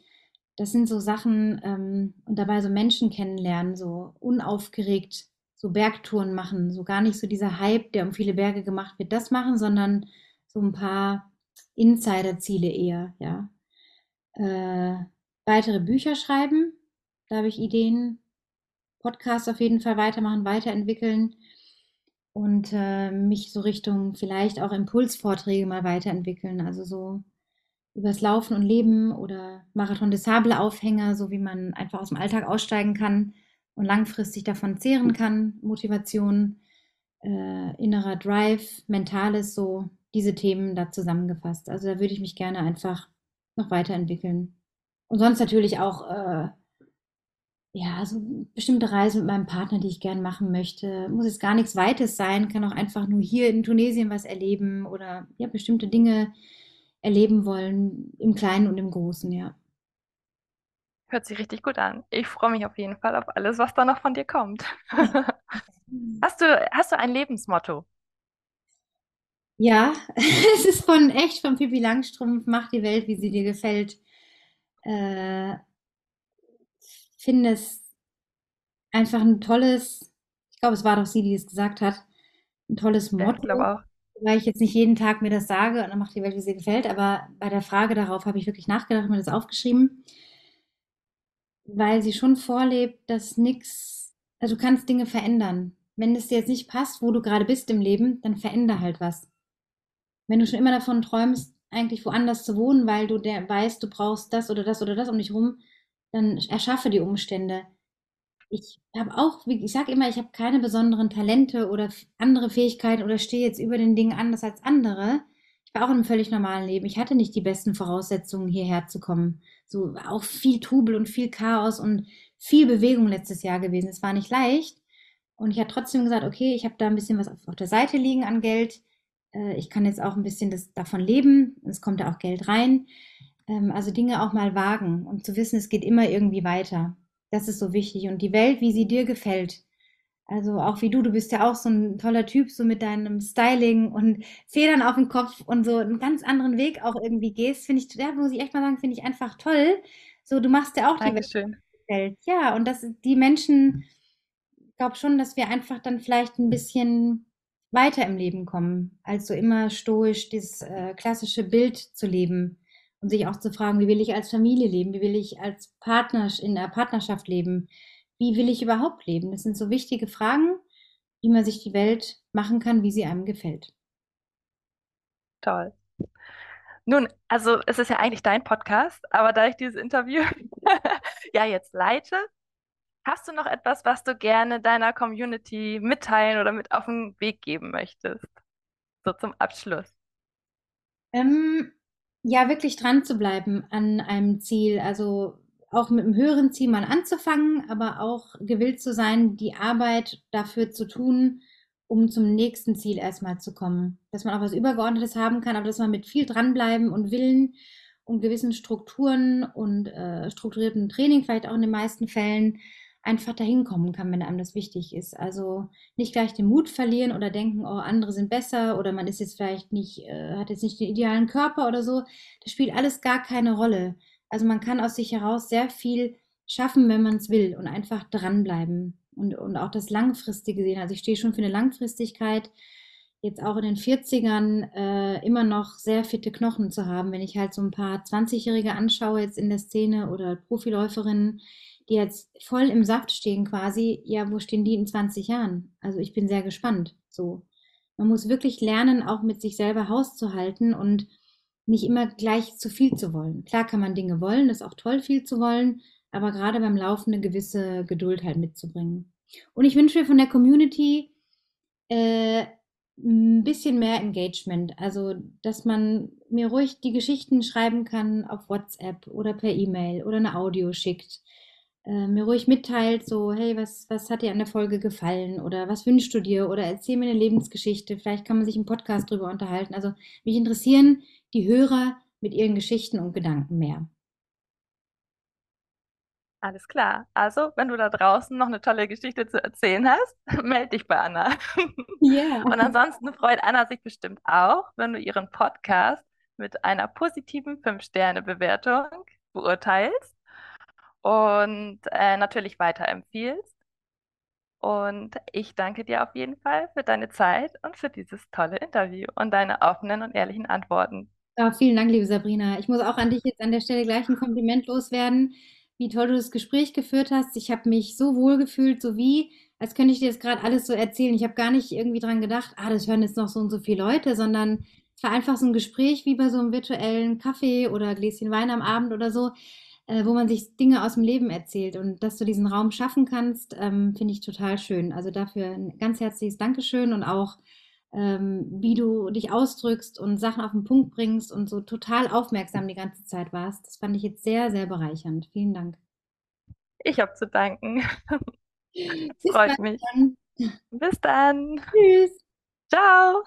das sind so Sachen ähm, und dabei so Menschen kennenlernen, so unaufgeregt so Bergtouren machen, so gar nicht so dieser Hype, der um viele Berge gemacht wird, das machen, sondern so ein paar Insider-Ziele eher, ja. Äh, weitere Bücher schreiben, da habe ich Ideen. Podcasts auf jeden Fall weitermachen, weiterentwickeln und äh, mich so Richtung vielleicht auch Impulsvorträge mal weiterentwickeln. Also so übers Laufen und Leben oder Marathon des Sable Aufhänger, so wie man einfach aus dem Alltag aussteigen kann und langfristig davon zehren kann. Motivation, äh, innerer Drive, mentales, so diese Themen da zusammengefasst. Also da würde ich mich gerne einfach noch weiterentwickeln. Und sonst natürlich auch, äh, ja, so bestimmte Reisen mit meinem Partner, die ich gerne machen möchte. Muss jetzt gar nichts Weites sein, kann auch einfach nur hier in Tunesien was erleben oder ja, bestimmte Dinge erleben wollen, im Kleinen und im Großen, ja. Hört sich richtig gut an. Ich freue mich auf jeden Fall auf alles, was da noch von dir kommt. Hast du, hast du ein Lebensmotto? Ja, es ist von echt von Pippi Langstrumpf, mach die Welt, wie sie dir gefällt. Äh, finde es einfach ein tolles, ich glaube, es war doch sie, die es gesagt hat, ein tolles Ja, Motto, auch. weil ich jetzt nicht jeden Tag mir das sage und dann macht die Welt, wie sie gefällt, aber bei der Frage darauf habe ich wirklich nachgedacht und mir das aufgeschrieben, weil sie schon vorlebt, dass nix, also du kannst Dinge verändern. Wenn es dir jetzt nicht passt, wo du gerade bist im Leben, dann veränder halt was. Wenn du schon immer davon träumst, eigentlich woanders zu wohnen, weil du der weißt, du brauchst das oder das oder das um dich rum, dann erschaffe die Umstände. Ich habe auch, ich sage immer, ich habe keine besonderen Talente oder andere Fähigkeiten oder stehe jetzt über den Dingen anders als andere. Ich war auch in einem völlig normalen Leben. Ich hatte nicht die besten Voraussetzungen, hierher zu kommen. So auch viel Trubel und viel Chaos und viel Bewegung letztes Jahr gewesen. Es war nicht leicht. Und ich habe trotzdem gesagt, okay, ich habe da ein bisschen was auf, auf der Seite liegen an Geld. Äh, ich kann jetzt auch ein bisschen das, davon leben. Es kommt da auch Geld rein. Ähm, also Dinge auch mal wagen und zu wissen, es geht immer irgendwie weiter. Das ist so wichtig. Und die Welt, wie sie dir gefällt. Also auch wie du, du bist ja auch so ein toller Typ, so mit deinem Styling und Federn auf dem Kopf und so einen ganz anderen Weg auch irgendwie gehst, finde ich, ja, muss ich echt mal sagen, finde ich einfach toll. So, du machst ja auch die Welt Dankeschön. Ja, und das die Menschen, ich glaube schon, dass wir einfach dann vielleicht ein bisschen weiter im Leben kommen, als so immer stoisch dieses äh, klassische Bild zu leben und sich auch zu fragen, wie will ich als Familie leben, wie will ich als Partner in der Partnerschaft leben, wie will ich überhaupt leben? Das sind so wichtige Fragen, wie man sich die Welt machen kann, wie sie einem gefällt. Toll. Nun, also es ist ja eigentlich dein Podcast, aber da ich dieses Interview ja jetzt leite, hast du noch etwas, was du gerne deiner Community mitteilen oder mit auf den Weg geben möchtest? So zum Abschluss. Ähm, ja, wirklich dran zu bleiben an einem Ziel, also auch mit einem höheren Ziel mal anzufangen, aber auch gewillt zu sein, die Arbeit dafür zu tun, um zum nächsten Ziel erstmal zu kommen. Dass man auch was Übergeordnetes haben kann, aber dass man mit viel dranbleiben und Willen und gewissen Strukturen und äh, strukturiertem Training, vielleicht auch in den meisten Fällen, einfach dahin kommen kann, wenn einem das wichtig ist. Also nicht gleich den Mut verlieren oder denken, oh, andere sind besser oder man ist jetzt vielleicht nicht, äh, hat jetzt nicht den idealen Körper oder so. Das spielt alles gar keine Rolle. Also man kann aus sich heraus sehr viel schaffen, wenn man es will und einfach dranbleiben und, und auch das Langfristige sehen. Also ich stehe schon für eine Langfristigkeit, jetzt auch in den Vierzigern äh, immer noch sehr fitte Knochen zu haben. Wenn ich halt so ein paar 20-Jährige anschaue jetzt in der Szene oder Profiläuferinnen, jetzt voll im Saft stehen quasi, ja, wo stehen die in 20 Jahren? Also ich bin sehr gespannt. So. Man muss wirklich lernen, auch mit sich selber Haus zu halten und nicht immer gleich zu viel zu wollen. Klar kann man Dinge wollen, ist auch toll, viel zu wollen, aber gerade beim Laufen eine gewisse Geduld halt mitzubringen. Und ich wünsche mir von der Community äh, ein bisschen mehr Engagement. Also, dass man mir ruhig die Geschichten schreiben kann auf WhatsApp oder per E-Mail oder eine Audio schickt äh, mir ruhig mitteilt, so, hey, was, was hat dir an der Folge gefallen oder was wünschst du dir oder erzähl mir eine Lebensgeschichte, vielleicht kann man sich im Podcast drüber unterhalten. Also mich interessieren die Hörer mit ihren Geschichten und Gedanken mehr. Alles klar. Also, wenn du da draußen noch eine tolle Geschichte zu erzählen hast, melde dich bei Anna. Ja. Und ansonsten freut Anna sich bestimmt auch, wenn du ihren Podcast mit einer positiven fünf sterne bewertung beurteilst und äh, natürlich weiterempfiehlst. Und ich danke dir auf jeden Fall für deine Zeit und für dieses tolle Interview und deine offenen und ehrlichen Antworten. Ja, vielen Dank, liebe Sabrina. Ich muss auch an dich jetzt an der Stelle gleich ein Kompliment loswerden, wie toll du das Gespräch geführt hast. Ich habe mich so wohl gefühlt, so wie, als könnte ich dir jetzt gerade alles so erzählen. Ich habe gar nicht irgendwie dran gedacht, ah, das hören jetzt noch so und so viele Leute, sondern es war einfach so ein Gespräch wie bei so einem virtuellen Kaffee oder Gläschen Wein am Abend oder so, äh, wo man sich Dinge aus dem Leben erzählt. Und dass du diesen Raum schaffen kannst, ähm, finde ich total schön. Also dafür ein ganz herzliches Dankeschön und auch ähm, wie du dich ausdrückst und Sachen auf den Punkt bringst und so total aufmerksam die ganze Zeit warst. Das fand ich jetzt sehr, sehr bereichernd. Vielen Dank. Ich habe zu danken. Freut mich. dann. Bis dann. Tschüss. Ciao.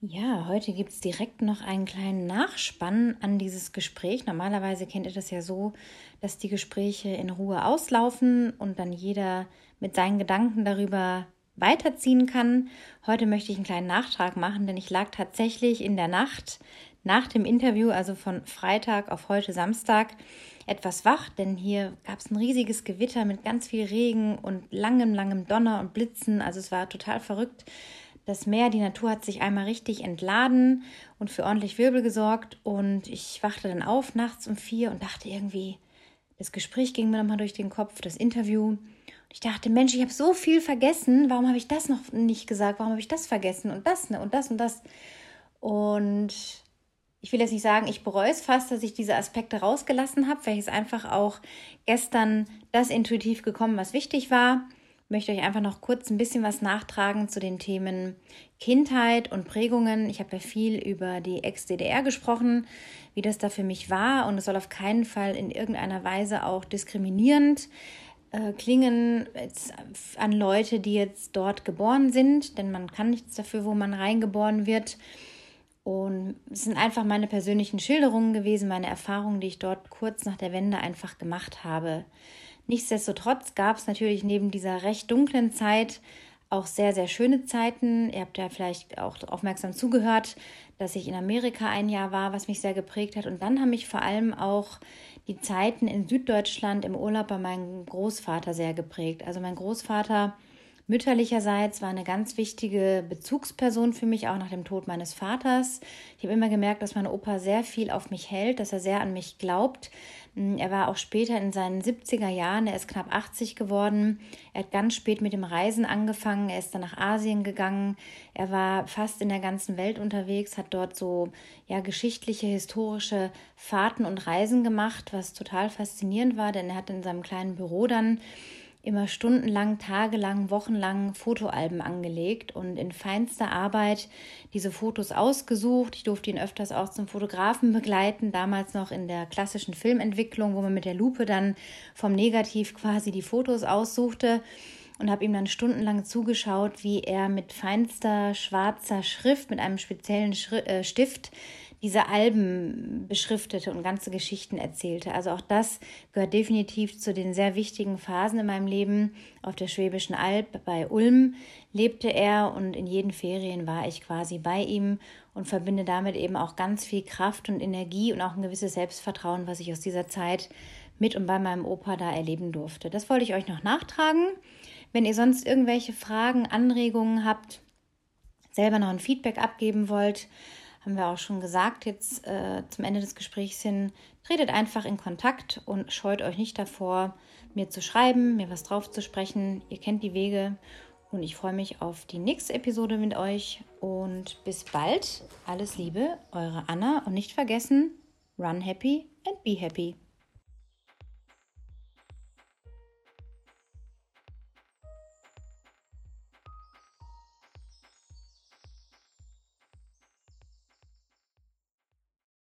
Ja, heute gibt es direkt noch einen kleinen Nachspann an dieses Gespräch. Normalerweise kennt ihr das ja so, dass die Gespräche in Ruhe auslaufen und dann jeder mit seinen Gedanken darüber weiterziehen kann. Heute möchte ich einen kleinen Nachtrag machen, denn ich lag tatsächlich in der Nacht nach dem Interview, also von Freitag auf heute Samstag, etwas wach, denn hier gab es ein riesiges Gewitter mit ganz viel Regen und langem, langem Donner und Blitzen. Also es war total verrückt. Das Meer, die Natur hat sich einmal richtig entladen und für ordentlich Wirbel gesorgt. Und ich wachte dann auf nachts um vier und dachte irgendwie, das Gespräch ging mir nochmal durch den Kopf, das Interview. Ich dachte, Mensch, ich habe so viel vergessen. Warum habe ich das noch nicht gesagt? Warum habe ich das vergessen? Und das ne? und das und das. Und ich will jetzt nicht sagen, ich bereue es fast, dass ich diese Aspekte rausgelassen habe, weil es einfach auch gestern das intuitiv gekommen, was wichtig war. Möchte euch einfach noch kurz ein bisschen was nachtragen zu den Themen Kindheit und Prägungen. Ich habe ja viel über die Ex-DDR gesprochen, wie das da für mich war und es soll auf keinen Fall in irgendeiner Weise auch diskriminierend äh, klingen an Leute, die jetzt dort geboren sind, denn man kann nichts dafür, wo man reingeboren wird. Und es sind einfach meine persönlichen Schilderungen gewesen, meine Erfahrungen, die ich dort kurz nach der Wende einfach gemacht habe. Nichtsdestotrotz gab es natürlich neben dieser recht dunklen Zeit auch sehr, sehr schöne Zeiten. Ihr habt ja vielleicht auch aufmerksam zugehört, dass ich in Amerika ein Jahr war, was mich sehr geprägt hat. Und dann haben mich vor allem auch die Zeiten in Süddeutschland im Urlaub bei meinem Großvater sehr geprägt. Also mein Großvater mütterlicherseits war eine ganz wichtige Bezugsperson für mich, auch nach dem Tod meines Vaters. Ich habe immer gemerkt, dass mein Opa sehr viel auf mich hält, dass er sehr an mich glaubt. Mm, er war auch später in seinen 70er Jahren, er ist knapp 80 geworden. Er hat ganz spät mit dem Reisen angefangen, er ist dann nach Asien gegangen. Er war fast in der ganzen Welt unterwegs, hat dort so ja geschichtliche, historische Fahrten und Reisen gemacht, was total faszinierend war, denn er hat in seinem kleinen Büro dann immer stundenlang, tagelang, wochenlang Fotoalben angelegt und in feinster Arbeit diese Fotos ausgesucht. Ich durfte ihn öfters auch zum Fotografen begleiten, damals noch in der klassischen Filmentwicklung, wo man mit der Lupe dann vom Negativ quasi die Fotos aussuchte und habe ihm dann stundenlang zugeschaut, wie er mit feinster schwarzer Schrift, mit einem speziellen Schri äh, Stift diese Alben beschriftete und ganze Geschichten erzählte. Also auch das gehört definitiv zu den sehr wichtigen Phasen in meinem Leben. Auf der Schwäbischen Alb bei Ulm lebte er und in jeden Ferien war ich quasi bei ihm und verbinde damit eben auch ganz viel Kraft und Energie und auch ein gewisses Selbstvertrauen, was ich aus dieser Zeit mit und bei meinem Opa da erleben durfte. Das wollte ich euch noch nachtragen. Wenn ihr sonst irgendwelche Fragen, Anregungen habt, selber noch ein Feedback abgeben wollt, haben wir auch schon gesagt, jetzt äh, zum Ende des Gesprächs hin, tretet einfach in Kontakt und scheut euch nicht davor, mir zu schreiben, mir was drauf zu sprechen. Ihr kennt die Wege und ich freue mich auf die nächste Episode mit euch und bis bald. Alles Liebe, eure Anna und nicht vergessen, run happy and be happy.